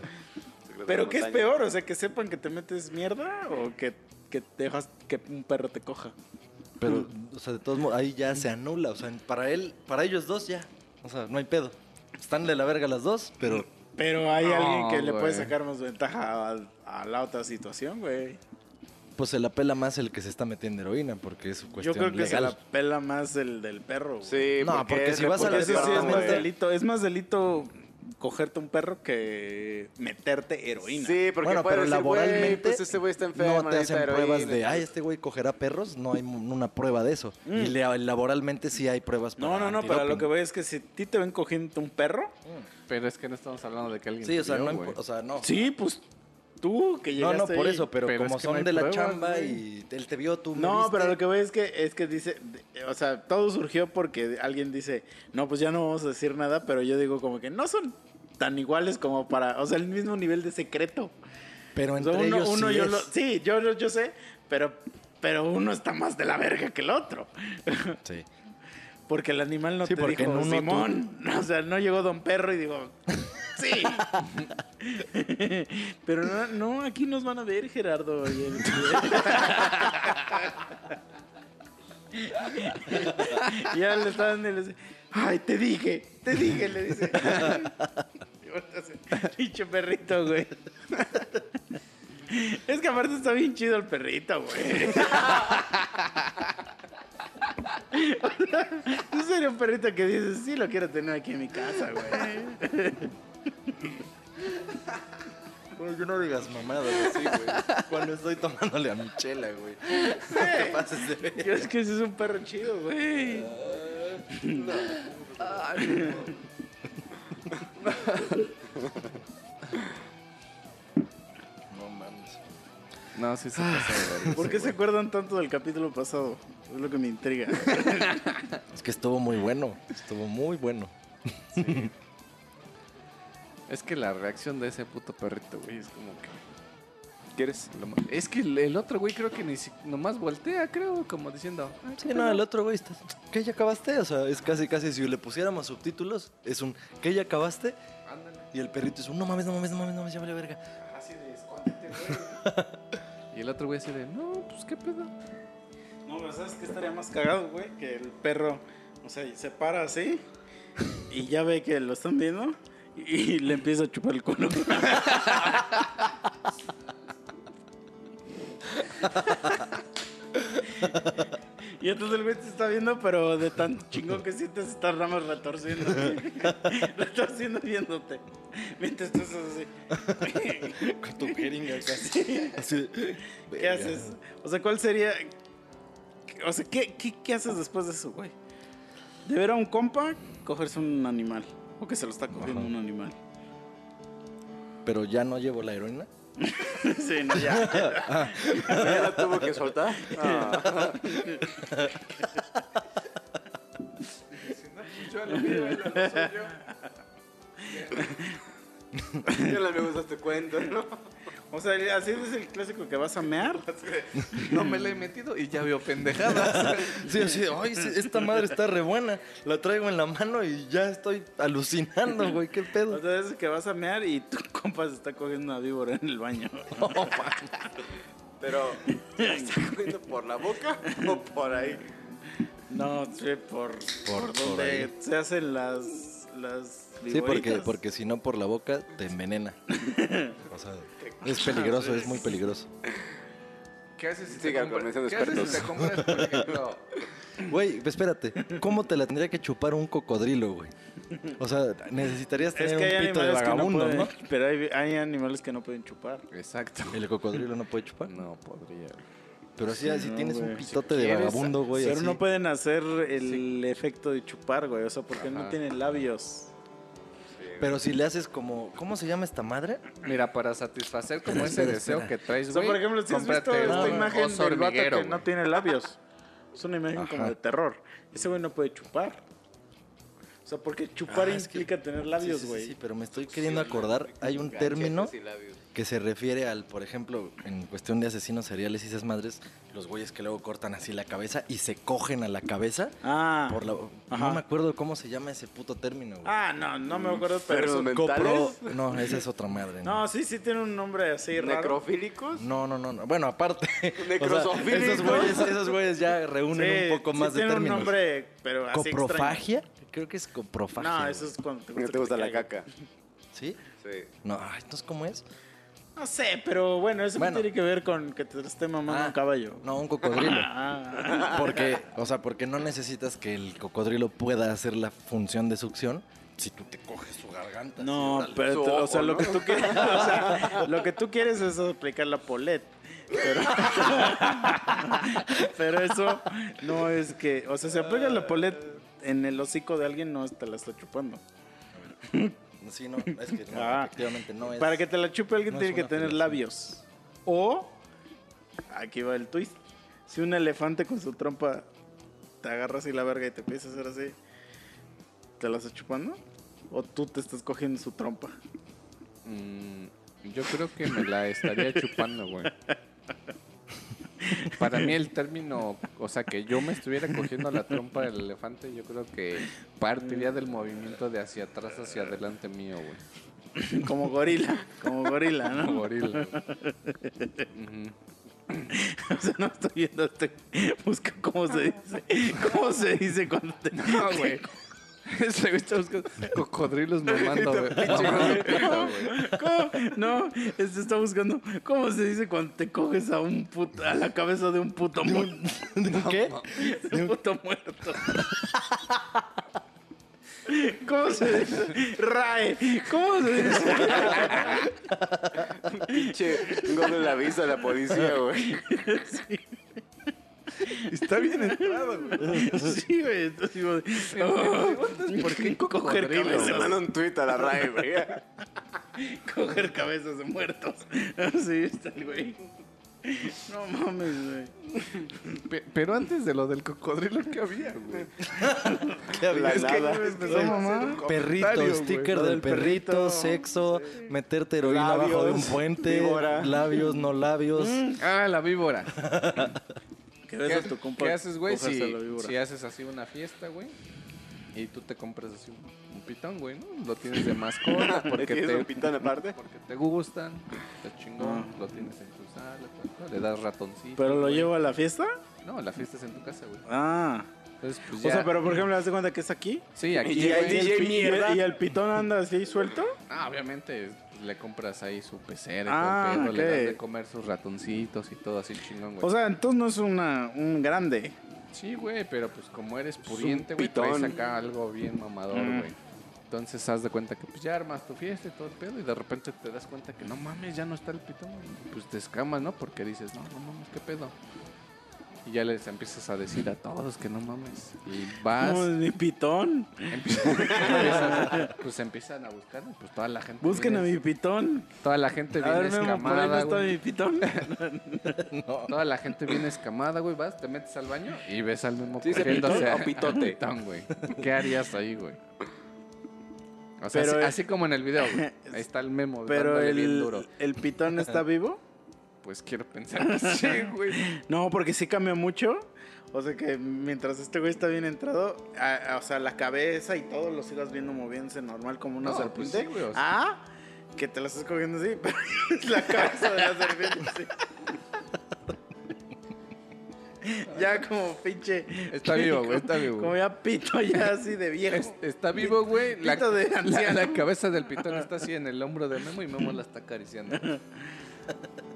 A: Pero ¿qué es peor? O sea, que sepan que te metes mierda o que, que dejas que un perro te coja.
B: Pero, o sea, de todos modos, ahí ya se anula. O sea, para él, para ellos dos ya. O sea, no hay pedo. Están de la verga las dos, pero
A: Pero hay
C: No,
A: alguien que le puede sacar más ventaja a, a la otra situación, güey.
B: pues se la pela más el que se está metiendo heroína, porque es su
A: Yo
B: cuestión
A: creo que se la pela más el del perro. güey.
E: Sí,
B: No, porque si vas a la
A: es más delito. Es más delito cogerte un perro que meterte heroína.
E: Sí, porque
B: bueno, pero
E: decir,
B: laboralmente
E: pues este güey está enfermo,
B: no te hacen pruebas
E: heroína.
B: de, ay, este güey cogerá perros. No hay una prueba de eso.
A: Mm.
B: Y laboralmente sí hay pruebas para
A: No, no, no, pero lo que voy es que si a ti te ven cogiendo un perro,
C: Pero es que no estamos hablando de que alguien
B: Sí, o sea, no,
C: vio, güey.
B: o sea, no.
A: sí, pues tú que
B: No,
A: llegaste
B: no, por
A: ahí.
B: eso, pero,
C: Pero
B: como
C: es que no
B: son de la chamba
C: güey.
B: y él te vio, tú me
A: No,
B: viste.
A: pero lo que voy es que es que dice, o sea, todo surgió porque alguien dice, no, pues ya no vamos a decir nada, pero yo digo como que no son tan iguales como para, o sea, el mismo nivel de secreto.
B: Pero
A: O
B: entre
A: sea, uno,
B: ellos
A: uno
B: sí
A: yo lo, sí, yo, yo, yo sé, pero, pero uno está más de la verga que el otro.
B: Sí.
A: Porque el animal no
B: Sí,
A: te
B: porque
A: dijo
B: tú-
A: Simón. O sea, no llegó Don Perro y digo, sí. Pero no, no, aquí nos van a ver, Gerardo. Ya le estaban y le dice, ay, te dije, te dije, le dice. Pinche perrito, güey. Es que aparte está bien chido el perrito, güey. ¿En serio un perrito que dices, sí lo quiero tener aquí en mi casa, güey?
B: Güey, yo no digas mamadas así, güey. Cuando estoy tomándole a mi chela, güey. No te pases de ver.
A: Yo es que ese es un perro chido, güey.
B: No
C: No, sí se pasa de.
A: ¿Por qué se acuerdan tanto del capítulo pasado? Es lo que me intriga.
B: Es que estuvo muy bueno. Estuvo muy bueno.
C: Es que la reacción de ese puto perrito, güey, es como que...
E: ¿Quieres?
C: Es que el, otro güey creo que ni si- nomás voltea, creo, como diciendo... "Ay,
B: Sí,
C: qué
B: no,
C: pedo".
B: el otro güey está. ¿Qué ya acabaste? O sea, es casi, casi si le pusiéramos subtítulos, es un ¿qué ya acabaste?
C: Ándale.
B: Y el perrito es un no mames, no mames, no mames, no mames, ya vale verga.
C: Así de escóndete, güey. y el otro güey así de, no, pues qué pedo.
A: No, pero ¿sabes qué estaría más cagado, güey? Que el perro, o sea, se para así y ya ve que lo están viendo y le empieza a chupar el culo. Y entonces el güey te está viendo, pero de tan chingón que sientes estas ramas retorciendo. retorciendo viéndote. Mientras tú estás así.
B: Con tu jeringa casi. Así.
A: ¿Qué haces? O sea, ¿cuál sería? O sea, ¿qué, qué, qué haces después de eso, güey? De ver a un compa cogerse un animal. O que se lo está cogiendo
B: Ajá.
A: un animal.
B: Pero ya no llevo la heroína.
A: Sí, no, ya.
E: ¿Ya la tuvo que soltar? Ah. Ya no me gusta este cuento, ¿no?
A: O sea, así es el clásico que vas a mear.
C: No me la he metido y ya veo pendejadas.
B: Sí, así, ay, esta madre está re buena. La traigo en la mano y ya estoy alucinando, güey, qué
A: O
B: pedo.
A: sea, es que vas a mear y tu compa se está cogiendo una víbora en el baño.
E: Pero, ¿la está cogiendo por la boca o por ahí?
A: No, sí, por, por,
B: por
A: donde
B: ahí.
A: se hacen las, las
B: Sí, porque, porque si no por la boca te envenena. O sea, es peligroso, es muy peligroso.
C: ¿Qué haces si te compras, ¿qué haces si te compras, por ejemplo,
B: Güey, espérate, ¿cómo te la tendría que chupar un cocodrilo, güey? O sea, necesitarías
A: Es
B: tener
A: que
B: un pito de
A: no
B: vagabundo,
A: pueden,
B: ¿no?
A: pero hay, hay animales que no pueden chupar.
C: Exacto.
B: El cocodrilo no puede chupar.
C: No podría.
B: Pero así, así
A: no,
B: tienes un pitote
C: Si
B: de vagabundo, güey.
A: pero
B: así.
A: no pueden hacer el efecto de chupar, güey. O sea, porque no
C: Ajá.
A: tienen labios.
B: Pero si le haces como. ¿Cómo se llama esta madre?
C: Mira, para satisfacer como ese
B: espera,
C: deseo que traes,
A: O sea,
C: güey,
A: por ejemplo, si has visto esta imagen del vato que
C: güey.
A: no tiene labios. Es una imagen como
B: Ajá.
A: de terror. Ese güey no puede chupar. O sea, porque chupar
B: Ah, es que-
A: implica tener labios,
B: Sí, sí,
A: güey.
B: Sí, sí, pero me estoy queriendo acordar. Hay un término
E: y labios.
B: Que se refiere al, por ejemplo, en cuestión de asesinos seriales y esas madres, los güeyes que luego cortan así la cabeza y se cogen a la cabeza.
A: Ah.
B: Por la, no me acuerdo cómo se llama ese puto término, güey.
A: Ah, no, no me acuerdo, pero
E: Pero
B: Copro-. No, esa es otra madre. No,
A: No, sí, sí tiene un nombre así raro.
E: ¿Necrofílicos?
B: no, no, no. no. Bueno, aparte.
E: Necrosofílicos.
B: esos, güeyes, esos güeyes ya reúnen
A: Sí,
B: un poco
A: sí
B: más de
A: tiene
B: términos.
A: un nombre, pero así extraño.
B: ¿Coprofagia? Creo que es coprofagia.
A: No, eso es cuando te gusta,
E: te gusta
A: que
E: la caca.
B: ¿Sí?
E: Sí.
B: No, entonces, ¿cómo es?
A: No sé, pero bueno, eso
B: Bueno.
A: no tiene que ver con que te esté mamando
B: Ah.
A: un caballo.
B: No, un cocodrilo.
A: Ah.
B: Porque, o sea, porque no necesitas que el cocodrilo pueda hacer la función de succión si tú te coges su garganta.
A: No, pero o sea, lo que tú quieres, o sea, lo que tú quieres es aplicar la polet. Pero, pero eso no es que, o sea, si aplicas la polet en el hocico de alguien no te la está chupando.
B: Sí, no, es que no,
A: Ah.
B: efectivamente no es.
A: Para que te la chupe alguien
B: no
A: tiene que tener
B: felación.
A: labios. O, aquí va el twist. Si un elefante con su trompa te agarra así la verga y te empieza a hacer así, ¿te la estás chupando? ¿O tú te estás cogiendo su trompa?
C: Mm, yo creo que me la estaría chupando, güey. Para mí el término, o sea, que yo me estuviera cogiendo la trompa del elefante, yo creo que partiría del movimiento de hacia atrás hacia adelante mío, güey.
A: Como gorila, como gorila,
C: Como
A: ¿no?
C: gorila. Ujú.
A: O sea, no estoy viendo este. Busca cómo se dice. ¿Cómo se dice cuando te.
C: No, güey. Güey está buscando cocodrilos mamando, güey.
A: No, este está buscando. ¿Cómo se dice cuando te coges a un puto, a la cabeza de un puto muerto?
B: ¿Qué?
A: De un puto muerto. ¿Cómo se dice? Rae. ¿Cómo se dice?
E: Pinche la vista de la policía, güey.
B: Está bien entrado, güey.
A: Sí, güey. Entonces digo, oh,
C: ¿Por qué
A: coger
C: cocodrilo,
E: Le
A: cabezas?
E: manda un tweet a la RAE, güey.
A: Coger cabezas de muertos. Así está el güey. No mames, güey.
C: Pe- Pero antes de lo del cocodrilo, ¿qué había, güey?
E: La
C: Es que
E: nada.
C: me empezó a mamar un
B: Perrito, sticker del perrito, sexo, meterte heroína abajo de un puente,
E: víbora.
B: labios, no labios.
C: Ah, la víbora.
A: Que
C: ¿Qué,
A: besas tu compa.
C: qué haces, güey, si, haces así una fiesta, güey? Y tú te compras así un, un pitón, güey, ¿no? Lo tienes de mascota
E: ¿Le
C: porque
E: tienes
C: te,
E: un pitón aparte?
C: porque te gustan, está chingón, lo tienes en tu sala, tal, le das ratoncito.
A: ¿Pero lo
C: güey.
A: llevo a la fiesta?
C: No, la fiesta es en tu casa, güey.
A: Ah.
C: Entonces, pues
A: O sea, pero por ejemplo, ¿das de cuenta que es aquí?
C: Sí, aquí,
E: Y
C: güey.
E: DJ
A: ¿Y el, y el pitón anda así suelto?
C: Ah, obviamente le compras ahí su pecera
A: Ah,
C: todo el pedo, le das de comer sus ratoncitos y todo así chingón, güey.
A: O sea, entonces no es una, un grande.
C: sí, güey, pero pues como eres
E: un
C: pudiente, güey, traes acá algo bien mamador,
A: Mm.
C: güey. Entonces haz de cuenta que pues ya armas tu fiesta y todo el pedo y de repente te das cuenta que no mames, ya no está el pitón. Y, pues te escamas, ¿no? Porque dices, no, no mames, ¿qué pedo? Y ya les empiezas a decir a todos que no mames. Y vas,
A: No, mi pitón.
C: empiezan, empiezan- pues empiezan a buscar, pues toda la gente.
A: Busquen a mi pitón.
C: Toda la gente
A: A
C: viene
A: ver, Memo, por ahí no
C: escamada,
A: está
C: güey.
A: mi pitón.
C: Toda la gente viene escamada, güey. Vas, te metes al baño y ves al mismo
E: ¿Sí
C: cogiéndose a-
E: pitote?
C: pitón, güey. ¿Qué harías ahí, güey? O sea,
A: Pero
C: así,
A: el-
C: así como en el video, güey. Ahí está el memo
A: Pero
C: dándole bien duro.
A: el, el pitón está vivo.
C: Pues quiero pensar que sí, güey.
A: No, porque sí cambia mucho. O sea que mientras este güey está bien entrado, a- a- o sea, la cabeza y todo lo sigas viendo moviéndose normal como una
C: No, pues
A: serpiente.
C: sí, güey, o sea.
A: Ah, que te la estás cogiendo así, pero es la cabeza de la serpiente. sí. ya como pinche.
C: Está vivo, güey, está vivo.
A: Como ya pito ya así de viejo.
C: Es- está vivo, güey. La,
A: Pito de
C: la-
A: anciano.
C: la cabeza del pitón está así en el hombro de Memo y Memo la está acariciando.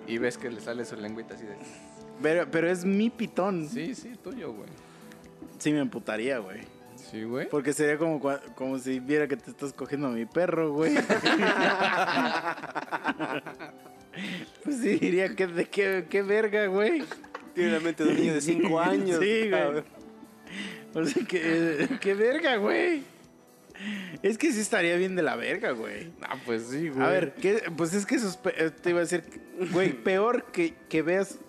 C: Y ves que le sale su lengüita así de...
A: Pero, pero es mi pitón.
C: Sí, sí, tuyo, güey.
A: Sí me emputaría, güey.
C: Sí, güey.
A: Porque sería como, cua- como si viera que te estás cogiendo a mi perro, güey. pues sí, diría que de qué, qué verga, güey.
E: Tiene la mente de un niño de 5 años.
A: Sí, güey.
E: cabrón.
A: O sea, que, qué verga, güey. Es que sí estaría bien de la verga, güey.
C: Ah, pues sí, güey.
A: A ver, ¿qué? pues es que eso es eh, te iba a decir, güey, peor que, que veas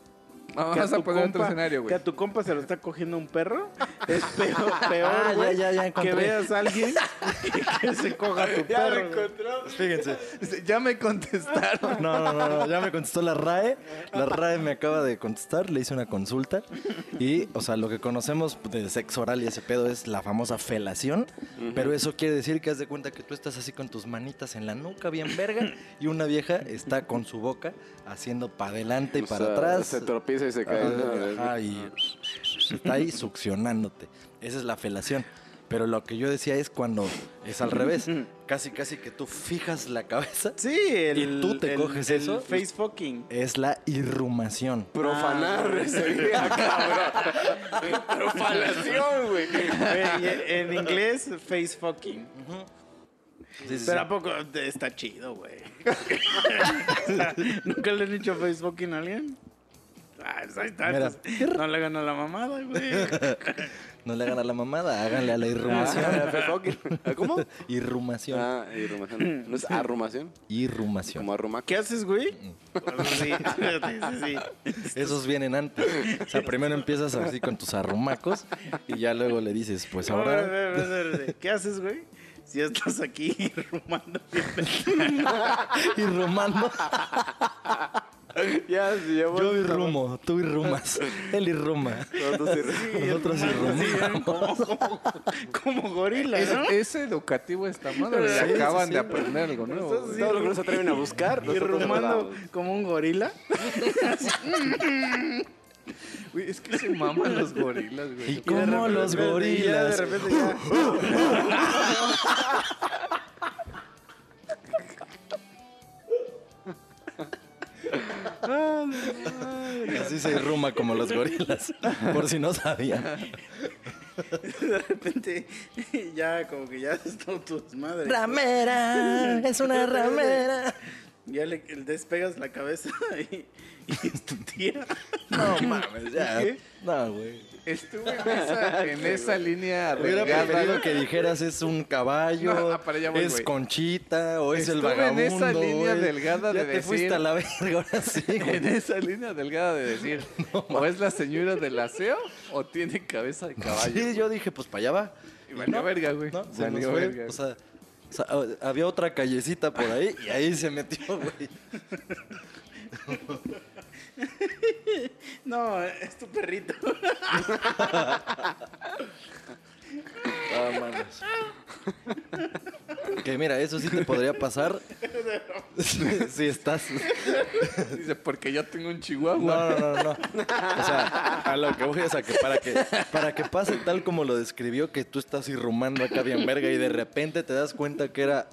C: Vamos
A: que
C: a poner otro escenario,
A: que
C: güey.
A: a tu compa se lo está cogiendo un perro, es peor, peor
B: Ah, ya, ya, ya
A: que veas a alguien que, que se coja a tu
E: Ya lo
A: perro. güey.
E: encontró.
B: Fíjense.
C: Ya me contestaron.
B: No, no, no, no, ya me contestó la RAE. La RAE me acaba de contestar, le hice una consulta. Y, o sea, lo que conocemos de sexo oral y ese pedo es la famosa felación. Pero eso quiere decir que haz de cuenta que tú estás así con tus manitas en la nuca, bien verga, y una vieja está con su boca haciendo para adelante y
E: O
B: para
E: sea,
B: atrás.
E: Se tropieza y se cae.
B: Ajá, y está ahí succionándote. Esa es la felación. Pero lo que yo decía es cuando es al revés. Casi, casi que tú fijas la cabeza.
A: Sí, el,
B: ¿Y tú te
A: el-
B: coges
A: el
B: eso?
A: face fucking.
B: Es la irrumación.
E: Profanar sería, cabrón. Profanación, güey.
A: Güey, en inglés, face fucking.
B: Sí, sí,
A: Pero
B: sí.
A: a poco está chido, güey. ¿Nunca le han dicho face fucking a alguien? Ah, pues ahí está.
B: Mira.
A: pues, no le hagan a la mamada, güey.
B: No le hagan a la mamada, háganle a la irrumación.
E: Ah, ¿Cómo?
B: Irrumación.
E: Ah, irrumación. ¿No es arrumación?
B: Irrumación.
E: Como arrumaco.
A: ¿Qué haces, güey? Sí, sí, sí.
B: Esos vienen antes. O sea, primero empiezas así con tus arrumacos y ya luego le dices, pues ahora.
A: ¿Qué haces, güey? Si estás aquí rumando.
B: irrumando.
E: Ya, sí, ya
B: Yo irrumo, tú irrumas. Él irruma.
E: Nosotros irru-
B: Nosotros
A: rumando, sí,
B: irrumamos.
A: como, como, como gorila,
C: Es,
A: ¿no?
C: es educativo esta madre.
A: Sí,
C: y acaban
B: sí,
C: de aprender algo nuevo.
A: Estás
C: güey.
A: así,
E: Todo lo que no se atreven a buscar.
A: Y rumando como un gorila.
C: Güey, es que se maman los gorilas,
B: ¿Y
C: güey.
B: cómo los
A: Y ya de
B: gorilas?
A: repente ya.
B: Así se irruma como los gorilas. Por si no sabían.
A: De repente ya como que ya están tus madres.
B: Ramera, es una ramera.
A: Ya le, le despegas la cabeza y, y es tu tía.
B: No mames, ya.
A: ¿Qué?
B: No, güey.
C: Estuve en esa, en esa línea
B: Hubiera
C: delgada.
B: preferido que dijeras es un caballo,
C: No, para allá voy,
B: es
C: güey.
B: Conchita o es el
C: Estuve en
B: vagabundo.
C: esa línea
B: güey.
C: delgada
B: ya
C: de
B: te fuiste a la verga, ahora sí, güey.
C: En esa línea delgada de decir, o es la señora del aseo o tiene cabeza de caballo.
B: Sí, yo dije, pues para allá va.
C: Y valió verga, güey.
B: No, se
C: Valió
B: fue.
C: verga.
B: O sea, o sea, ah, había otra callecita por ahí y ahí se metió, güey.
A: No, es tu perrito.
B: Ah. Que mira, eso sí te podría pasar si estás.
C: Dice, porque yo tengo un
B: No,
C: chihuahua.
B: no, no, no. O sea, a lo que voy es a que para que para que pase tal como lo describió, que tú estás irrumando acá bien verga y de repente te das cuenta que era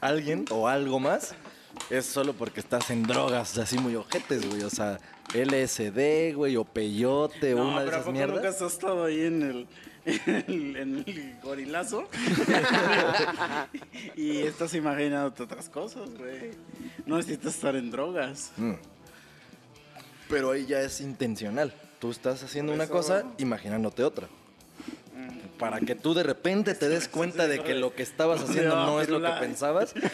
B: alguien o algo más, es solo porque estás en drogas así muy ojetes, güey. O sea, LSD, güey, o peyote,
A: No,
B: una de
A: pero ¿a
B: esas
A: poco nunca
B: mierdas.
A: has estado ahí en el, en el, en el gorilazo? y estás imaginándote otras cosas, güey. No necesitas estar en drogas.
B: Mm. Pero ahí ya es intencional. Tú estás haciendo una cosa imaginándote otra. Para que tú de repente te des cuenta de que lo que estabas haciendo
A: No,
B: no es lo que pensabas.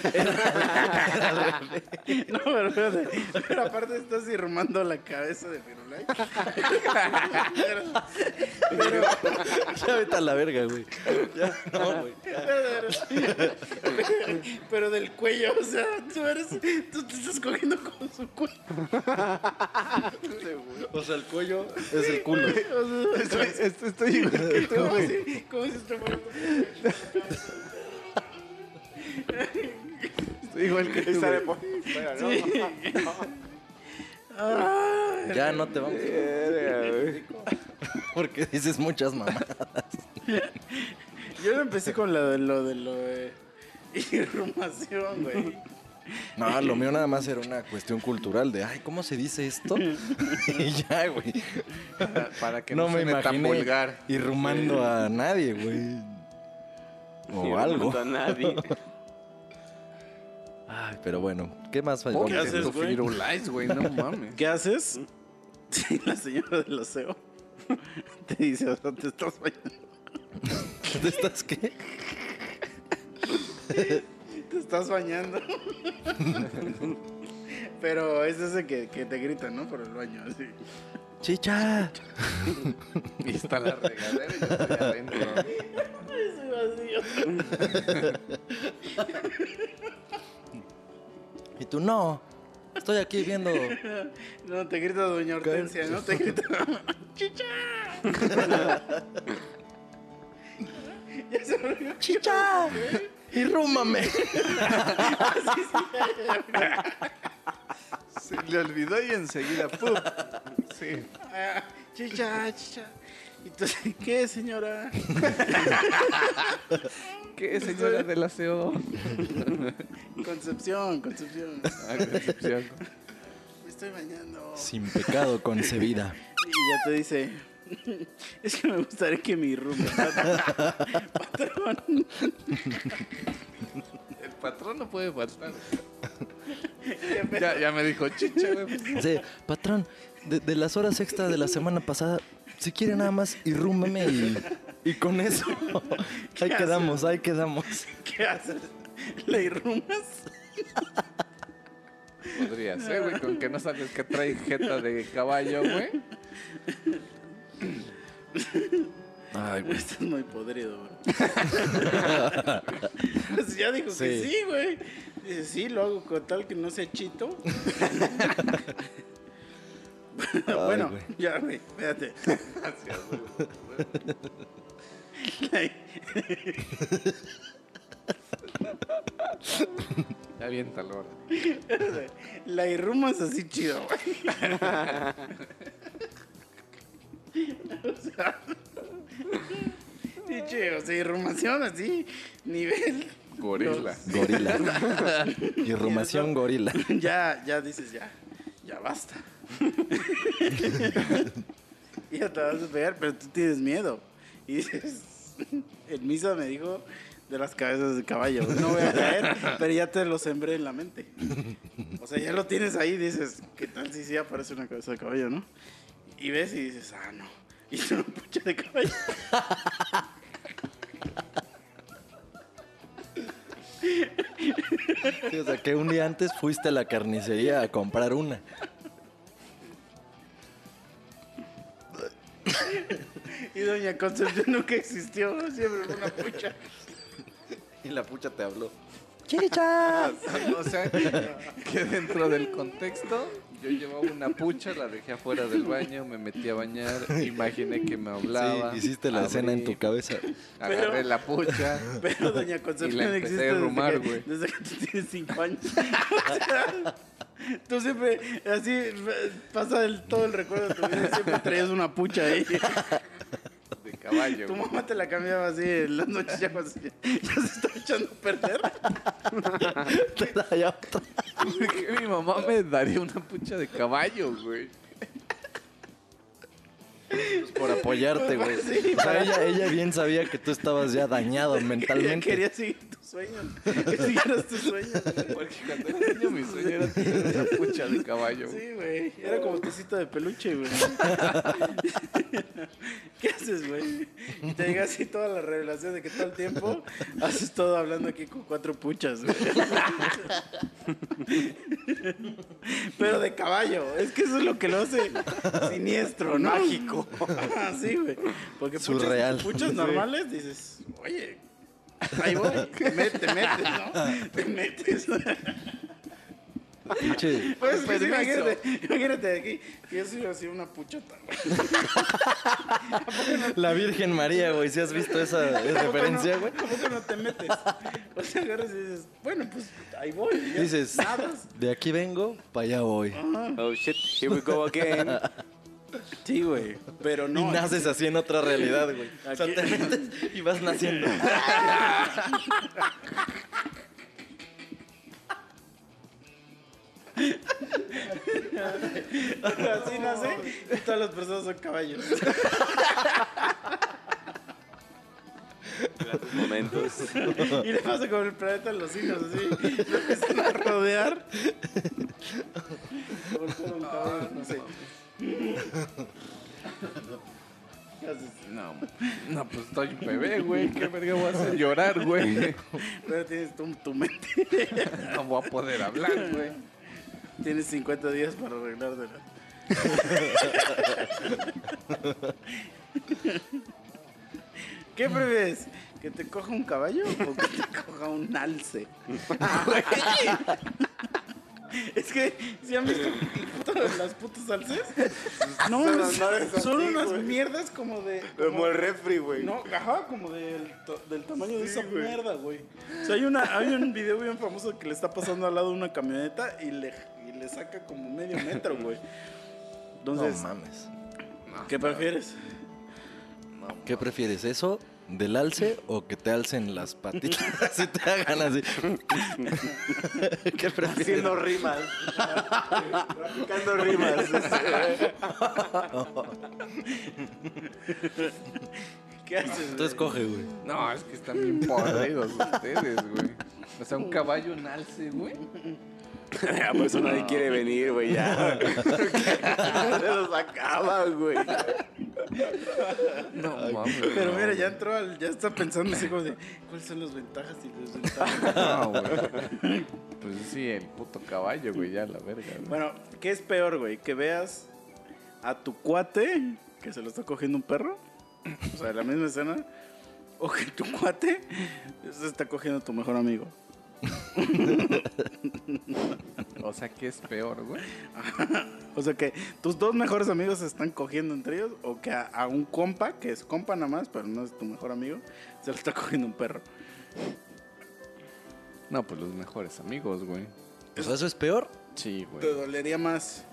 A: No, pero espérate. Pero aparte estás irrumando la cabeza de Firulai. pero, pero,
B: Ya vete a la verga, güey. Ya, no, güey.
A: pero, pero del cuello, o sea, tú eres, tú te estás cogiendo con su cuello.
B: O sea, el cuello es el culo.
A: O sea,
C: Estoy, estoy- estoy igual que tú,
A: si, como si estuviera
C: Estoy igual que
E: Y
C: tú,
E: sale
C: güey.
E: por fuera, ¿no?
A: Ay,
B: Ya no te vamos.
E: Güey.
B: Porque dices muchas mamadas.
A: Yo empecé con lo de lo de lo de irrumación, güey.
B: No, lo mío nada más era una cuestión cultural de, ay, ¿cómo se dice esto? y ya, güey.
C: Para, que
B: no
C: no,
B: me
C: suene tan vulgar.
B: irrumando a nadie, güey. O
E: no
B: algo.
E: a nadie.
B: Ay, pero bueno, ¿qué más
A: ¿Qué
B: vamos a
A: haces, güey?
C: Firulais, güey, no mames.
A: ¿Qué haces? Si la señora del aseo te dice, o sea, te estás bañando.
B: ¿Te estás qué?
A: Te estás bañando. Pero es ese que, que te grita, ¿no? Por el baño, así.
B: ¡Chicha!
C: Y está la regadera y yo estoy adentro.
A: Ese vacío.
B: Y tú, no. Estoy aquí viendo.
A: No, te grita Doña Hortensia, ¿no? Te grita. ¡Chicha! ya se olvidó.
B: ¡Chicha! ¡Irrúmame!
C: Se le olvidó y enseguida, ¡pum! Sí.
A: Ah, chicha, chicha. ¿Y tú, qué, señora?
C: ¿Qué señora del aseo?
A: Concepción, Concepción.
C: Ah, Concepción.
A: Me estoy bañando.
B: Sin pecado concebida.
A: Y ya te dice, es que me gustaría que mi room patrón.
C: El patrón no puede faltar. Ya, ya me dijo chicha, güey.
B: Sí, patrón, de, de las horas extra de la semana pasada, si quiere nada más, irrúmbeme y, y con eso. Ahí quedamos, ahí quedamos.
A: ¿Qué haces? ¿Le irrumas?
C: Podría ser, güey, con que no sabes que trae jeta de caballo, güey.
B: Ay, güey.
A: Estás muy podrido, güey. pues ya dijo que
B: Sí.
A: sí, güey. Dice, sí, lo hago con tal que no sea chito. bueno,
B: güey.
A: ya, güey, espérate.
C: Ya aviéntalo ahora.
A: La irrumas así chido, güey. o sea, o sea, irrumación así, nivel.
C: Gorila.
B: Gorila. Irrumación gorila.
A: ya, ya dices, ya, ya basta. ya te vas a pegar, pero tú tienes miedo. Y dices, el misa me dijo de las cabezas de caballo. No voy a caer, pero ya te lo sembré en la mente. O sea, ya lo tienes ahí y dices, ¿qué tal si sí aparece una cabeza de caballo, no? Y ves y dices, ah, no. Y es una pucha de caballo.
B: O sea, que un día antes fuiste a la carnicería a comprar una.
A: Y Doña Concepción nunca existió, siempre fue una pucha.
B: Y la pucha te habló.
C: O sea, que dentro del contexto, yo llevaba una pucha, la dejé afuera del baño, me metí a bañar, imaginé que me hablaba.
B: Sí, hiciste la escena en
C: abrí,
B: tu cabeza.
C: Agarré
A: Pero-
C: la pucha.
A: Pero Doña
C: Y
A: Concepción
C: la empecé
A: existe
C: a
A: desde,
C: rumar,
A: que,
C: güey.
A: desde que tú tienes cinco años. Tú siempre, así, pasa el- todo el recuerdo de tu vida, y siempre traías una pucha ahí.
C: De caballo.
A: Tu mamá te la cambiaba así en las noches ya cuando se, ya se está echando a perder.
B: Te ya otra.
C: ¿Por qué mi mamá me daría una pucha de caballo, güey?
B: Pues por apoyarte, güey.
A: Sí,
B: o sea, ella, ella bien sabía que tú estabas ya dañado mentalmente.
A: quería seguir tus sueños, que siguieras tus sueños.
C: Porque cuando era niño mi sueño era tener una pucha de caballo.
A: Sí, güey. Era como tecito de peluche, güey. ¿Qué haces, güey? Y te llega así toda la revelación de que todo el tiempo haces todo hablando aquí con cuatro puchas, güey. Pero de caballo. Es que eso es lo que lo hace siniestro, ¿no? Mágico. sí, güey. Porque puchas,
B: Surreal.
A: puchas normales dices, oye, ahí voy. Te met- te metes, ¿no? Te metes.
B: Pinche-
A: Pues, pues, imagínate, imagínate de aquí, que yo soy así una puchota. güey.
B: La Virgen María, güey. ¿Si has visto esa, esa referencia, güey?
A: ¿Cómo que no te metes? O sea, agarras y dices, bueno, pues ahí voy.
B: Dices,
A: nadas.
B: de aquí vengo, para allá voy.
E: Oh shit, here we go again.
A: Sí, güey, pero no.
B: y naces así en otra realidad, güey. O sea, te metes y vas naciendo.
A: Así nace y todas las personas son caballos.
E: Momentos.
A: Y le pasa con el planeta de los hijos, así. Lo empiezan a rodear. Perro, un caballo, no sé.
C: No, no, pues estoy un bebé, güey. ¿Qué verga voy a hacer? Llorar, güey.
A: Pero tienes tu, tu mente.
C: No voy a poder hablar, güey.
A: Tienes 50 días para arreglártela. ¿Qué prefieres? ¿Que te coja un caballo o que te coja un alce? es que, ¿si han visto todas las putas alces? No,
E: Son así,
A: unas mierdas como de...
E: Como el refri, güey.
A: No, ajá, como del, del tamaño de
E: Sí,
A: esa mierda, güey. O sea, hay, una, hay un video bien famoso que le está pasando al lado de una camioneta y le, y le saca como medio metro, güey.
B: No
A: Entonces,
B: mames.
A: ¿qué prefieres?
B: ¿Qué prefieres, eso del alce o que te alcen las patitas y te hagan así? ¿Qué prefieres?
E: Haciendo rimas. Practicando rimas.
A: ¿Qué haces?
B: Tú escoge, güey.
C: No, es que están bien podridos ustedes, güey. O sea, un caballo en alce, güey.
E: Ya, por eso nadie quiere venir, güey, ya. Se los acaba, güey.
C: No mames.
A: Pero mira, ya entró al, ya está pensando así como de cuáles son las ventajas y desventajas.
C: No, güey. Pues sí, el puto caballo, güey, ya la verga. güey.
A: bueno, ¿qué es peor, güey? Que veas a tu cuate que se lo está cogiendo un perro, o sea, la misma escena, o que tu cuate se está cogiendo a tu mejor amigo.
C: O sea, ¿qué es peor, güey?
A: O sea, que tus dos mejores amigos se están cogiendo entre ellos, o que a, a un compa, que es compa nada más, pero no es tu mejor amigo, se lo está cogiendo un perro.
C: No, pues los mejores amigos, güey.
B: Sea, eso es peor.
C: Sí,
A: Te
C: güey.
A: dolería más.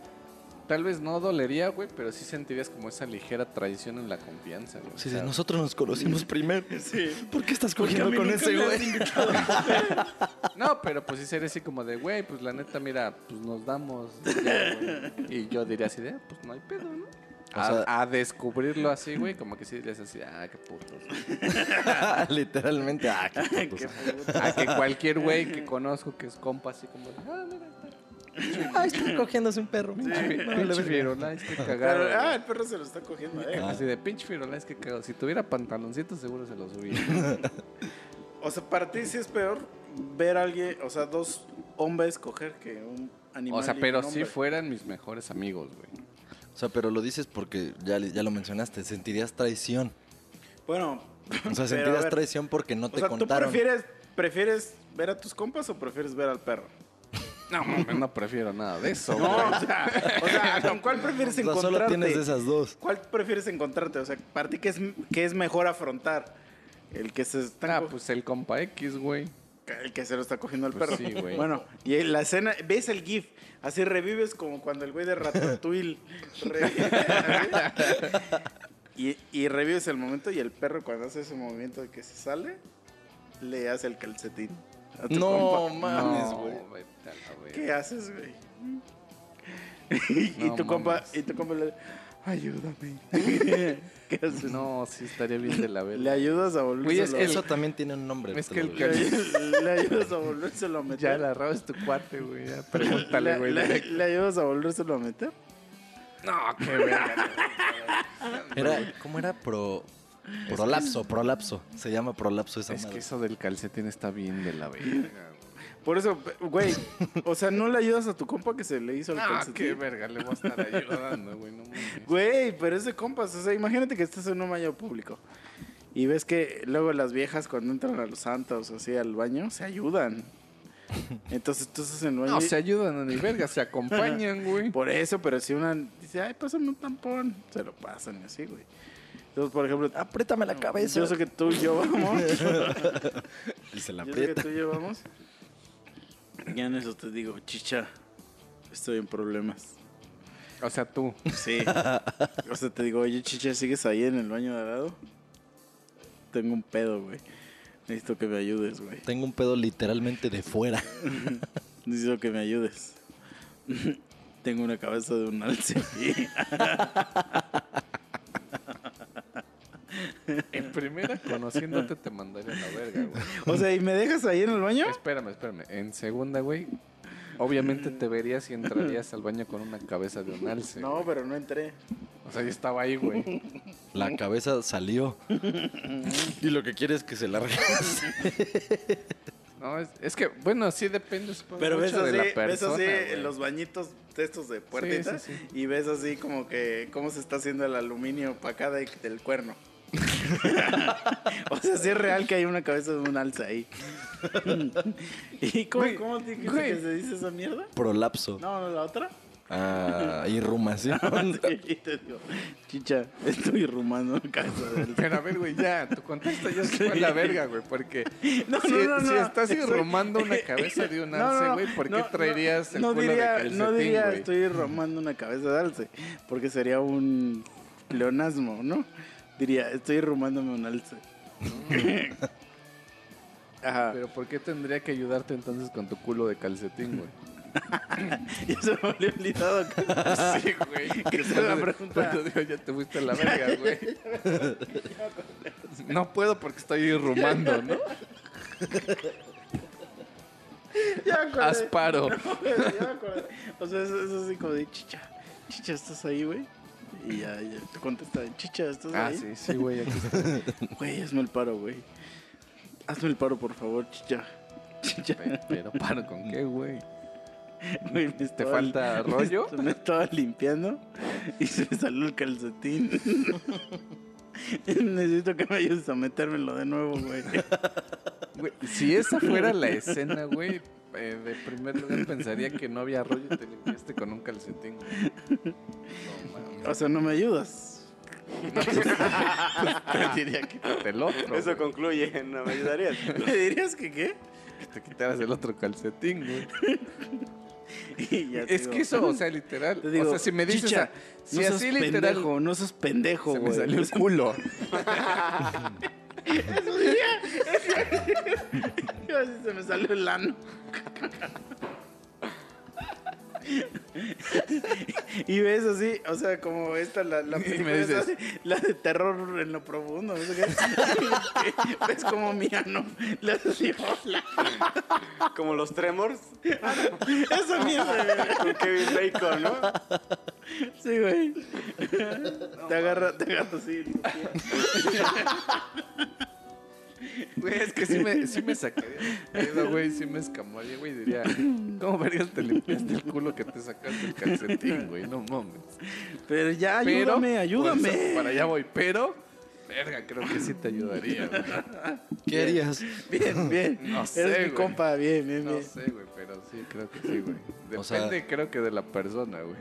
C: Tal vez no dolería, güey, pero sí sentirías como esa ligera traición en la confianza, güey. Sea,
B: nosotros nos conocimos primero.
A: Sí.
B: ¿Por qué estás cogiendo con ese güey?
C: No, pero pues sí sería así como de, güey, pues la neta, mira, pues nos damos. ya, y yo diría así de, ah, pues no hay pedo, ¿no?
B: O
C: A,
B: sea-
C: a descubrirlo así, güey, como que sí dirías así, ah, qué putos.
B: Literalmente. Ah, qué putos.
A: puto.
C: A que cualquier güey que conozco que es compa así como, de, ah, mira,
B: Ay, está cogiéndose un perro. No,
C: pinche Firulais, qué
A: Pero,
C: cagado.
A: ah, el perro se lo está cogiendo a él.
C: Así de pinche Firulais, qué cagado. Si tuviera pantaloncitos, seguro se los subía.
A: O sea, para ti sí es peor ver a alguien, o sea, dos hombres coger que un animal.
C: O sea, pero si fueran mis mejores amigos, güey.
B: O sea, pero lo dices porque ya, ya lo mencionaste. Sentirías traición.
A: Bueno.
B: O sea, sentirías
A: ver,
B: traición porque no
A: O
B: te
A: sea, ¿tú
B: contaron.
A: prefieres, prefieres ver a tus compas o prefieres ver al perro?
C: No, mames, no prefiero nada de eso,
A: No,
C: güey.
A: o sea, o sea, ¿con cuál prefieres encontrarte?
B: solo tienes de esas dos.
A: ¿Cuál prefieres encontrarte? O sea, para ti, ¿qué es, qué es mejor afrontar? El que se está
C: Ah, pues el compa X, güey.
A: el que se lo está cogiendo al
C: Pues
A: perro.
C: sí, güey.
A: Bueno, y en la escena, ves el GIF, así revives como cuando el güey de Ratatouille revive. y, y revives el momento y el perro cuando hace ese movimiento de que se sale, le hace el calcetín. A tu
B: No
A: compa.
B: mames, güey.
A: ¿Qué haces, güey? y,
C: No
A: tu compa, y tu compa le ayúdame. ¿Qué haces?
C: No, sí estaría bien de la
A: Le
C: verga.
A: ayudas a
C: Güey, es que
B: Eso también tiene un nombre.
C: es que el cari-
A: le ayudas a volvérselo a meter.
C: Ya la raba es tu cuate, güey. Pregúntale,
A: le,
C: güey.
A: le- le ayudas a volvérselo a meter.
C: No, qué verga.
B: Era, ¿Cómo era? Pro, prolapso, prolapso. Se llama prolapso esa
C: Es que eso del calcetín está bien de la verga.
A: Por eso, güey, o sea, no le ayudas a tu compa que se le hizo el
C: Ah,
A: calcetín.
C: qué verga, le voy a estar ayudando, güey. No mames.
A: Güey, pero es de compas. O sea, imagínate que estás en un baño público y ves que luego las viejas cuando entran a los santos o así al baño se ayudan. Entonces tú estás en el baño.
C: No,
A: y-
C: se ayudan a ni verga, se acompañan, güey.
A: Por eso, pero si una dice, ay, pásame un tampón, se lo pasan y así, güey. Entonces, por ejemplo,
B: Apriétame la cabeza.
A: yo sé que tú y yo vamos.
B: Y se la
A: Yo sé que
B: aprieta.
A: tú y yo vamos. Ya en eso te digo, chicha, estoy en problemas.
C: O sea, tú.
A: Sí. O sea, te digo, oye, chicha, ¿sigues ahí en el baño de al lado? Tengo un pedo, güey. Necesito que me ayudes, güey.
B: Tengo un pedo literalmente de fuera.
A: Necesito que me ayudes. Tengo una cabeza de un alce.
C: En primera, conociéndote, te mandaría a la verga, güey.
A: o sea, ¿y me dejas ahí en el baño?
C: Espérame, espérame. En segunda, güey, obviamente te verías y entrarías al baño con una cabeza de un alce.
A: No,
C: güey.
A: pero no entré.
C: O sea, yo estaba ahí, güey.
B: La cabeza salió. y lo que quiere es que se la regrese.
C: No, es, es que, bueno, sí depende, supongo,
A: Pero ves
C: mucho
A: así,
C: de la
A: ves
C: persona,
A: así
C: güey.
A: los bañitos de estos de puertita
C: sí, sí.
A: y ves así como que cómo se está haciendo el aluminio para acá de- del cuerno. o sea, sí es real que hay una cabeza de un alza ahí. ¿Y cómo,
C: Güey,
A: cómo dijiste
C: güey.
A: que se dice esa mierda?
B: Prolapso.
A: No, no, la otra.
B: Ah, irrumación.
A: te digo, chicha, estoy rumando una cabeza de alza.
C: Pero a ver, güey, ya, tu contexto ya se fue a la verga, güey, porque
A: No,
C: si,
A: no, no,
C: si
A: no.
C: estás
A: Estoy-
C: irrumando una cabeza de un alce,
A: no,
C: güey, ¿por qué
A: no,
C: traerías
A: no,
C: el
A: no
C: culo
A: diría,
C: de calcetín,
A: No diría
C: güey?
A: estoy romando una cabeza de alce, porque sería un pleonasmo, ¿no? Diría, estoy rumándome un alce. Ajá.
C: Pero ¿por qué tendría que ayudarte entonces con tu culo de calcetín, güey?
A: Ya se me había olvidado.
C: Sí, güey.
A: Que es la pregunta.
C: Cuando digo, ya te fuiste a la verga, güey. No puedo porque estoy irrumando, ¿no?
A: Ya me.
C: Asparo.
A: No, güey, ya me. O sea, eso, eso es así como de chicha. Chicha, ¿estás ahí, güey? Y ya, ya te contesta, chicha, ¿estás
C: Ah,
A: ahí?
C: sí, sí, güey. aquí está.
A: Güey, hazme el paro, güey. Hazme el paro, por favor, chicha. Chicha.
C: Pe- Pero paro con qué, güey. ¿Te
A: estaba-
C: falta rollo?
A: Me estaba limpiando y se me salió el calcetín. Necesito que me ayudes a metérmelo de nuevo, güey.
C: Güey, Si esa fuera la escena, güey, eh, de primer lugar pensaría que no había rollo y te limpiaste con un calcetín, güey. No.
A: O sea, no me ayudas. Te diría que
C: Quítate el otro.
E: Eso
C: güey.
E: concluye, ¿no me ayudarías?
A: ¿Me dirías que qué?
C: Que te quitaras el otro calcetín, güey.
A: Y ya te
C: Es
A: digo,
C: que eso, o sea, literal.
A: te digo,
C: o sea, si me dices.
A: chicha,
C: si
A: no
C: así literal.
A: pendejo, no seas pendejo,
C: se
A: güey.
C: me salió el culo.
A: Eso. Eso se me salió el ano y ves así, o sea, como esta, la, la
C: Y me
A: película
C: dices-
A: así, la de terror en lo profundo, no ves como mi ano le hace así, hola.
E: Como los Tremors
A: Esa mierda,
E: con Kevin Bacon, ¿no?
A: Sí, güey. Te agarra, te agarra así.
C: Güey, es que sí me, sí me sacaría pedo, güey. Sí me escamaría, güey. Diría, ¿cómo verías te limpiaste el culo que te sacaste el calcetín, güey? No mames.
A: Pero ya,
C: Pero,
A: ayúdame, ayúdame.
C: pues, para allá voy. Pero, verga, creo que sí te ayudaría, güey.
B: ¿Qué harías?
A: Bien, bien.
C: No sé,
A: Eres mi compa, bien, bien,
C: No
A: bien.
C: sé, güey, pero sí, creo que sí, güey. Depende,
B: O sea-
C: creo que de la persona, güey.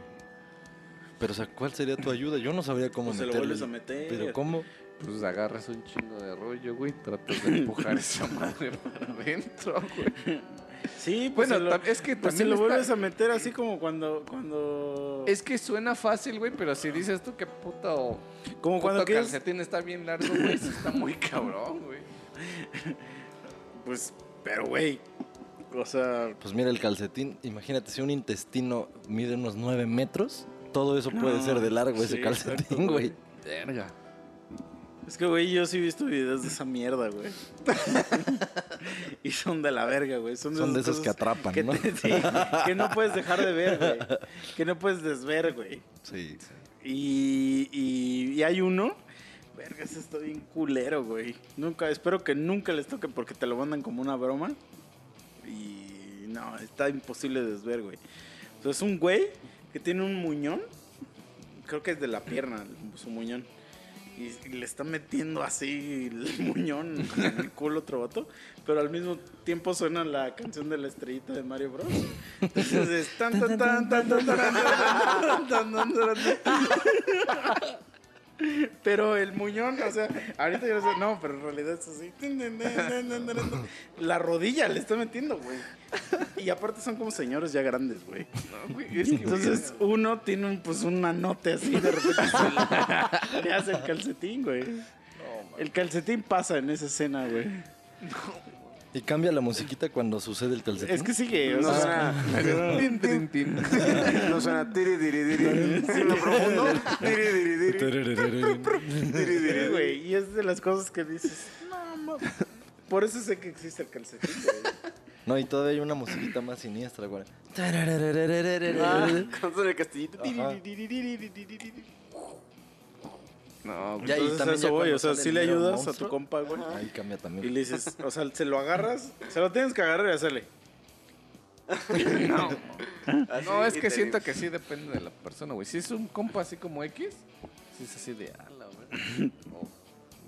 B: Pero, o sea, ¿cuál sería tu ayuda? Yo no sabría cómo
A: Pues se lo
B: meterle.
A: vuelves a meter.
B: Pero, ¿cómo?
C: Pues agarras un chingo de rollo, güey. Tratas de empujar esa madre para adentro, güey.
A: Sí, pues
C: Bueno,
A: lo-
C: es que
A: pues
C: también
A: lo
C: está-
A: vuelves a meter así como cuando cuando
C: Es que suena fácil, güey, pero si dices tú que puto,
A: como cuando quieres
C: calcetín está bien largo, güey, está muy cabrón, güey.
A: pues pero güey, o sea,
B: Pues mira, el calcetín, imagínate, si un intestino mide unos 9 metros, todo eso puede ser de largo
A: sí,
B: ese calcetín, güey.
C: Verga.
A: Es que güey, yo sí he visto videos de esa mierda, güey. y son de la verga, güey. Son de,
B: Son de esos que atrapan,
A: que
B: ¿no?
A: te- sí, que no puedes dejar de ver, güey. Que no puedes desver, güey.
B: Sí.
A: Y, y, y hay uno. Verga, ese está bien culero, güey. Nunca, espero que nunca les toque porque te lo mandan como una broma. Y no, está imposible de desver, güey. Entonces, un güey que tiene un muñón. Creo que es de la pierna, su muñón. Y, le está metiendo así el muñón en el culo otro vato. Pero al mismo tiempo suena la canción de la estrellita de Mario Bros. Entonces es tan tan tan tan tan tan tan tan tan tan. Pero el muñón, o sea, ahorita yo no sé, no, pero en realidad es así. La rodilla le está metiendo, güey. Y aparte son como señores ya grandes, güey.
C: No, güey, es que,
A: Entonces uno tiene un, pues un manote así, de repente se le, le hace el calcetín, güey. El calcetín pasa en esa escena, güey.
B: Y cambia la musiquita cuando sucede el calcetín.
A: Es que sigue, o
E: No
A: sea,
E: suena, no suena tiri diri diri. En lo profundo, tiri diri diri. Tiri diri
A: sí, güey. Y es de las cosas que dices, no, Por eso sé que existe el calcetín, güey.
B: No, y todavía hay una musiquita más siniestra, güey.
E: Ah, el castillito.
C: No.
B: Ya, y también
A: eso
B: ya
A: voy, o sea, si le ayudas a tu compa, güey.
B: Ahí cambia
A: Y
B: también.
A: le dices, o sea, se lo agarras, se lo tienes que agarrar y hacerle.
C: No, no, es
E: y
C: que siento que sí depende de la persona, güey. Si es un compa así como X, si es así de ala, güey. O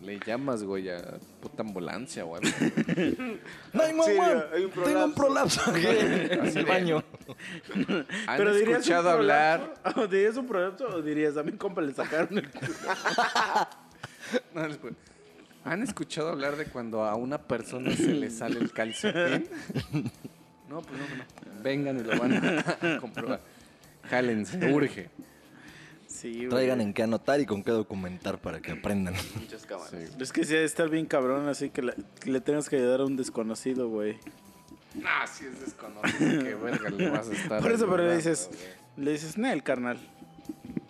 C: le llamas, güey, a puta ambulancia o algo.
B: ¡No hay
E: Sí,
B: mamá!
E: hay un
B: Tengo un prolapso aquí en
C: Así
B: el baño.
C: ¿Han
A: Pero dirías un
C: escuchado hablar?
A: prolapso, ¿O dirías un prolapso o dirías a mi compa le sacaron el culo?
C: No. ¿Han escuchado hablar de cuando a una persona se le sale el calcetín? No, pues no, no. Vengan y lo van a comprobar. Jálense, urge.
A: Sí.
B: Traigan en qué anotar y con qué documentar para que aprendan.
E: Muchas cámaras.
C: Sí.
A: Es que sí estar bien cabrón, así que, que le tengas que ayudar a un desconocido, güey.
C: Ah, si es desconocido, qué verga le vas a estar.
A: Por eso, pero le dices, le dices, Nel, carnal.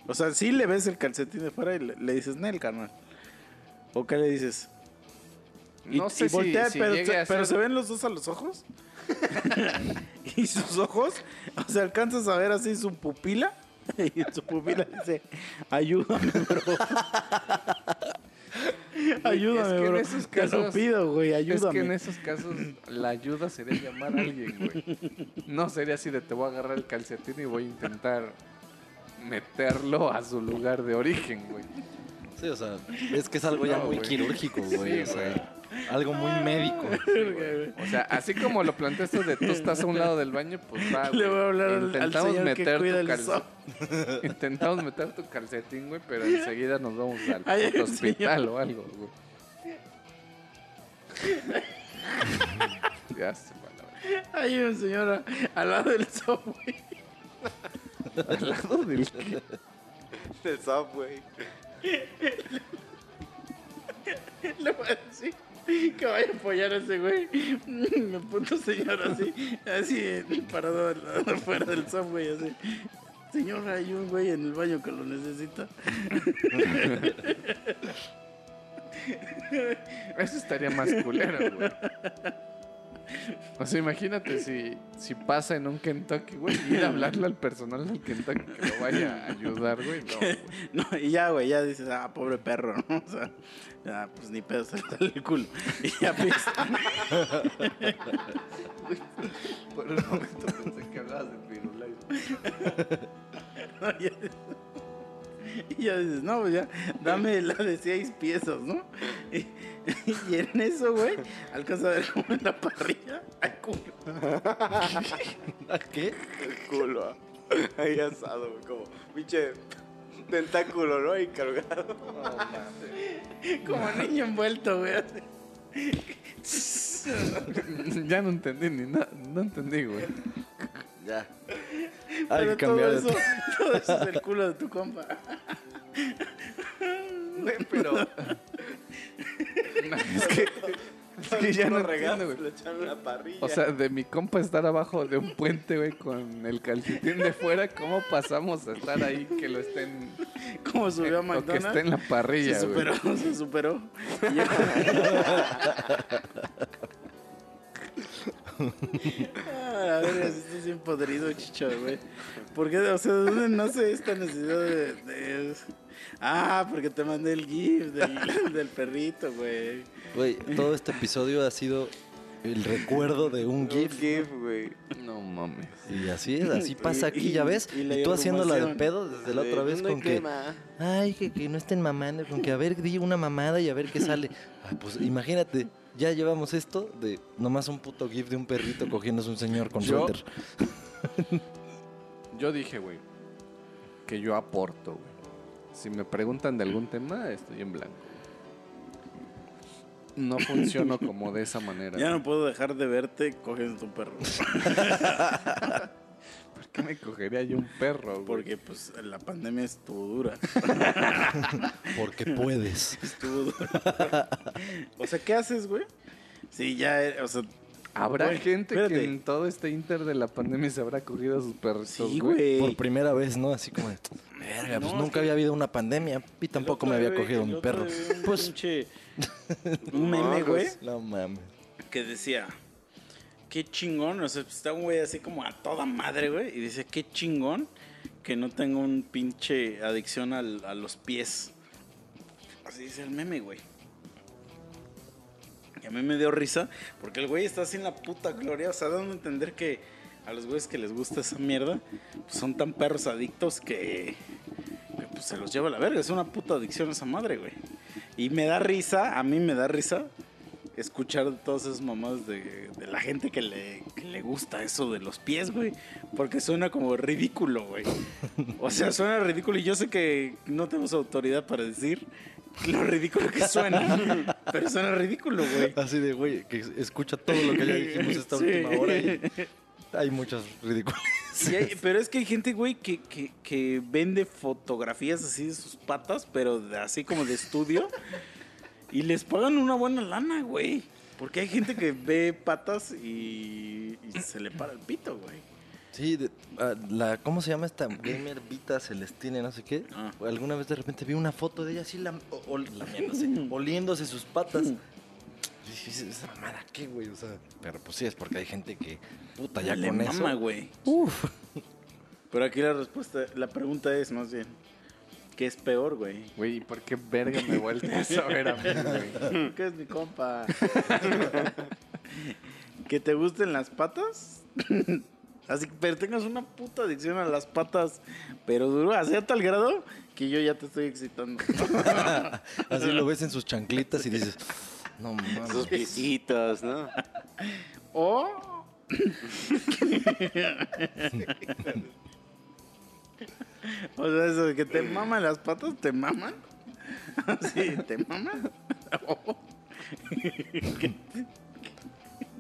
A: O sea, sí le ves el calcetín de fuera y le, le dices, Nel, carnal. ¿O qué le dices? Y-
C: No sé
A: y voltea,
C: si, si
A: pero, se,
C: a
A: pero
C: ser-
A: se ven los dos a los ojos. y sus ojos, o sea, alcanzas a ver así su pupila. Y su pupila dice, ayúdame, bro. ayúdame,
C: Es que en
A: bro.
C: esos
A: Te lo
C: casos-
A: pido, güey,
C: Es que en
A: ayúdame.
C: esos casos la ayuda sería llamar a alguien, güey. No sería así de te voy a agarrar el calcetín y voy a intentar meterlo a su lugar de origen, güey.
B: Sí, o sea, es que es algo ya
C: No,
B: muy
C: güey.
B: quirúrgico, güey.
C: Sí,
B: o sea, algo muy médico.
C: O sea, así como lo planteaste de tú estás a un lado del baño, pues va,
A: Le voy a hablar al- al
C: Intentamos
A: que
C: meter
A: cuida
C: tu
A: el
C: calce-
A: zoo.
C: Intentamos meter tu calcetín, güey, pero enseguida nos vamos al
A: Ay,
C: hospital
A: señor.
C: o algo, güey. ya se.
A: Hay una señora al lado del subway.
C: Al lado del
E: Del subway.
A: Le voy a decir que vaya a apoyar a ese güey. El puto señor así, así parado afuera del subway, así. Señor, hay un güey en el baño que lo necesita.
C: Eso estaría más culero, güey. O sea, imagínate si, si pasa en un Kentucky, güey, ir a hablarle al personal del Kentucky que lo vaya a ayudar, güey. No,
A: y ya, güey, ya dices, ah, pobre perro, ¿no? O sea, ya, pues ni pedo, se el culo. Y ya pisa.
C: Por un momento pensé que hablabas de Firulais.
A: ¿no? Ya- Y ya dices, no, pues ya, dame la de seis pesos, ¿no? Y, y en eso, güey, alcanza a ver como en la parrilla hay culo.
B: ¿A qué?
E: El culo. Ahí asado, güey. Como pinche tentáculo, ¿no? Ahí cargado.
A: Como niño envuelto, güey.
C: Ya no entendí ni nada. No entendí, güey.
B: Ya. Hay
A: Pero
B: que cambiar
A: todo eso, todo eso es el culo de tu compa.
C: Güey, pero. es que. Es que ya no entiendo, güey.
E: Lo echaron en la parrilla.
C: O sea, de mi compa estar abajo de un puente, güey, con el calcetín de fuera, ¿cómo pasamos a estar ahí que lo estén.
A: Como subió a
C: o que
A: McDonald's.
C: esté en la parrilla,
A: se
C: güey?
A: superó, se superó. Y ya- Ah, a ver, estás bien podrido, chicho, güey. ¿Por qué? O sea, ¿de dónde nace esta necesidad de, de- Ah, porque te mandé el GIF del, del perrito, güey.
B: Güey, todo este episodio ha sido el recuerdo de un
E: Un
B: GIF.
E: GIF, güey.
C: No mames.
B: Y así es, así pasa aquí, ya ves.
A: Y la
B: Y tú haciéndola de pedo desde la otra vez
E: "No hay
B: con que.
E: crema".
B: Ay, que, que no estén mamando, con que a ver, di una mamada y a ver qué sale. Ah, pues imagínate, ya llevamos esto de nomás un puto gif de un perrito cogiéndose un señor con
C: Yo-
B: suéter.
C: Yo dije, güey, que yo aporto, güey. Si me preguntan de algún tema, estoy en blanco. No funciono como de esa manera.
A: Ya no puedo dejar de verte cogiendo tu perro.
C: ¿Por qué me cogería yo un perro, güey?
A: Porque, pues, la pandemia estuvo dura.
B: Porque puedes.
A: Estuvo dura. O sea, ¿qué haces, güey? Sí, ya, eh, o sea...
C: Habrá
A: güey,
C: gente
A: espérate.
C: que en todo este inter de la pandemia se habrá cogido a sus perritos,
A: Sí,
C: güey.
B: Por primera vez, ¿no? Así como de, verga, pues nunca
A: que-
B: había habido una pandemia y tampoco me había cogido un perro.
A: Pues,
B: Pues,
A: pinche, un meme, güey,
B: no mames.
A: que decía, qué chingón, o sea, está un güey así como a toda madre, güey, y dice, qué chingón que no tengo un pinche adicción a los pies. Así dice el meme, güey. Y a mí me dio risa, porque el güey está así en la puta gloria, o sea, dando a entender que a los güeyes que les gusta esa mierda, pues, son tan perros adictos que, pues, se los lleva a la verga. Es una puta adicción esa madre, güey. Y me da risa, a mí me da risa escuchar todas esas mamás de, de la gente que le, que le gusta eso de los pies, güey. Porque suena como ridículo, güey. O sea, suena ridículo y yo sé que no tenemos autoridad para decir lo ridículo que suena. pero suena ridículo, güey.
B: Así de, güey, que escucha todo lo que ya dijimos esta
A: Sí.
B: última hora y hay muchas ridículas.
A: Sí, pero es que hay gente, güey, que, que, que vende fotografías así de sus patas, pero así como de estudio. Y les pagan una buena lana, güey. Porque hay gente que ve patas y, y se le para el pito, güey.
B: Sí, de- ah, la, ¿cómo se llama esta gamer Vita Celestina, no sé qué?
A: Ah.
B: Alguna vez de repente vi una foto de ella así la, o- ol- lamiéndose, oliéndose sus patas. dices, esa mamada, ¿qué, güey? O sea, pero pues sí, es porque hay gente que, puta, ya
A: Le
B: con
A: mama,
B: eso.
A: güey.
B: Uf.
A: Pero aquí la respuesta, la pregunta es más bien, ¿qué es peor, güey?
C: Güey, ¿y por qué verga me volteas a ver a mí, güey?
A: ¿Qué es mi compa? ¿Que te gusten las patas? Así que pero tengas una puta adicción a las patas, pero duro, así a tal grado que yo ya te estoy excitando.
B: Así lo ves en sus chanclitas y dices, no mames.
E: Sus piecitos, ¿no?
A: O. o sea, eso de que te maman las patas, te maman. Sí, te maman. O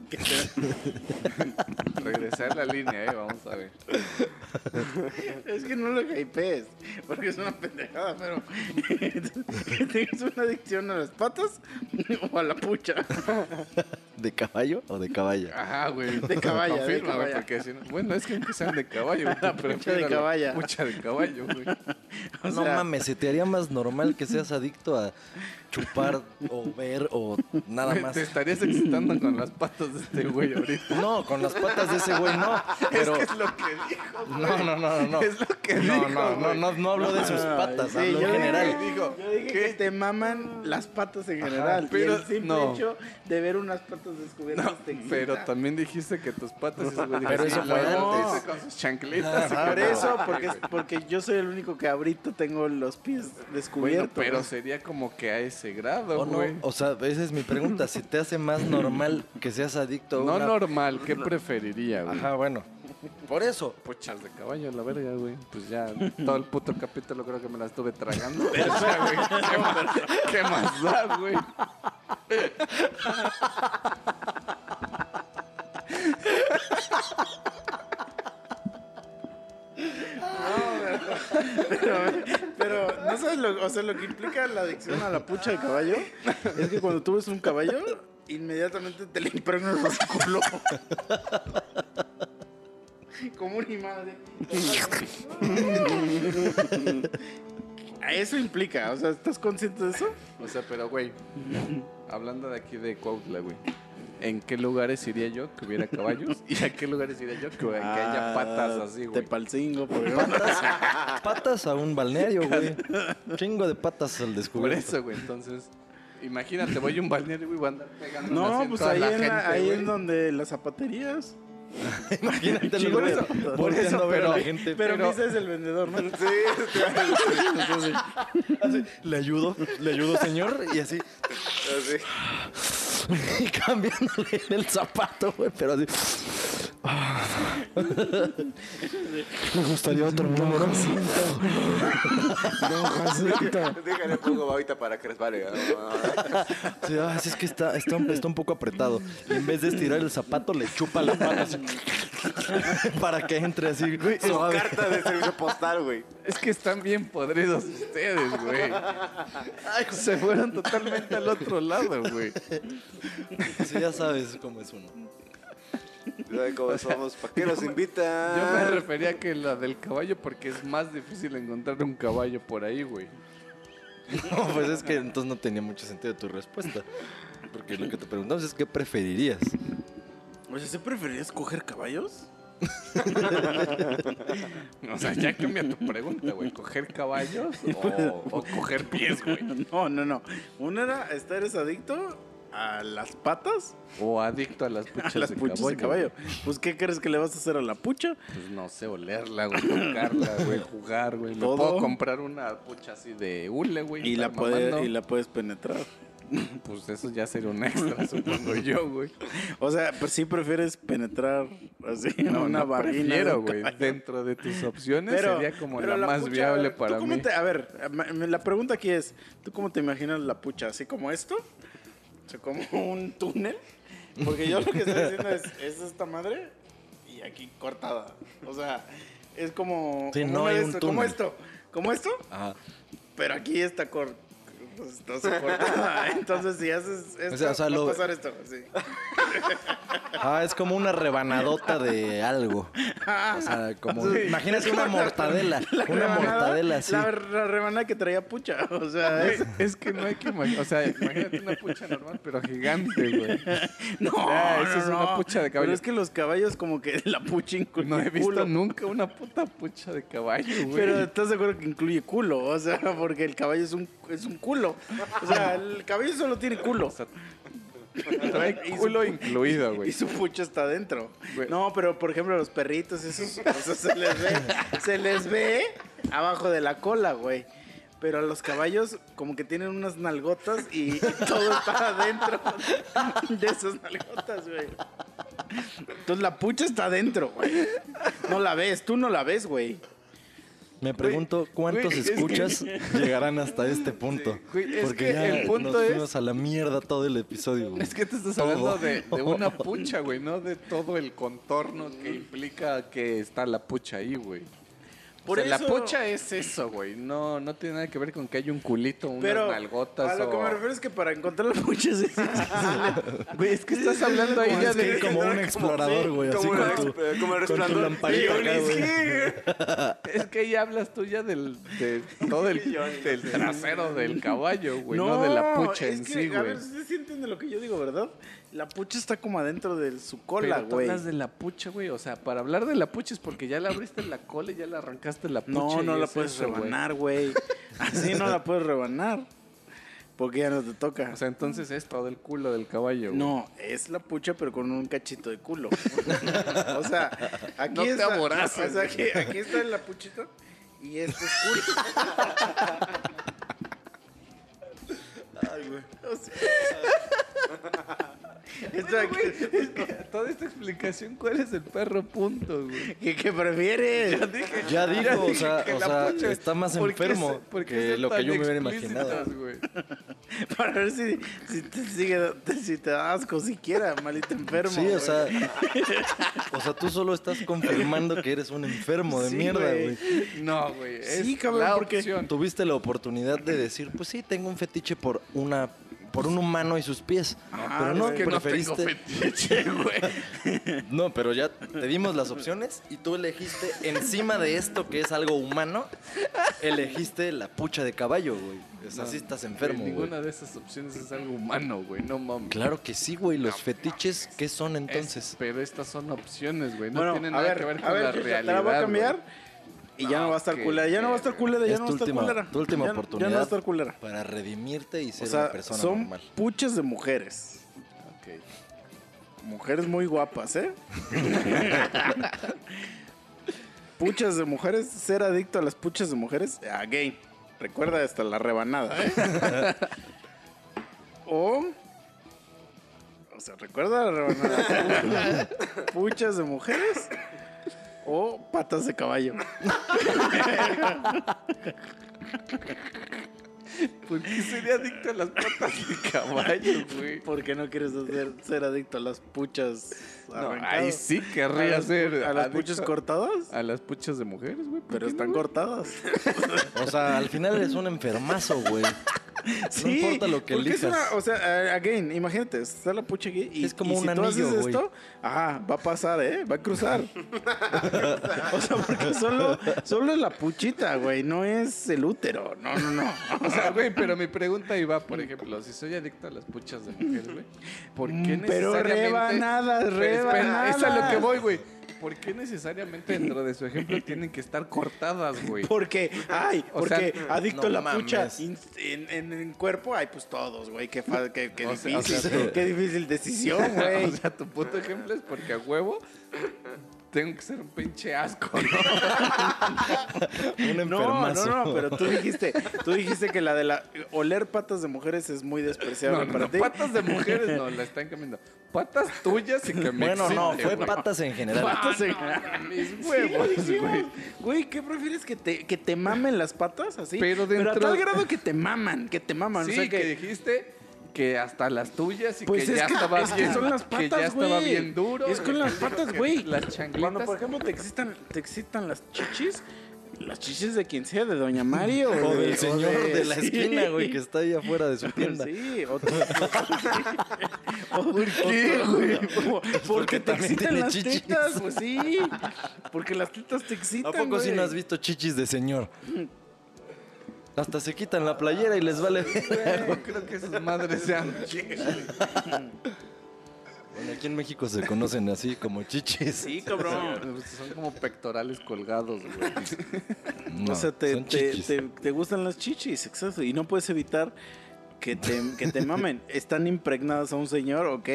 C: Regresar la línea, eh, vamos a ver.
A: Es que no lo hypees, porque es una pendejada, pero que tengas una adicción a las patas o a la pucha.
B: ¿De caballo o de caballa?
C: Ajá, güey.
A: De caballa,
C: Confirma, güey,
A: caballa.
C: porque si no- Bueno, es que sean de caballo, güey.
A: La pucha de caballa.
C: Pucha de caballo, güey.
A: O
B: no
A: sea,
B: mames, ¿se te haría más normal que seas adicto a chupar o ver o nada más?
C: Te estarías excitando con las patas de este güey ahorita.
B: No, con las patas de ese güey no. Pero...
C: Es lo que dijo.
B: No, no, no, no.
C: Es lo que
B: no,
C: dijo,
B: no, no,
C: güey.
B: no, no hablo de sus patas,
A: sí,
B: hablo
A: yo
B: en
A: dije-
B: general.
C: Dijo,
A: Yo dije
C: ¿qué?
A: que te maman las patas en general.
C: pero
A: y el simple
C: no.
A: hecho de ver unas patas descubiertas
C: No,
A: te excita.
C: pero también dijiste que tus patas güey dijo,
B: Pero eso fue antes.
C: Con sus chanclitas.
B: Ajá,
A: Por
C: que no.
A: eso, porque, porque yo soy el único que ahorita tengo los pies
C: Bueno,
A: descubiertos.
C: pero sería como que a ese grado,
B: O no,
C: güey.
B: o sea, esa es mi pregunta. Si te hace más normal que seas adicto a
C: No
B: una...
C: normal, ¿qué preferiría, güey?
B: Ajá, bueno. Por eso.
C: Puchas de caballo, la verga, güey. Pues ya todo el puto capítulo creo que me la estuve tragando. Pero, o sea, güey, ¿qué, más, ¿qué más da, güey?
A: Pero, ¿no sabes lo, o sea, lo que implica la adicción a la pucha de caballo? Es que cuando tú ves un caballo, inmediatamente te le impregnas el culo. Como un imán. A Eso implica, o sea, ¿estás consciente de eso?
C: O sea, pero, güey, hablando de aquí de Cuautla, güey. ¿En qué lugares iría yo que hubiera caballos? ¿Y a qué lugares iría yo que, que haya patas así, güey?
A: Tepalcingo, por ejemplo.
B: Patas a un balneario, güey. Chingo de patas al
C: Por
B: descubierto.
C: eso, güey, entonces... Imagínate, voy a un balneario, güey, voy a andar pegando
A: No, pues ahí, en, la- ahí en donde las zapaterías.
B: Imagínate volteando
A: por eso,
B: a ver a la
A: pero-
B: gente.
A: Pero,
C: Pero-
A: Misa es el vendedor, ¿no?
B: Así, le ayudo, le ayudo, señor, y así. Y cambiándole el zapato, güey, pero así. Me gustaría otro número.
E: Déjale pongo babita para que resbale.
B: Sí, ah, sí, es que está, está, un- está un poco apretado. Y en vez de estirar el zapato, le chupa la pata así. Para que entre así.
E: Es
B: suave.
E: carta de servicio postal, güey.
C: Es que están bien podridos ustedes, güey. Se fueron totalmente al otro lado, güey.
B: Sí, ya sabes cómo es uno.
E: ¿Sabe cómo somos? ¿Para qué nos invitan?
C: Yo me refería que la del caballo porque es más difícil encontrar un caballo por ahí, güey.
B: No, pues es que entonces no tenía mucho sentido tu respuesta. Porque lo que te preguntamos es qué preferirías.
A: O sea, ¿se preferirías coger caballos?
C: O sea, ya cambia tu pregunta, güey. ¿Coger caballos o, o coger pies, güey?
A: No, no, no. Una era estar es adicto a las patas,
C: O adicto a las
A: a
C: puchas,
A: las
C: de,
A: puchas
C: caballo,
A: de caballo.
C: güey.
A: Pues, ¿qué crees que le vas a hacer a la pucha?
C: Pues no sé, olerla, güey, tocarla, güey, jugar, güey. Me puedo comprar una pucha así de hule, güey.
A: Y la, puede- y la puedes penetrar.
C: Pues eso ya sería un extra, supongo yo, güey.
A: O sea, pues sí prefieres penetrar así en
C: No,
A: una
C: no
A: vagina.
C: prefiero, güey. Dentro de tus opciones
A: Pero-
C: sería como la, más
A: pucha,
C: viable
A: ¿tú
C: para
A: cómo
C: mí.
A: te- a ver, la pregunta aquí es, ¿tú cómo te imaginas la pucha? ¿Así como esto? O sea, como un túnel. Porque yo lo que estoy diciendo es, es esta madre y aquí cortada. O sea, es como...
B: Sí, no hay un
A: esto, como esto, como esto,
B: Ajá.
A: pero aquí está cortada. Pues, así cortada. Entonces, si haces esto,
B: O sea, o sea,
A: va
B: lo-
A: a pasar esto. así.
B: Ah, es como una rebanadota de algo. O sea, como. Imagínate una mortadela. Una
A: rebanada-
B: mortadela así.
A: La, la rebanada que traía pucha. O sea, es-
C: Es que no hay que imaginar. O sea, imagínate una pucha normal, pero gigante, güey.
A: no,
C: eso
A: no,
C: es una
A: no.
C: pucha de caballo.
A: Pero es que los caballos como que la pucha incluye
C: No he visto
A: culo.
C: nunca una puta pucha de caballo, güey.
A: Pero estás de acuerdo que incluye culo, o sea, porque el caballo es un, es un culo. O sea, el caballo solo tiene culo.
C: Culo incluido,
A: Y
C: güey.
A: su pucha está adentro. No, pero por ejemplo los perritos, esos, o sea, se les ve, se les ve abajo de la cola, güey. Pero a los caballos como que tienen unas nalgotas y, y todo está adentro de esas nalgotas, güey. Entonces la pucha está adentro, güey. No la ves, tú no la ves, güey.
B: Me pregunto cuántos
C: güey, es que-
B: escuchas llegarán hasta este punto.
C: güey, es
B: Porque
C: que
B: ya
C: el punto
B: nos
C: es-
B: fuimos a la mierda todo el episodio.
C: Es que te estás
B: Todo.
C: hablando de, de una pucha, güey, no de todo el contorno que implica que está la pucha ahí, güey.
A: Por
C: o sea,
A: eso-
C: la pucha es eso, güey. No, no tiene nada que ver con que haya un culito, unas
A: Pero
C: nalgotas
A: a lo que me refiero es que para encontrar la sí, sí,
C: Güey, es que estás hablando ahí
B: Como
C: ya
B: es que
C: de...
B: como un explorador, güey, así
E: como
B: con tu,
E: como el
B: con tu
E: resplandor.
B: lamparita acá, güey.
C: Es que ahí hablas tú ya del, de todo el, del trasero del caballo, güey, no, de la pucha
A: es
C: en
A: que,
C: sí,
A: A
C: güey.
A: ver, ¿sí, sí entiende lo que yo digo, ¿verdad? La pucha está como adentro de su cola,
C: Pero tú
A: güey.
C: hablas de la pucha, güey. O sea, para hablar de la pucha es porque ya la abriste en la cola y ya la arrancaste la pucha.
A: No, no la
C: es
A: puedes
C: eso,
A: rebanar, güey. Así no la puedes rebanar. Porque ya no te toca.
C: O sea, entonces es todo el culo del caballo, güey.
A: no, es la pucha, pero con un cachito de culo. o sea, aquí
C: No te
A: está.
C: aboraces,
A: o sea, aquí, aquí está la puchita y este es culo. Ay, güey. O sea, esto aquí-
C: Es que toda esta explicación, ¿cuál es el perro punto, güey?
A: ¿Qué, qué prefieres?
B: Ya dijo, o sea,
C: que
B: o sea,
C: pucha-
B: está más
C: ¿por qué
B: enfermo
C: se- por qué
B: que lo que yo me hubiera imaginado.
C: güey?
A: Para ver si, si te sigue, si te da asco siquiera, malito enfermo.
B: Sí, o sea, o sea, tú solo estás confirmando que eres un enfermo de
A: Sí,
B: mierda,
A: güey.
C: No, güey.
A: Sí, cabrón,
C: la
A: porque-
C: opción.
B: Tuviste la oportunidad de decir, pues sí, tengo un fetiche por una por un humano y sus pies. pero no,
C: es que no tengo
B: preferiste.
C: fetiche, güey.
B: No, pero ya te dimos las opciones y tú elegiste encima de esto que es algo humano, elegiste la pucha de caballo, güey. O sea, sí estás enfermo,
C: Güey. Ninguna de esas opciones es algo humano, güey. No mames.
B: Claro que sí, güey. Los fetiches, ¿qué son
C: Es-
B: entonces?
C: pero estas son opciones, güey. No
A: Bueno,
C: tienen nada
A: ver,
C: que ver
A: a
C: con
A: ver,
C: la realidad.
A: Te la voy a cambiar. Y ya no va a estar culera. Ya no va a estar culera, ya
B: Es
A: no va a estar
B: última,
A: culera.
B: tu última
A: Ya-
B: oportunidad
A: Ya no va a estar culera.
B: para redimirte y
A: O
B: ser
A: sea,
B: una persona
A: son
B: normal.
A: puches de mujeres.
C: Ok.
A: Mujeres muy guapas, ¿eh? puchas de mujeres, ser adicto a las puchas de mujeres, a gay. Recuerda hasta la rebanada, ¿eh? o. O sea, recuerda la rebanada. puchas de mujeres o patas de caballo.
C: ¿Por qué sería adicto a las patas de caballo, güey?
A: ¿Por qué no quieres hacer- ser adicto a las puchas
C: No, ahí sí
A: ¿A
C: querría
A: las,
C: ser.
A: ¿A las
C: adicto
A: puchas cortadas?
C: A las puchas de mujeres, güey. ¿por
A: Pero están
C: no,
A: cortadas.
B: O sea, al final eres un enfermazo, güey. No importa lo que
A: porque es
B: elijas.
A: una, o sea, eh, again, imagínate, está la pucha aquí y,
B: Es como
A: y
B: un
A: si tú
B: anillo,
A: haces
B: güey.
A: esto, ajá, va a pasar, ¿eh? Va a cruzar. o sea, porque solo, solo es la puchita, güey, no es el útero. No, no, no.
C: O sea, güey, pero mi pregunta iba, por ejemplo, si soy adicto a las puchas de mujeres, güey, ¿por qué
A: Mm, pero
C: necesariamente...
A: rebanadas,
C: Pero espera,
A: rebanadas.
C: es a lo que voy, güey. ¿Por qué necesariamente dentro de su ejemplo tienen que estar cortadas, güey?
A: Porque, ay,
C: O
A: porque
C: sea,
A: adicto
B: no
A: a la
B: mames.
A: pucha in- en, en, en cuerpo, ay, pues todos, güey, qué, qué, qué
C: O sea, o
A: difícil,
C: sea,
A: qué difícil decisión, güey.
C: O sea, tu puto ejemplo es porque a huevo tengo que ser un pinche asco, ¿no?
B: Un
A: No,
B: enfermazo.
A: no, no, pero tú dijiste, tú dijiste que la de la oler patas de mujeres es muy despreciable
C: No, no,
A: para
C: no,
A: ti.
C: patas de mujeres no, la están cambiando. Patas tuyas y que me
B: Bueno, no, fue
C: güey.
B: patas en general.
A: Patas en-
C: no, mis huevos, güey.
A: Güey, ¿qué prefieres que te, que te mamen las patas así?
C: Pero
A: a
C: dentro-
A: tal grado que te maman, que te maman.
C: Sí,
A: o sea
C: que...
A: que,
C: dijiste que hasta las tuyas y
A: Pues
C: que
A: es
C: ya
A: que-
C: estaba
A: es que
C: bien,
A: son las
C: que ya
A: patas,
C: estaba
A: güey.
C: bien duro.
A: Es con las patas, güey.
C: Las chanclitas.
A: cuando por ejemplo te excitan, te excitan las chichis, Las chichis de quien sea, de Doña Mari o,
B: O
A: de-
B: del señor de la
A: sí.
B: esquina, güey, que está ahí afuera de su tienda.
A: Sí, o ¿Por qué, güey? Porque
B: Porque
A: te excitan las
B: chichis.
A: tetas, pues sí. Porque las tetas te
B: ¿A
A: excitan,
B: poco sí
A: güey.
B: no has visto chichis de señor? Hasta se quitan la playera y les vale.
C: No creo que esas madres sean
B: Bueno, aquí en México se conocen así como chichis.
A: Sí, cabrón.
C: Son como pectorales colgados, güey.
B: No,
A: o sea, te,
B: son
A: te,
B: chichis.
A: te- te gustan las chichis, exacto. Y no puedes evitar que te, que te mamen. Están impregnadas a un señor, ok.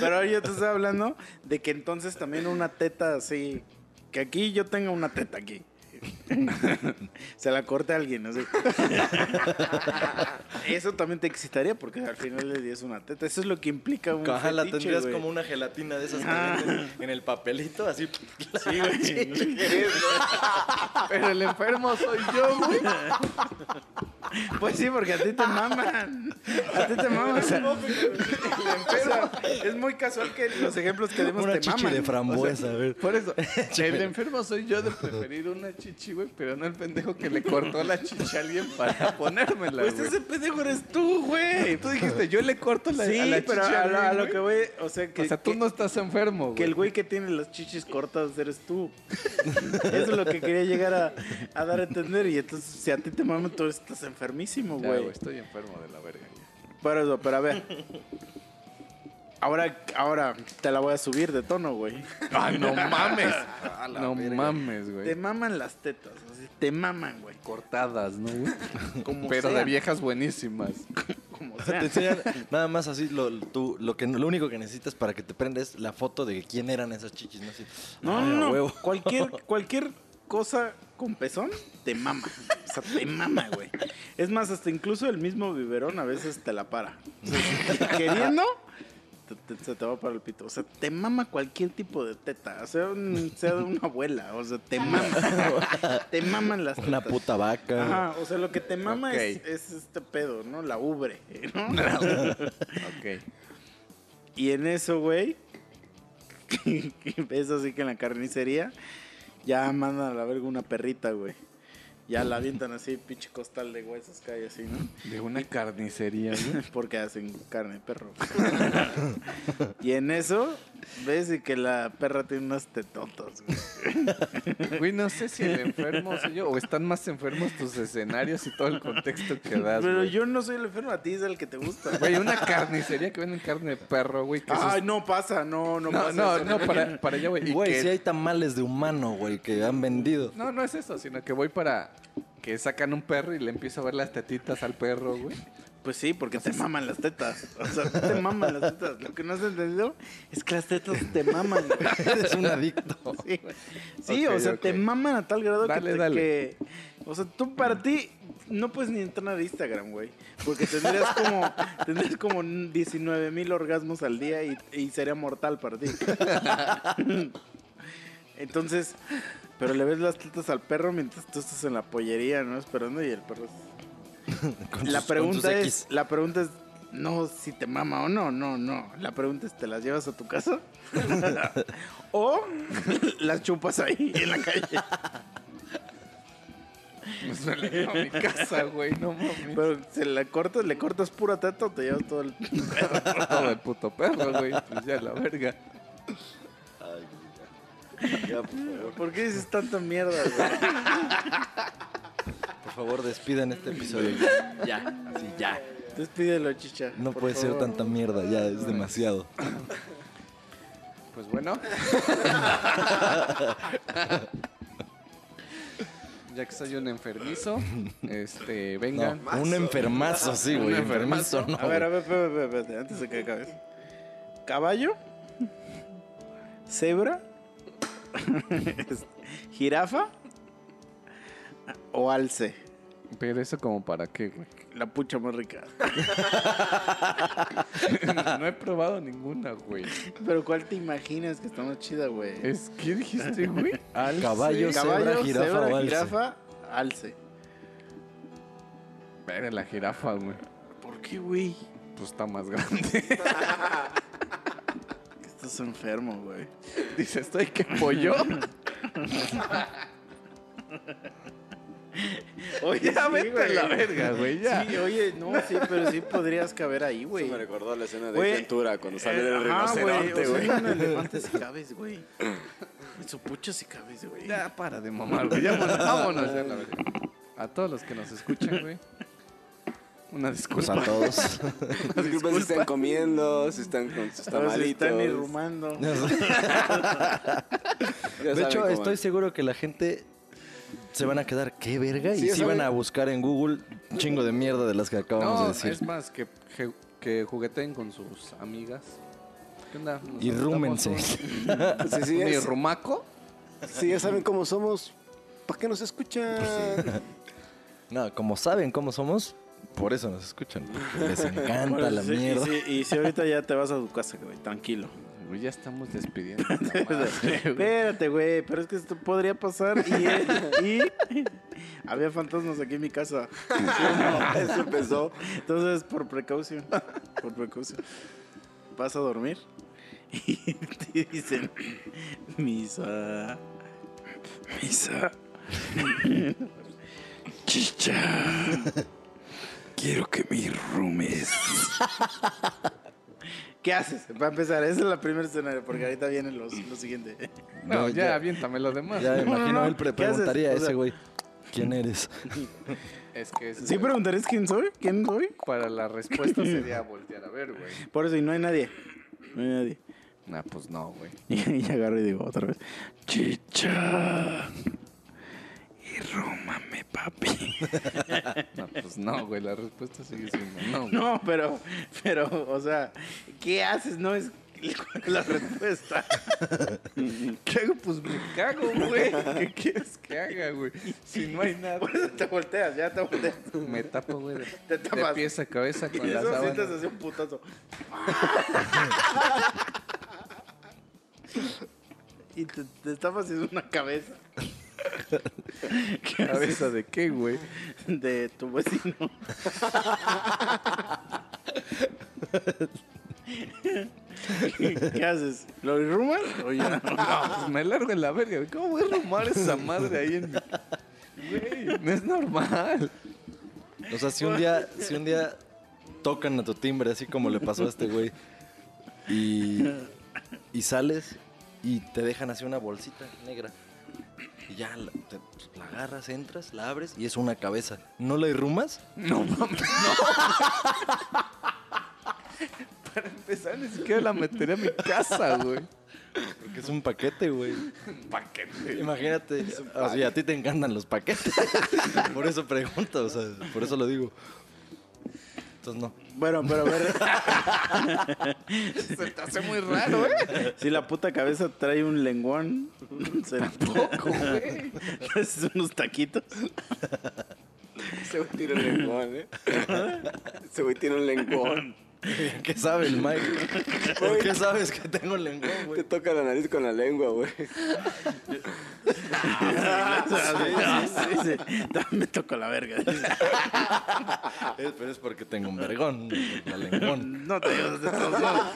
A: Pero ahora yo te estoy hablando de que entonces también una teta así. Que aquí yo tenga una teta aquí. Se la corte a alguien, así. Eso también te excitaría porque al final día es una teta. Eso es lo que implica un
B: Ajá, la
A: fetiche,
B: tendrías
A: güey.
B: como una gelatina de esas
A: Ah.
B: en el papelito, así.
A: Sí, güey.
C: Pero el enfermo soy yo, güey.
A: Pues sí, porque a ti te maman. A ti te maman. O sea, es muy casual que los ejemplos que demos
B: Una
A: te
B: chichi
A: maman.
B: de frambuesa, a ver.
C: Por eso, el enfermo soy yo de preferir una chichi, güey, pero no el pendejo que le cortó la chichi a alguien para ponérmela,
A: Pues
C: güey.
A: ese pendejo eres tú, güey.
C: Tú dijiste, yo le corto la,
A: Sí,
C: a la
A: pero
C: chichi
A: a, lo- a
C: alguien,
A: lo que
C: güey.
A: voy, o sea, que,
C: O sea, tú
A: que-
C: no estás enfermo,
A: que el
C: güey.
A: güey que tiene las chichis cortas eres tú. Eso es lo que quería llegar a, a dar a entender. Y entonces, si a ti te maman, tú estás enfermísimo,
C: Ya,
A: güey.
C: güey, estoy enfermo de la verga. ya.
A: Por eso, pero a ver. Ahora, ahora te la voy a subir de tono, güey.
C: ¡Ah, no mames! no
B: verga.
C: mames,
A: Te
C: güey.
A: maman las tetas. así, te maman, güey.
C: Cortadas, ¿no, güey?
A: Como
C: Pero
A: sea,
C: de viejas buenísimas.
A: Como
B: Te enseñan nada más así, lo, tú, lo, que, lo único que necesitas para que te prenda es la foto de quién eran esas chichis, ¿no? Así,
A: No,
B: ay,
A: no,
B: huevo.
A: Cualquier, cualquier cosa con pezón te mama. O sea, te mama, güey. Es más, hasta incluso el mismo biberón a veces te la para. O sea, queriendo, te- te- se te va para el pito. O sea, te mama cualquier tipo de teta. Sea, un- sea de una abuela. O sea, te mama. te maman las tetas.
B: Una puta vaca.
A: Ajá, o sea, lo que te mama es, es este pedo, ¿no? La ubre, ¿no?
C: Ok.
A: Y en eso, güey, ves así que en la carnicería ya mandan a la verga una perrita, güey. Ya la avientan así, pinche costal de huesos cae así, ¿no?
C: De una carnicería, güey.
A: Porque hacen carne de perro. y en eso, ves y que la perra tiene unas tetotas, güey.
C: Güey, no sé si el enfermo soy yo o están más enfermos tus escenarios y todo el contexto que das,
A: Pero
C: güey.
A: yo no soy el enfermo, a ti es el que te gusta.
C: Güey, una carnicería que venden carne de perro, güey. que
A: Ay, no pasa, no, no,
C: No,
A: pasa.
C: no,
A: eso.
C: no, para, para allá, güey. Y
B: Güey,
C: que-
B: si hay tamales de humano, güey, que han vendido.
C: No, no es eso, sino que voy para que sacan un perro y le empiezo a ver las tetitas al perro, güey.
A: Pues sí, porque te maman las tetas. O sea, te maman las tetas. Lo que no has entendido es que las tetas te maman.
B: Eres un adicto.
A: Sí, Sí, o sea, te maman a tal grado
C: Dale,
A: que, te-
C: dale.
A: que- O sea, tú para ti no puedes ni entrar a Instagram, güey. Porque tendrías como, tendrías como 19 mil orgasmos al día y, y sería mortal para ti. Entonces, pero le ves las tetas al perro mientras tú estás en la pollería, ¿no? Esperando y el perro...
B: Con
A: La
B: sus- con sus
A: pregunta
B: X.
A: es, la pregunta es, no si te mama o no, no, no. La pregunta es, ¿te las llevas a tu casa? o las chupas ahí en la calle.
C: Pues me la llevo a mi casa, güey, no mames.
A: Pero se la cortas, le cortas pura teta o te llevas todo el
C: Todo el puto perro, güey. Pues ya la verga.
B: Ya, por favor.
A: ¿Por qué dices tanta mierda, güey?
B: Por favor, despidan este episodio. Ya, así, ya.
A: Despídelo, chicha.
B: No puede ser tanta mierda, ya, es demasiado.
C: Pues bueno. ya que soy un enfermizo, este,
B: No,
C: vengan.
B: un enfermazo, sí,
C: Un
B: güey.
C: enfermazo.
B: Enfermizo, no.
A: A ver, a ver, espérate, espérate, espérate, antes de que acabes. ¿Caballo? ¿Cebra? ¿Jirafa? ¿O alce?
C: Pero eso como para qué, güey.
A: La pucha más rica.
C: no he probado ninguna, güey.
A: Pero ¿cuál te imaginas que está más chida, güey?
C: Es, ¿Qué dijiste, güey? Alce.
B: Caballo, cebra, jirafa o alce.
A: jirafa, alce.
C: Ver, la jirafa, güey.
A: ¿Por qué, güey?
C: Pues está más grande.
A: Estás enfermo, güey.
C: Dice, estoy que pollo.
A: Oye,
C: Ya
A: sí,
C: vete a la verga, güey, ya.
A: Sí, oye, no, sí, pero sí podrías caber ahí, güey.
E: Eso me recordó la escena de
A: Güey,
E: Ventura cuando sale
A: eh,
E: del
A: ajá,
E: rinoceronte,
A: o sea,
E: güey.
A: en un elefante si cabes, güey. En su pucho si cabes, güey.
C: Ya para de mamar, güey. Ya vámonos, vámonos ya, la verga. A todos los que nos escuchan, güey. Una
B: Pues
C: disculpa.
B: a todos.
E: Disculpa si están comiendo, si están con sus
A: si
E: tamalitos.
A: están irrumando.
B: De
E: saben
B: hecho, estoy
E: es.
B: seguro que la gente se van a quedar, ¿qué verga?
E: Sí,
B: y si van a buscar en Google un chingo de mierda de las que acabamos
C: No,
B: de decir.
C: es más, que, que, que jugueteen con sus amigas. ¿Qué onda? Nos
B: Y rúmense.
E: Sí, sí,
C: ¿Un, un
E: es-
C: rumaco?
E: sí, ya saben cómo somos. ¿Para qué nos escuchan?
B: No, como saben cómo somos, por eso nos escuchan. porque les encanta
A: Bueno,
B: la
A: sí, y
B: mierda.
A: Y, si ahorita ya te vas a tu casa, güey, tranquilo.
C: Güey, ya estamos despidiendo.
A: Espérate, güey, pero es que esto podría pasar y, y había fantasmas aquí en mi casa.
E: Eso empezó.
A: Entonces, por precaución, por precaución, vas a dormir y te dicen, misa, misa, chicha, quiero que me irrumes. ¿Qué haces? Para empezar, esa es la primera escenario, porque ahorita viene los, lo siguiente.
C: No,
B: No,
C: ya,
B: ya.
C: aviéntame lo demás.
B: Ya me
A: No, no,
B: imagino,
A: no.
B: él pre-
A: ¿Qué haces?
B: preguntaría a
A: O
B: ese güey, ¿quién eres?
C: Es que es,
A: ¿Sí preguntarías quién soy? ¿Quién soy?
C: para la respuesta sería voltear a ver, güey.
A: Por eso, y no hay nadie. No hay nadie.
C: Nah, pues no, güey.
A: Y, y agarro y digo otra vez, chicha. Y rómame, papi.
C: No, pues no, güey. La respuesta sigue siendo no. güey.
A: No, pero, pero, o sea, ¿qué haces? No es la respuesta.
C: ¿Qué hago? Pues me cago, güey. ¿Qué quieres que haga, güey? Si no hay nada.
A: Por eso te volteas, ya te volteas.
C: Me tapo, güey. De,
A: Te
C: de
A: tapas.
C: pies a cabeza
A: Y
C: con la
A: eso sientes
C: sábana.
A: así un putazo. y te, te tapas y es una cabeza. ¿Qué?
C: ¿Cabeza de qué, güey?
A: de tu vecino. ¿Qué haces? ¿Lo irrumas o ya no?
C: No, pues me largo en la verga. ¿Cómo voy a rumar esa madre ahí en mi... Güey, no es normal.
B: O sea, si un día, si un día tocan a tu timbre, así como le pasó a este güey, y, y sales y te dejan así una bolsita negra. Y ya la, te- la agarras, entras, la abres y es una cabeza. ¿No la irrumas?
C: No mames, no. Para empezar, ni siquiera la metería a mi casa, güey.
B: Porque es un paquete, güey.
C: Paquete.
B: Imagínate, o sea, a ti te encantan los paquetes. por eso pregunto, o sea, por eso lo digo. Entonces no.
A: Bueno, pero a ver,
C: Se te hace muy raro, ¿eh?
A: si la puta cabeza trae un lenguón, será
C: Poco, güey.
A: es unos taquitos.
E: Ese güey tiene un lengón, ¿eh? Ese güey tiene un lengón.
B: ¿Qué sabe el Mike? ¿Por qué sabes que tengo lengua,
E: Te
B: güey?
E: toca la nariz con la lengua, güey.
A: Sí, sí. Me tocó la verga.
B: Es- Pero es porque tengo un vergón, la lengón.
A: No te digo de todos modos.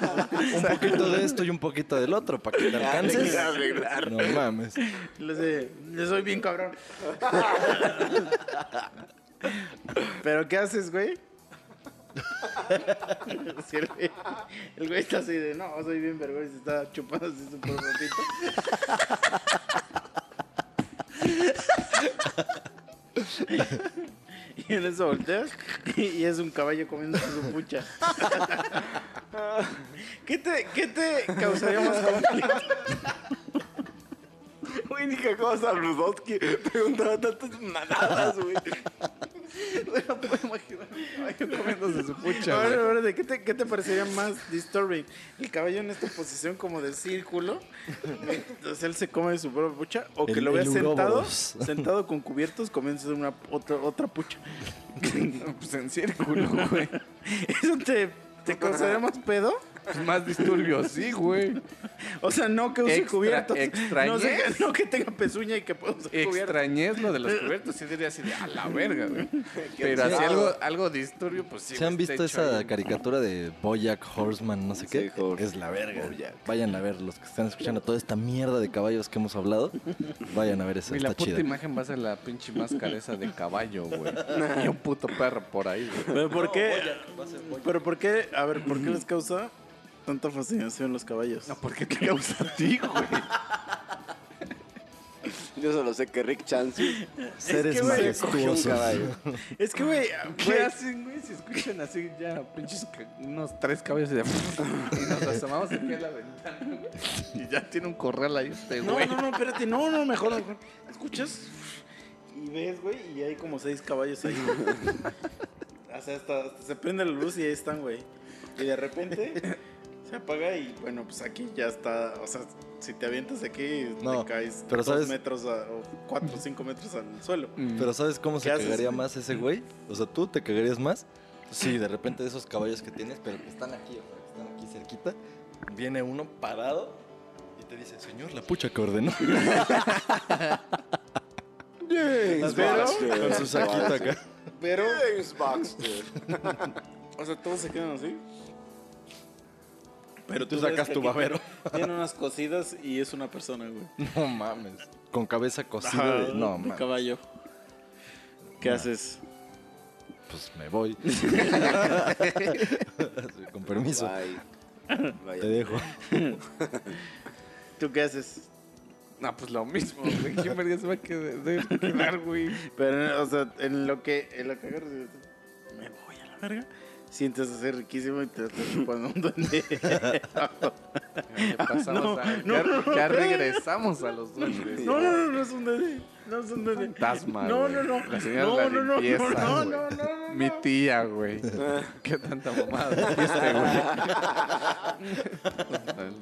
B: Un poquito de esto y un poquito del otro, para que te alcances. No mames.
A: Sé- le soy bien cabrón. ¿Pero qué haces, güey? El, güey está así de, no, soy bien vergüenza, está chupando así su propito. Y en eso volteas y, es un caballo comiendo su pucha. ¿Qué te, qué te causaría más conflicto?
E: Güey, ni que acabas a Rudowski preguntaba tantas manadas, güey.
C: No puedo imaginar un caballo comiéndose su pucha,
A: A ver,
C: güey.
A: a ver, ¿de qué te, qué te parecería más disturbing? ¿El caballo en esta posición como de círculo? Entonces él se come su propia pucha. ¿O que
B: El-
A: lo veas sentado, sentado con cubiertos comiéndose una otra, otra pucha?
C: Pues en círculo, güey.
A: ¿Eso te, te causaría más pedo?
C: Pues más disturbio, sí, güey.
A: O sea, no que use
C: Extra-
A: cubiertos. No,
C: extrañez.
A: sé que, no que tenga pezuña y que pueda usar cubiertos.
C: Extrañez lo de los cubiertos, sí diría así de a la verga, güey. Pero así algo, algo disturbio, pues sí.
B: ¿Se han
C: está
B: visto esa
C: ahí.
B: caricatura de Boyack Horseman, no sé
E: Sí,
B: qué?
E: Horse-
B: es la verga. Vayan a ver, los que están escuchando toda esta mierda de caballos que hemos hablado, vayan a ver esa,
C: Y la puta
B: chida.
C: imagen va a ser la pinche máscara esa de caballo, güey. Y un puto perro por ahí, güey.
A: Pero ¿por qué? Pero ¿por qué? A ver, ¿por qué les causa tanta fascinación los caballos?
C: No, ¿por qué te causa a ti, güey?
E: Yo solo sé que Rick Chance
B: Seres
A: que, güey,
E: cogió un
B: majestuosos.
E: caballo.
A: Es que, güey,
C: ¿Qué
A: güey,
C: hacen, güey? Si escuchan así ya pinches ca- unos tres caballos y, de... y nos asomamos aquí a la ventana, güey. Y ya tiene un corral ahí este,
A: No,
C: güey.
A: no, no, espérate, no, no, mejor, mejor. ¿Escuchas? Y ves, güey, y hay como seis caballos ahí. o sea, hasta, hasta se prende la luz y ahí están, güey. Y de repente se apaga y bueno, pues aquí ya está. O sea, si te avientas aquí,
B: No,
A: te caes
B: pero
A: dos
B: ¿sabes?
A: metros a- o cuatro o cinco metros al suelo.
C: Mm.
B: Pero ¿sabes cómo se
A: ¿Qué haces?
B: cagaría más ese güey? O sea, ¿tú te cagarías más? Sí, de repente de esos caballos que tienes, pero que están aquí, o sea, que están aquí cerquita, viene uno parado y te dice, señor, la pucha que ordenó.
E: James
A: Pero-
E: Baxter.
B: Con su saquito acá.
A: Pero,
E: James Baxter.
A: o sea, todos se quedan así. Pero
B: Tú sacas tu babero.
A: Tiene unas cosidas y es una persona, güey.
B: No mames. Con cabeza cocida de... No,
A: de
B: mames.
A: caballo. ¿Qué haces?
B: Pues me voy. Con permiso.
E: Bye.
B: Te dejo.
A: ¿Tú qué haces?
C: No, pues lo mismo, güey. ¿Quién verga se va a quedar, güey?
A: Pero, o sea, en lo que, en lo que agarras, me voy a la verga. Sientes así riquísimo y te estás chupando un duende.
C: Ya pasamos
A: No,
C: a-
A: no,
C: ya,
A: no, no.
C: ya regresamos a los duendes.
A: no, no, no, no es un duende. No un duende.
C: Fantasma,
A: No, no, no.
C: La señora
A: no,
C: de la
A: no, no,
C: limpieza,
A: no, no,
C: güey.
A: no, no, no.
C: Mi tía, güey. Qué tanta mamada. Este, güey.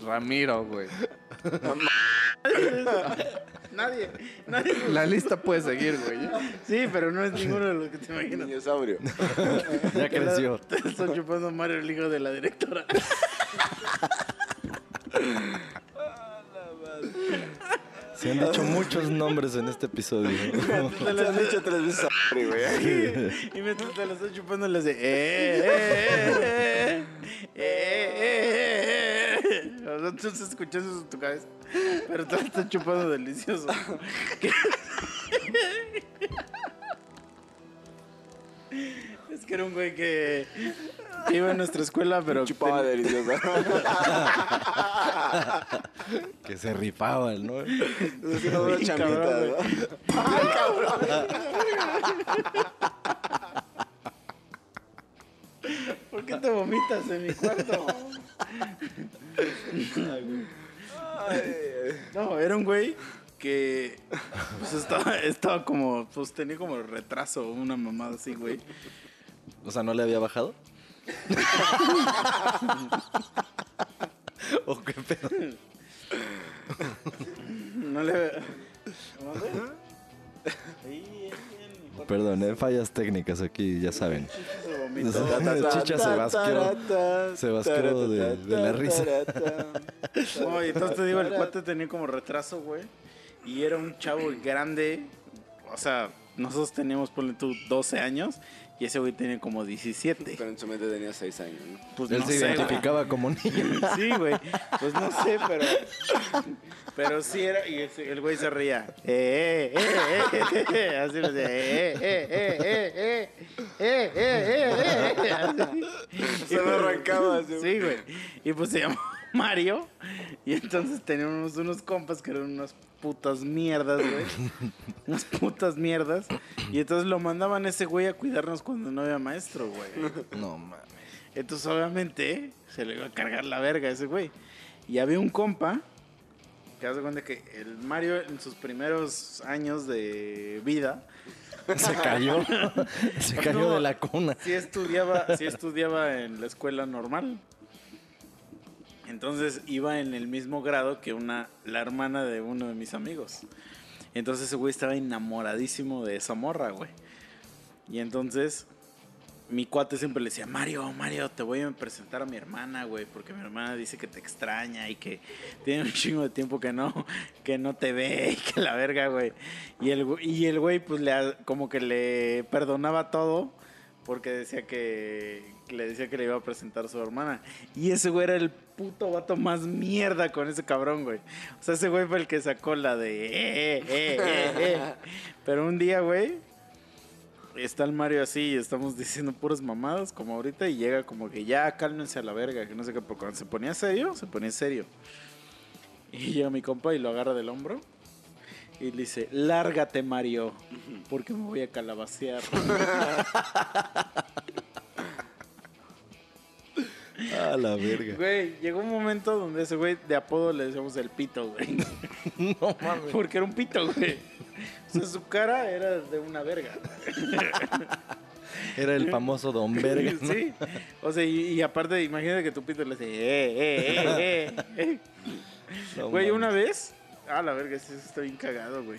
C: Ramiro, güey.
A: Nadie, nadie.
C: La lista puede seguir, güey.
A: Sí, pero no es ninguno de los que te imaginas.
E: Dinosaurio.
B: Ya creció.
A: Te está chupando Mario, el hijo de la directora.
B: Se han dicho muchos nombres en este episodio.
A: Te
E: han dicho tres veces sorry, güey.
A: Y mientras te la estás chupando, le hace. ¡Eh, eh, eh, eh! ¡Eh, eh, eh! Eso en tu cabeza. Pero te la estás chupando delicioso. Es que era un güey que que iba a nuestra escuela, pero.
E: Chupaba
A: ten-
E: delicioso.
B: que se rifaban, ¿no?
E: Haciendo una
A: Sí,
E: champita,
A: cabrón,
E: ¿no?
A: ¿Por qué te vomitas en mi cuarto? No, era un güey que pues estaba, estaba como, pues tenía como retraso, una mamada así, güey.
B: O sea, ¿no le había bajado? ¿O qué pedo?
A: No le...
B: Perdón, eh, fallas técnicas aquí, ya saben. chicha se basqueó. Se basqueó de- de la risa.
A: Y entonces te digo, el cuate tenía como retraso, güey. Y era un chavo grande. O sea, nosotros teníamos, ponle tú, 12 años. Y ese güey tenía como 17.
E: Pero en su mente tenía seis años, ¿no?
A: Pues
B: Él
A: no
B: se
A: sé, güey.
B: identificaba como niño.
A: Sí, güey. Pues no sé, pero. Pero sí era. Y ese- el güey se reía. Eh, eh, eh, eh, eh, Así le decía. Eh, eh, eh, eh, eh. Eh, eh, eh, eh.
E: Se me arrancaba así.
A: Sí, güey. Y pues se llamó Mario. Y entonces teníamos unos compas que eran unas putas mierdas, güey. Unas putas mierdas. Y entonces lo mandaban ese güey a cuidarnos cuando no había maestro, güey.
B: No mames.
A: Entonces, obviamente, se le iba a cargar la verga a ese güey. Y había un compa que hace cuenta que el Mario en sus primeros años de vida
B: Se cayó. Se cayó
A: No.
B: de la cuna.
A: sí estudiaba, sí estudiaba en la escuela normal. Entonces iba en el mismo grado que una, la hermana de uno de mis amigos. Entonces ese güey estaba enamoradísimo de esa morra, güey. Y entonces, mi cuate siempre le decía, Mario, Mario, te voy a presentar a mi hermana, güey, porque mi hermana dice que te extraña y que tiene un chingo de tiempo que no, que no te ve y que la verga, güey. Y el, y el güey, pues, le, como que le perdonaba todo porque decía que, que le decía que le iba a presentar a su hermana. Y ese güey era el puto vato más mierda con ese cabrón, güey. O sea, ese güey fue el que sacó la de... "Eh, eh, eh, eh". Pero un día, güey, está el Mario así y estamos diciendo puras mamadas como ahorita y llega como que ya cálmense a la verga, que no sé qué, pero cuando se ponía serio, se ponía serio. Y llega mi compa y lo agarra del hombro y le dice, lárgate Mario, porque me voy a calabacear.
B: A la verga.
A: Güey, llegó un momento donde ese güey de apodo le decíamos el pito, güey.
B: No mames.
A: Porque era un pito, güey. O sea, su cara era de una verga.
B: Era el famoso Don Verga. ¿no?
A: Sí. O sea, y, y aparte, imagínate que tu pito le dice, eh, eh, eh, eh.
B: No
A: Güey,
B: mames.
A: una vez, ah, la verga, estoy bien cagado, güey.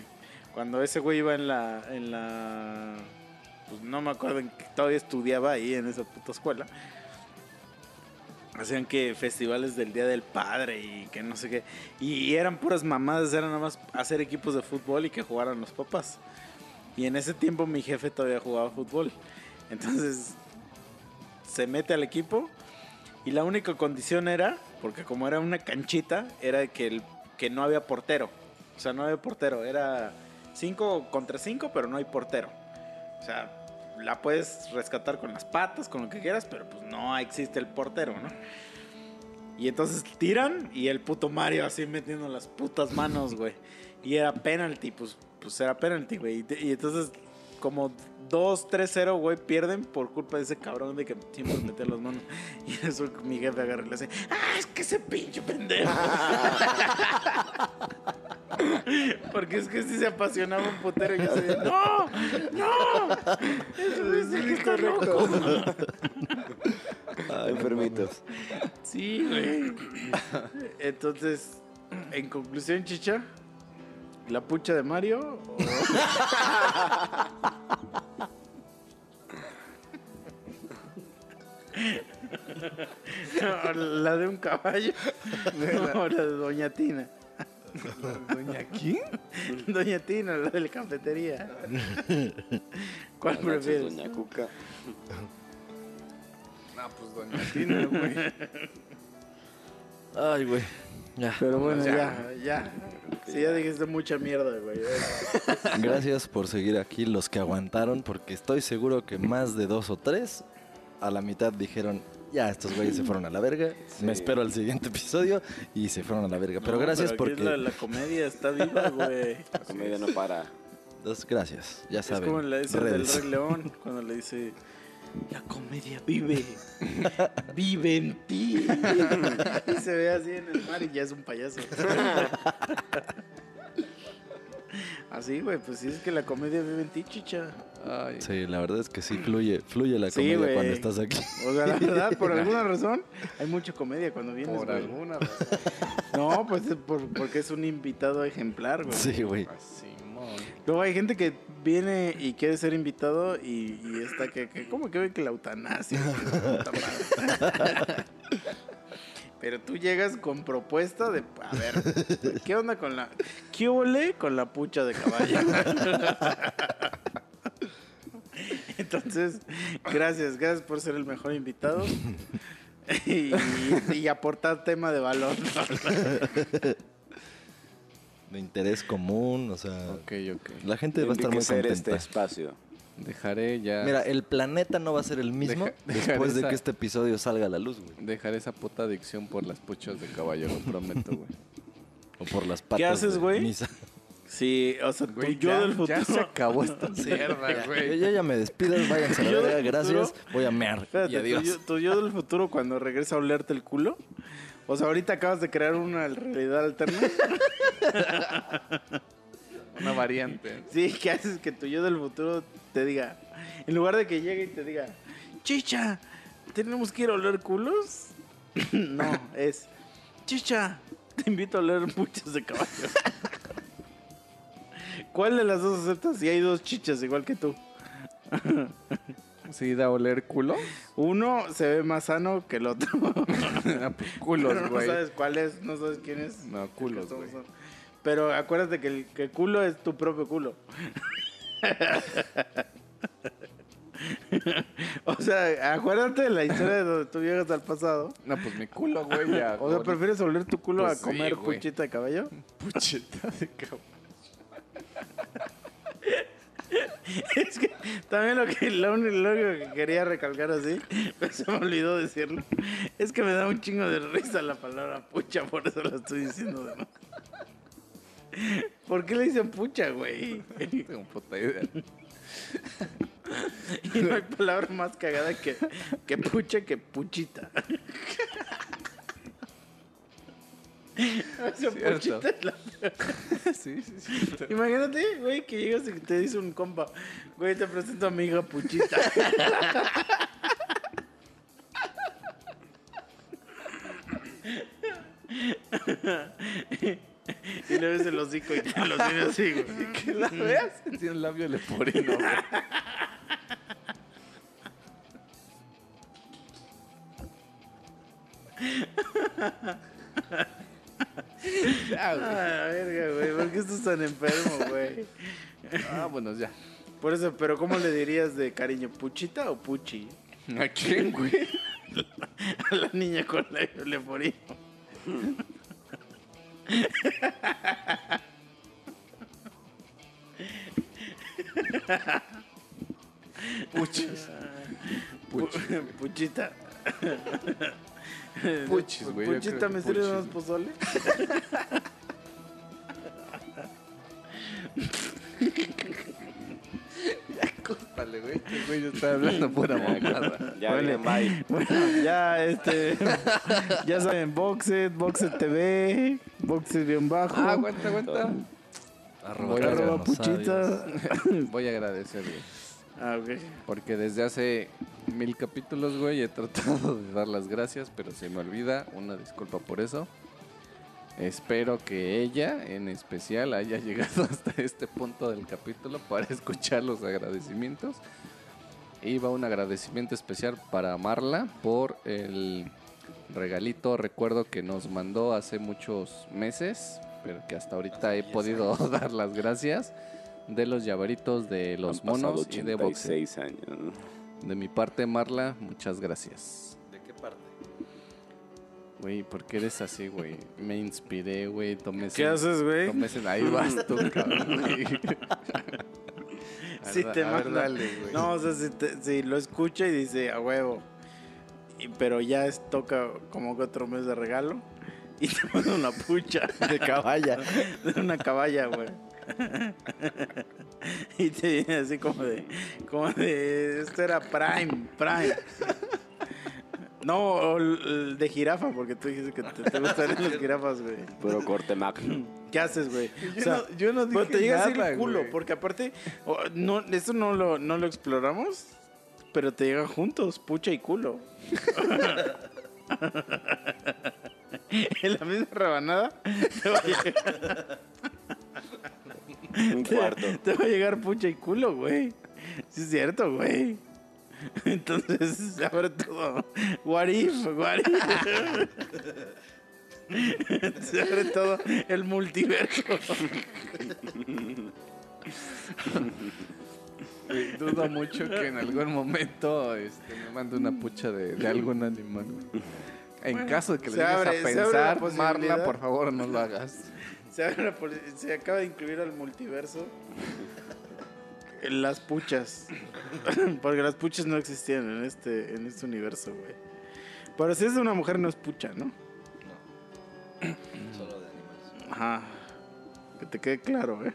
A: Cuando ese güey iba en la, en la, pues no me acuerdo en que todavía estudiaba ahí en esa puta escuela. Hacían que festivales del Día del Padre y que no sé qué. Y eran puras mamadas, eran nada más hacer equipos de fútbol y que jugaran los papás. Y en ese tiempo mi jefe todavía jugaba fútbol. Entonces se mete al equipo y la única condición era, porque como era una canchita, era que, el, que no había portero. O sea, no había portero. Era 5 contra 5, pero no hay portero. O sea, la puedes rescatar con las patas, con lo que quieras, pero pues no existe el portero, ¿no? Y entonces tiran y el puto Mario así metiendo las putas manos, güey. Y era penalty, pues, pues era penalty, güey. Y, entonces como 2-3-0, güey, pierden por culpa de ese cabrón de que siempre mete las manos. Y eso mi jefe agarra y le hace, ¡ah, es que ese pinche pendejo! Porque es que si se apasionaba un putero y yo de, ¡no! ¡No! Eso güey sí que está loco.
E: Enfermitos.
A: Sí, güey. Entonces, en conclusión, chicha, ¿la pucha de Mario? o- No, la de un caballo. No, la de Doña Tina.
C: ¿Doña quién?
A: Doña Tina, la de la cafetería. ¿Cuál
E: Buenas noches,
A: prefieres?
E: Doña Cuca.
C: No, pues Doña Tina, güey.
B: Ay, güey. Ya.
A: Pero bueno,
C: Ya.
A: ya, ya. Sí, ya dijiste mucha mierda, güey.
B: Gracias por seguir aquí los que aguantaron, porque estoy seguro que más de dos o tres a la mitad dijeron, ya, estos güeyes se fueron a la verga, me espero al siguiente episodio y se fueron a la verga. Pero
A: No,
B: gracias
A: pero aquí
B: porque...
A: La, la comedia está viva, güey.
E: La comedia no para.
B: Dos, gracias, ya
A: Es
B: saben.
A: como le dice el del. Rey León, cuando le dice, la comedia vive, vive en ti. y se ve así en el mar y ya es un payaso. Así, güey, pues sí es que la comedia vive en ti, chicha.
C: Ay,
B: Sí, la verdad es que sí, fluye, fluye la
A: Sí,
B: comedia cuando estás aquí.
A: O sea, la verdad, por alguna razón, hay mucha comedia cuando vienes,
C: por alguna razón.
A: No, pues es por- porque es un invitado ejemplar, güey.
B: Sí, güey.
A: Luego hay gente que viene y quiere ser invitado y, y está que, que ¿cómo que ve que la eutanasia? Pero tú llegas con propuesta de, a ver, ¿qué onda con la, qué ole con la pucha de caballo? Entonces, gracias, gracias por ser el mejor invitado y, y aportar tema de valor.
B: De interés común, o sea...
C: Ok, ok.
B: La gente va a estar muy
E: Enriquecer
B: contenta.
E: este espacio.
C: Dejaré ya.
B: Mira, el planeta no va a ser el mismo
C: Deja-
B: después de
C: esa-
B: que este episodio salga a la luz, güey.
C: Dejaré esa puta adicción por las puchas de caballo, lo prometo, güey.
B: O por las patas
A: ¿Qué haces, güey? Sí, o sea,
C: Güey,
A: tu yo
C: ya,
A: del futuro.
C: ya se acabó esta mierda,
B: yo,
C: güey.
B: yo ya me despido, váyanse a la
A: Yo
B: verga, gracias. Voy a mear.
A: Espérate,
B: y adiós.
A: Tu, yo, tu yo del futuro cuando regresa a olerte el culo. O sea, ahorita acabas de crear una realidad alterna.
C: Una variante.
A: Sí, ¿qué haces que tu yo del futuro te diga? En lugar de que llegue y te diga, Chicha, ¿tenemos que ir a oler culos? no, es, Chicha, te invito a oler muchos de caballo. ¿Cuál de las dos aceptas si hay dos chichas igual que tú?
C: Sí, da a oler culo.
A: Uno se ve más sano que el otro.
C: Ah, pues, culos,
A: Pero no
C: güey.
A: sabes cuál es, no sabes quién es.
C: No, culos, güey.
A: Pero acuérdate que el que culo es tu propio culo. o sea, acuérdate de la historia de donde tú llegas al pasado.
C: No, pues mi culo, güey, ya.
A: O sea, ¿prefieres oler tu culo
C: Pues
A: a
C: sí,
A: comer
C: güey.
A: puchita de caballo?
C: Pucheta de cabrón.
A: Es que también lo, que, lo, único, lo único que quería recalcar así, pero se me olvidó decirlo, es que me da un chingo de risa la palabra pucha, por eso lo estoy diciendo de nuevo. ¿Por qué le dicen pucha, güey?
C: No tengo puta idea.
A: Y no hay palabra más cagada que, que pucha que puchita. O sea,
C: Cierto.
A: puchita es la
C: Sí, sí, sí.
A: Imagínate, güey, que llegas y te dice un compa, güey, te presento a mi hija Puchita. y le ves el hocico y te lo tiene así, güey.
C: Que la veas. Tiene un labio leporino, güey. Ya, güey.
A: Ah, verga, güey, ¿por qué estás tan enfermo, güey?
C: Vámonos ya.
A: Por eso, pero ¿cómo le dirías de cariño? ¿Puchita o Puchi?
C: ¿A quién, güey?
A: A la niña con la leporino.
C: Puchis. Puchis.
A: Pu- Puchita.
C: Puchis, güey,
A: Puchita, ¿me
C: puchis,
A: unos pozole?
C: Córtale, güey. Este güey yo estaba hablando pura mamada.
E: Ya, bien, bye.
A: Bueno, ya, este. ya saben, Boxet, Boxet TV, Boxet bien bajo.
C: Ah, aguanta, aguanta.
B: Arroba
C: Voy a
A: arroba Puchita.
C: Voy a agradecer, güey.
A: Ah, ok.
C: Porque desde hace mil capítulos, güey, he tratado de dar las gracias, pero se me olvida. Una disculpa por eso. Espero que ella, en especial, haya llegado hasta este punto del capítulo para escuchar los agradecimientos. Y va un agradecimiento especial para Marla por el regalito, recuerdo que nos mandó hace muchos meses, pero que hasta ahorita he podido dar las gracias de los llaveritos de los
E: Han
C: monos y de boxe.
E: 86 años. ¿no?
C: De mi parte, Marla, muchas gracias.
B: ¿De qué parte?
C: Güey, ¿por qué eres así, güey? Me inspiré, güey. Tomé ese-
A: ¿Qué haces, güey?
C: Ahí vas tú, cabrón, güey.
A: Si te
C: ver, dale, güey.
A: No, o sea, si, te- si lo escucha y dice a huevo. Pero ya es, toca como que otro mes de regalo. Y te manda una pucha.
B: De caballa.
A: de una caballa, güey. y te viene así como de, como de, esto era Prime, Prime. No, de jirafa, porque tú dijiste que te, te gustan las jirafas, güey.
E: Puro corte Mac.
A: ¿Qué haces, güey?
C: Yo no- yo no
A: pero te llega a el culo,
C: güey.
A: porque aparte, o, no, eso no lo, no lo exploramos, pero te llega juntos, pucha y culo. en la misma rebanada te va a llegar,
E: Un cuarto.
A: te va a llegar pucha y culo, güey. Sí es cierto, güey. Entonces se abre todo. What if, what if. Se abre todo el multiverso.
C: Güey, Dudo mucho que en algún momento este, me mande una pucha de, de algún animal, güey. En caso de que le llegues
A: abre-
C: a pensar. Marla, por favor, no lo hagas.
A: Se, abre la poli- se acaba de incluir al multiverso en las puchas. Porque las puchas no existían en este, en este universo, güey. Pero si es de una mujer no es pucha, ¿no?
B: Solo de animales.
A: Ajá. Que te quede claro, ¿eh?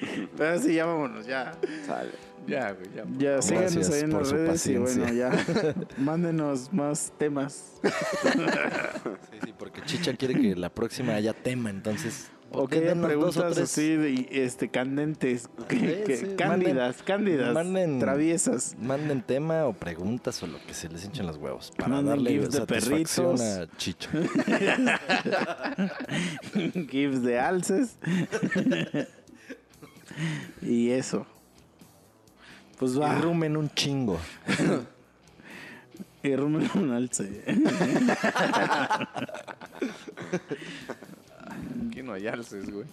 A: Pero sí, ya vámonos, ya.
E: Sale.
C: Ya, güey, ya.
A: Ya, síganos ahí en las redes y bueno,
B: paciencia.
A: ya. Mándenos más temas.
B: Sí, sí, porque Chicha quiere que la próxima haya tema, entonces.
A: O que
B: o
A: preguntas así de, este, candentes, que-
B: Sí,
A: que-
B: sí,
A: cándidas, cándidas,
B: manden-
A: traviesas.
B: Manden tema o preguntas o lo que se les hinchen los huevos para
A: Manden
B: darle
A: gifs de
B: satisfacción
A: perritos.
B: a Chicha.
A: gifs de alces. y eso. Pues va.
B: Irrumen un chingo.
A: Irrumen un alce.
C: Aquí no hay alces, güey.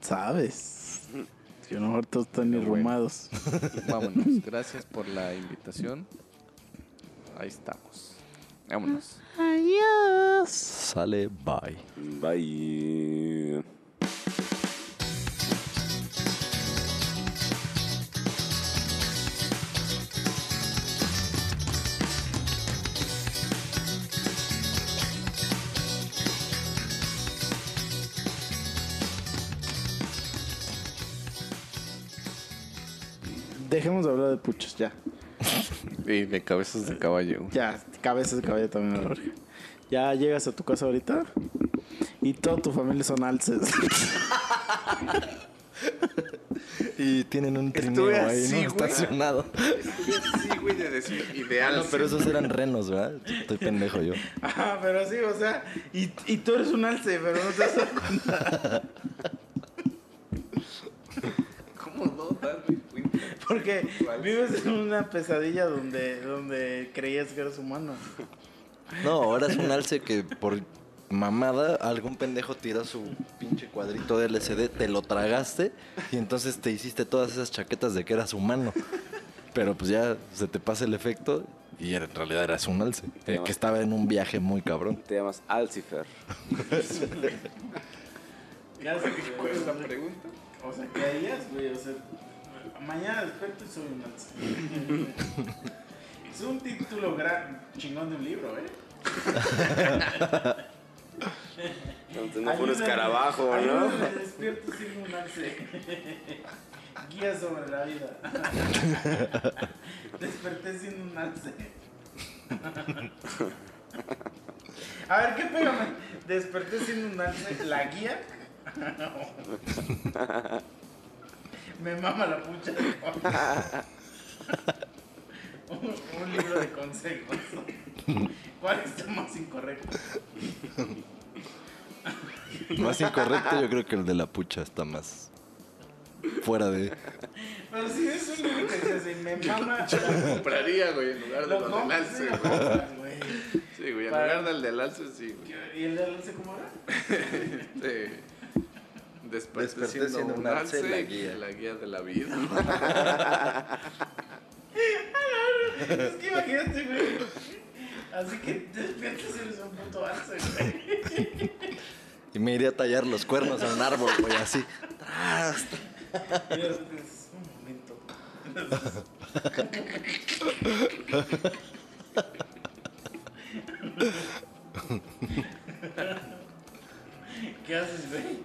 A: ¿Sabes? Que a lo mejor todos están irrumados.
C: Vámonos. Gracias por la invitación. Ahí estamos. Vámonos.
B: Sale, bye.
E: Bye.
A: Dejemos de hablar de puchos, ya.
C: Y de cabezas de caballo. güey.
A: Ya, cabezas de caballo también a la. Ya llegas a tu casa ahorita y toda tu familia son alces.
B: Y tienen un trineo
C: Estuve
B: ahí,
C: así,
B: ¿no?
C: güey.
B: Estacionado.
C: Sí, güey, de decir ideal.
B: No, pero esos eran renos, ¿verdad? Estoy pendejo yo.
A: Ah, pero sí, o sea, y, y tú eres un alce, pero no te das cuenta.
C: ¿Cómo no darme cuenta?
A: Porque vives en una pesadilla donde, donde creías que eres humano.
B: No, ahora es un alce que por mamada algún pendejo tiró su pinche cuadrito de LCD, te lo tragaste y entonces te hiciste todas esas chaquetas de que eras humano. Pero pues ya se te pasa el efecto y en realidad eras un alce, eh, que estaba en un viaje muy cabrón.
E: Te llamas Alcifer.
A: Ya sé que ¿Cuál es la pregunta? O sea, ¿qué harías, güey? O sea, mañana despierto y soy un alce. es un título gran, chingón de un libro, ¿eh?
E: Entonces no fue un escarabajo, ¿no?
A: despierto siendo un alce. Guía sobre la vida. Desperté siendo un alce. A ver, ¿qué pégame? Desperté siendo un alce. ¿La guía? Me mama la pucha un, un libro de consejos. ¿Cuál está más incorrecto?
B: Más incorrecto yo creo que el de la pucha está más fuera de...
A: Pero si es un libro que dice así, me mama.
C: compraría, güey, en lugar de
A: Lo
C: los del alce,
A: lo
C: güey. Sí, güey, en
A: Para-
C: lugar del del alce, sí, güey.
A: ¿Y el de alce cómo era?
C: Sí. Desperté,
B: Desperté
C: siendo,
B: siendo
C: un
B: un alce,
C: alce,
B: la
C: la
B: guía.
C: guía. de la vida.
A: Es que imagínate, güey. Así que despiertas eres un puto alce, güey.
B: Y me iría a tallar los cuernos a un árbol, güey, así.
A: Dices, un momento. ¿Qué haces, güey?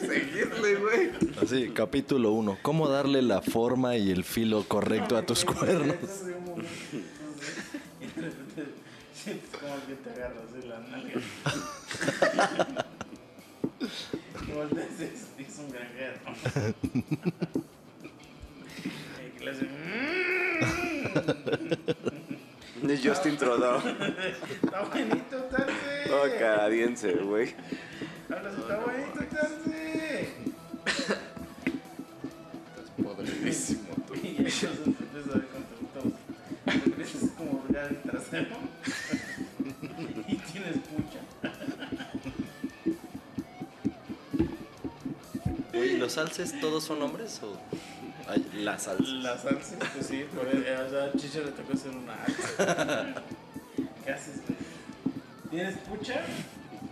C: Seguirle, güey.
B: Así, capítulo 1. ¿Cómo darle la forma y el filo correcto a tus cuernos?
A: De de como que te agarras de la nalga. Y es- un granjero. Y le hace, "Mm".
E: De Justin Trudeau.
A: Está bonito, Tarse.
E: Todo canadiense, güey.
A: Hablas, está bonito, Tarse.
C: Estás podridísimo, tú.
A: Y entonces empiezas a ver con tu Empiezas como a hurgar el trasero. Y tienes pucha.
B: Oye, ¿los alces todos son hombres o hay las alces?
A: Las alces, pues sí, por el, o sea, a Chicha le tocó ser una. ¿Qué haces, güey? Tienes pucha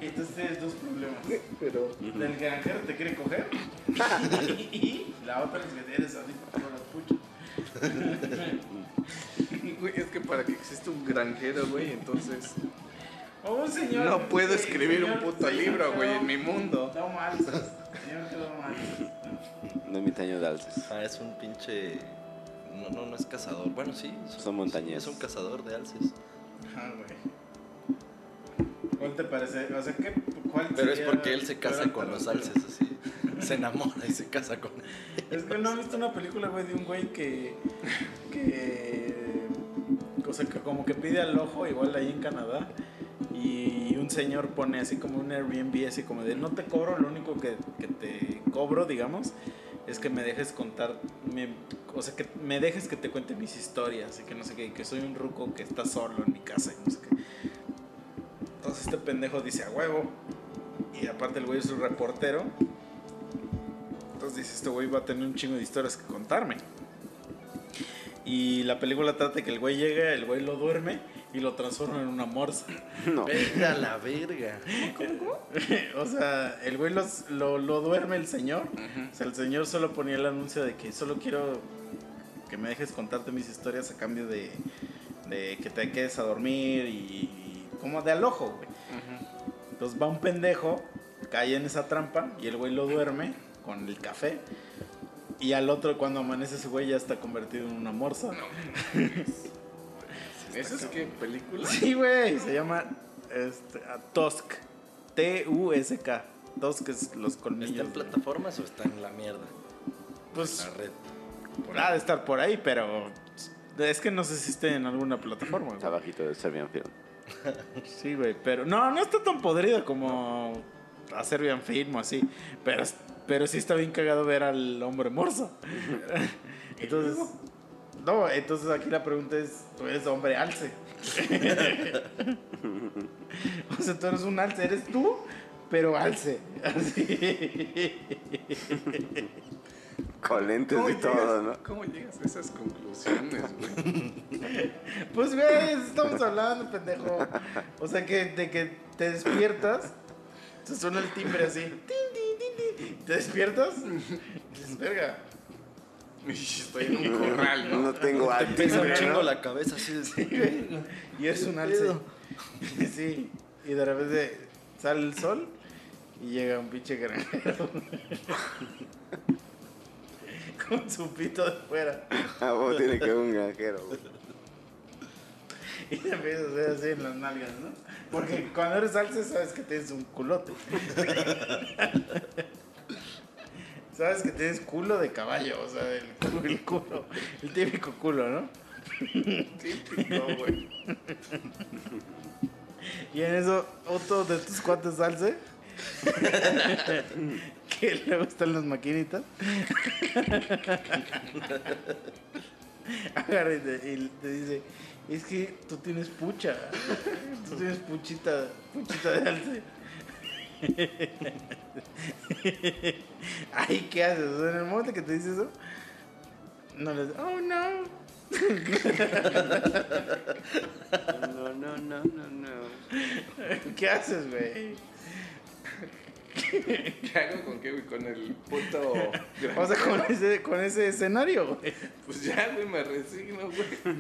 A: entonces tienes dos problemas.
C: Pero.
A: Del granjero te quiere coger y la otra es que eres adicto por la pucha.
C: Güey, es que para que exista un granjero, güey, entonces.
A: O un señor.
C: No puedo escribir un puto
A: señor
C: libro, güey, en mi mundo.
A: Un alces. Señor da un alces.
E: No es mitaño de alces.
B: Ah, es un pinche... No, no, no es cazador. Bueno, sí. es un-
E: Son montañeses.
B: Es un cazador de alces.
A: Ajá, güey. ¿Cuál te parece? O sea, ¿qué, ¿cuál
B: Pero es porque él se casa con los alces, así. Se enamora y se casa con
A: Es que no he visto una película, güey, de un güey que. que. O sea, que como que pide al ojo, igual ahí en Canadá. Y un señor pone así como un Airbnb, así como de no te cobro, lo único que, que te cobro, digamos, es que me dejes contar, me- o sea, que me dejes que te cuente mis historias y que no sé qué, y que soy un ruco que está solo en mi casa y no sé qué. Entonces este pendejo dice a huevo. Y aparte el güey es un reportero. Entonces dice, este güey va a tener un chingo de historias que contarme. Y la película trata de que el güey llega, el güey lo duerme y lo transforma en una morsa.
E: No.
B: Vete a la verga.
A: o sea, el güey los- lo, lo duerme el señor. O sea, el señor solo ponía el anuncio de que solo quiero que me dejes contarte mis historias a cambio de, de que te quedes a dormir y, y como de alojo, güey. Entonces va un pendejo, cae en esa trampa y el güey lo duerme con el café. Y al otro, cuando amanece ese güey, ya está convertido en una morsa.
C: ¿Eso es qué película?
A: Sí, güey, se llama este, a Tusk. T-U-S-K. Tusk es los colmillos.
B: ¿Está en plataformas o está en la mierda?
A: Pues
B: La red.
A: ha de estar por ahí, pero es que no sé si esté en alguna plataforma.
E: Está bajito de Serbian Film.
A: Sí, güey, pero no, no está tan podrido como hacer bien film o así, pero, pero sí está bien cagado ver al hombre morso. Entonces, no, entonces aquí la pregunta es, tú eres hombre alce. o sea, tú eres un alce, eres tú, pero alce. Así.
E: Con lentes
C: ¿Cómo
E: y todo,
C: llegas-
E: ¿no?
C: ¿Cómo llegas a esas conclusiones, güey?
A: Pues, güey, estamos hablando, pendejo. O sea, que de que te despiertas, se suena el timbre así. tin, tin, tin, tin, Te despiertas, y dices, verga.
C: Estoy en un corral, ¿no?
E: No tengo
B: Te pesa un chingo la cabeza así de...
A: güey. Y eres un alce. Sí. Y de repente sale el sol y llega un pinche granjero. Con su pito de fuera.
E: Ah, vos tiene que ver un granjero. güey.
A: Y te empiezas a hacer así en las nalgas, ¿no? Porque cuando eres alce sabes que tienes un culote. sabes que tienes culo de caballo, o sea, el culo, el culo, el típico culo, ¿no?
C: Típico, güey.
A: Y en eso, otro de tus cuates alce, que le gustan las maquinitas, agarra y te, dice, es que tú tienes pucha, tú tienes puchita, puchita de alce. Ay, ¿qué haces? O sea, en el momento que te dice eso, no le oh no.
E: No, no, no, no, no.
A: ¿Qué haces, güey?
C: ¿Qué hago con qué, güey? Con el puto...
A: O sea, con ese, con ese escenario, güey.
C: Pues ya, güey, me resigno, güey.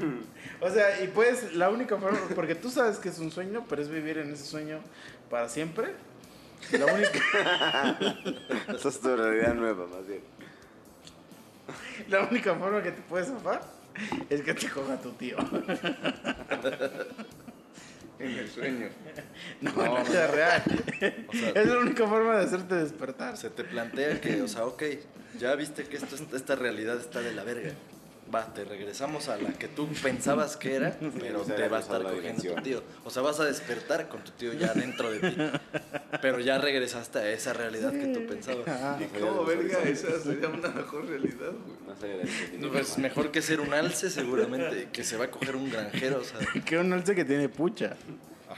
A: O sea, y pues la única forma, porque tú sabes que es un sueño, pero es vivir en ese sueño para siempre. La única,
E: Esa es tu realidad nueva, más bien.
A: la única forma que te puedes zafar es que te coja tu tío.
C: En el sueño.
A: No,
B: No,
A: en la
B: no,
A: vida
B: no.
A: real.
B: O sea,
A: Es la única forma de hacerte despertar.
B: Se te plantea que, o sea, ok, ya viste que esto, esta realidad está de la verga. Va, te regresamos a la que tú pensabas que era, pero te va a estar cogiendo tu tío. O sea, vas a despertar con tu tío ya dentro de ti. Pero ya regresaste a esa realidad que tú pensabas.
A: Ah,
C: ¿Y cómo, verga, esa sería una mejor realidad, güey?
B: No, pues mejor que ser un alce seguramente, que se va a coger un granjero, o sea,
A: que un alce que tiene pucha.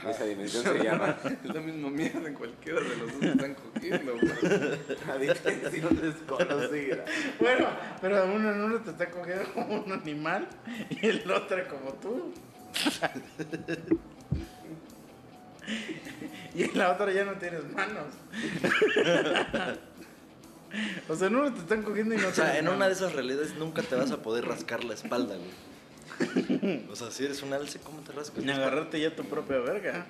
E: Esa dimensión se llama
C: Es la misma mierda en cualquiera de los dos que están cogiendo, güey.
E: la dimensión desconocida.
A: Bueno, pero uno en uno te está cogiendo como un animal y el otro como tú. Y en la otra ya no tienes manos. O sea, en uno te están cogiendo y no
B: o sea, en una de esas realidades nunca te vas a poder rascar la espalda, güey. O sea, si eres un alce, ¿cómo te rascas?
A: Ni agarrarte ya tu propia verga.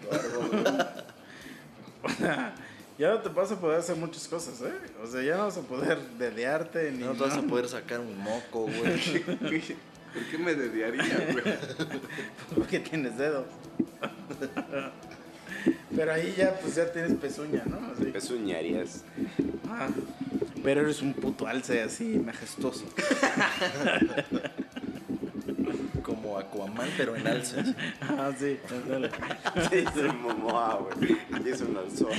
A: O sea, ya no te vas a poder hacer muchas cosas, ¿eh? O sea, ya no vas a poder dedearte ni
B: No te vas a poder sacar un moco, güey.
C: ¿Por qué me dediaría, güey?
A: Porque tienes dedos. Pero ahí ya, pues ya tienes pezuña, ¿no? Así.
E: Pezuñarías.
A: Ah, pero eres un puto alce así, majestuoso.
B: Como Aquaman, pero en alce.
A: Ah, sí. ándale.
E: Jason Momoa, güey. Jason Alzó.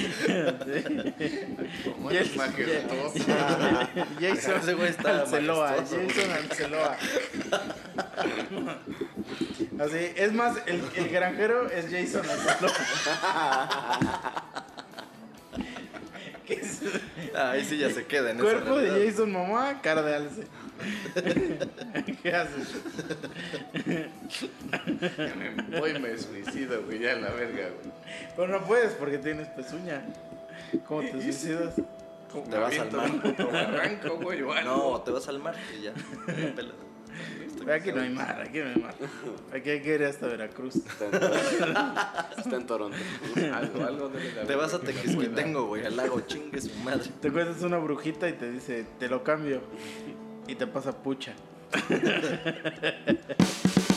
A: Yes,
C: es majestuoso.
A: Jason
B: Ese güey está
A: Anceloa.
B: majestuoso,
A: Jason Anceloa. Así, es más, el, el granjero es Jason Anceloa. ¿Qué es?
B: Ah, Ahí sí ya se queda en
A: Cuerpo
B: esa
A: de. Jason Momoa, cara de alce. ¿Qué haces?
C: Voy y me suicido, güey, ya la verga, güey.
A: Pero no puedes porque tienes pezuña. ¿Cómo te suicidas?
B: Te
C: me
B: vas al mar.
C: barranco, güey, o algo.
B: No, te vas al mar y ya.
A: Aquí no hay mar, aquí no hay mar. Aquí hay que ir hasta Veracruz.
E: Está en Toronto. Está en Toronto.
C: Algo, algo debe de
B: Te vas a
C: que me
B: Tequisquitengo, güey, al lago, chingue su madre.
A: Te encuentras una brujita y te dice, te lo cambio. Y te pasa pucha.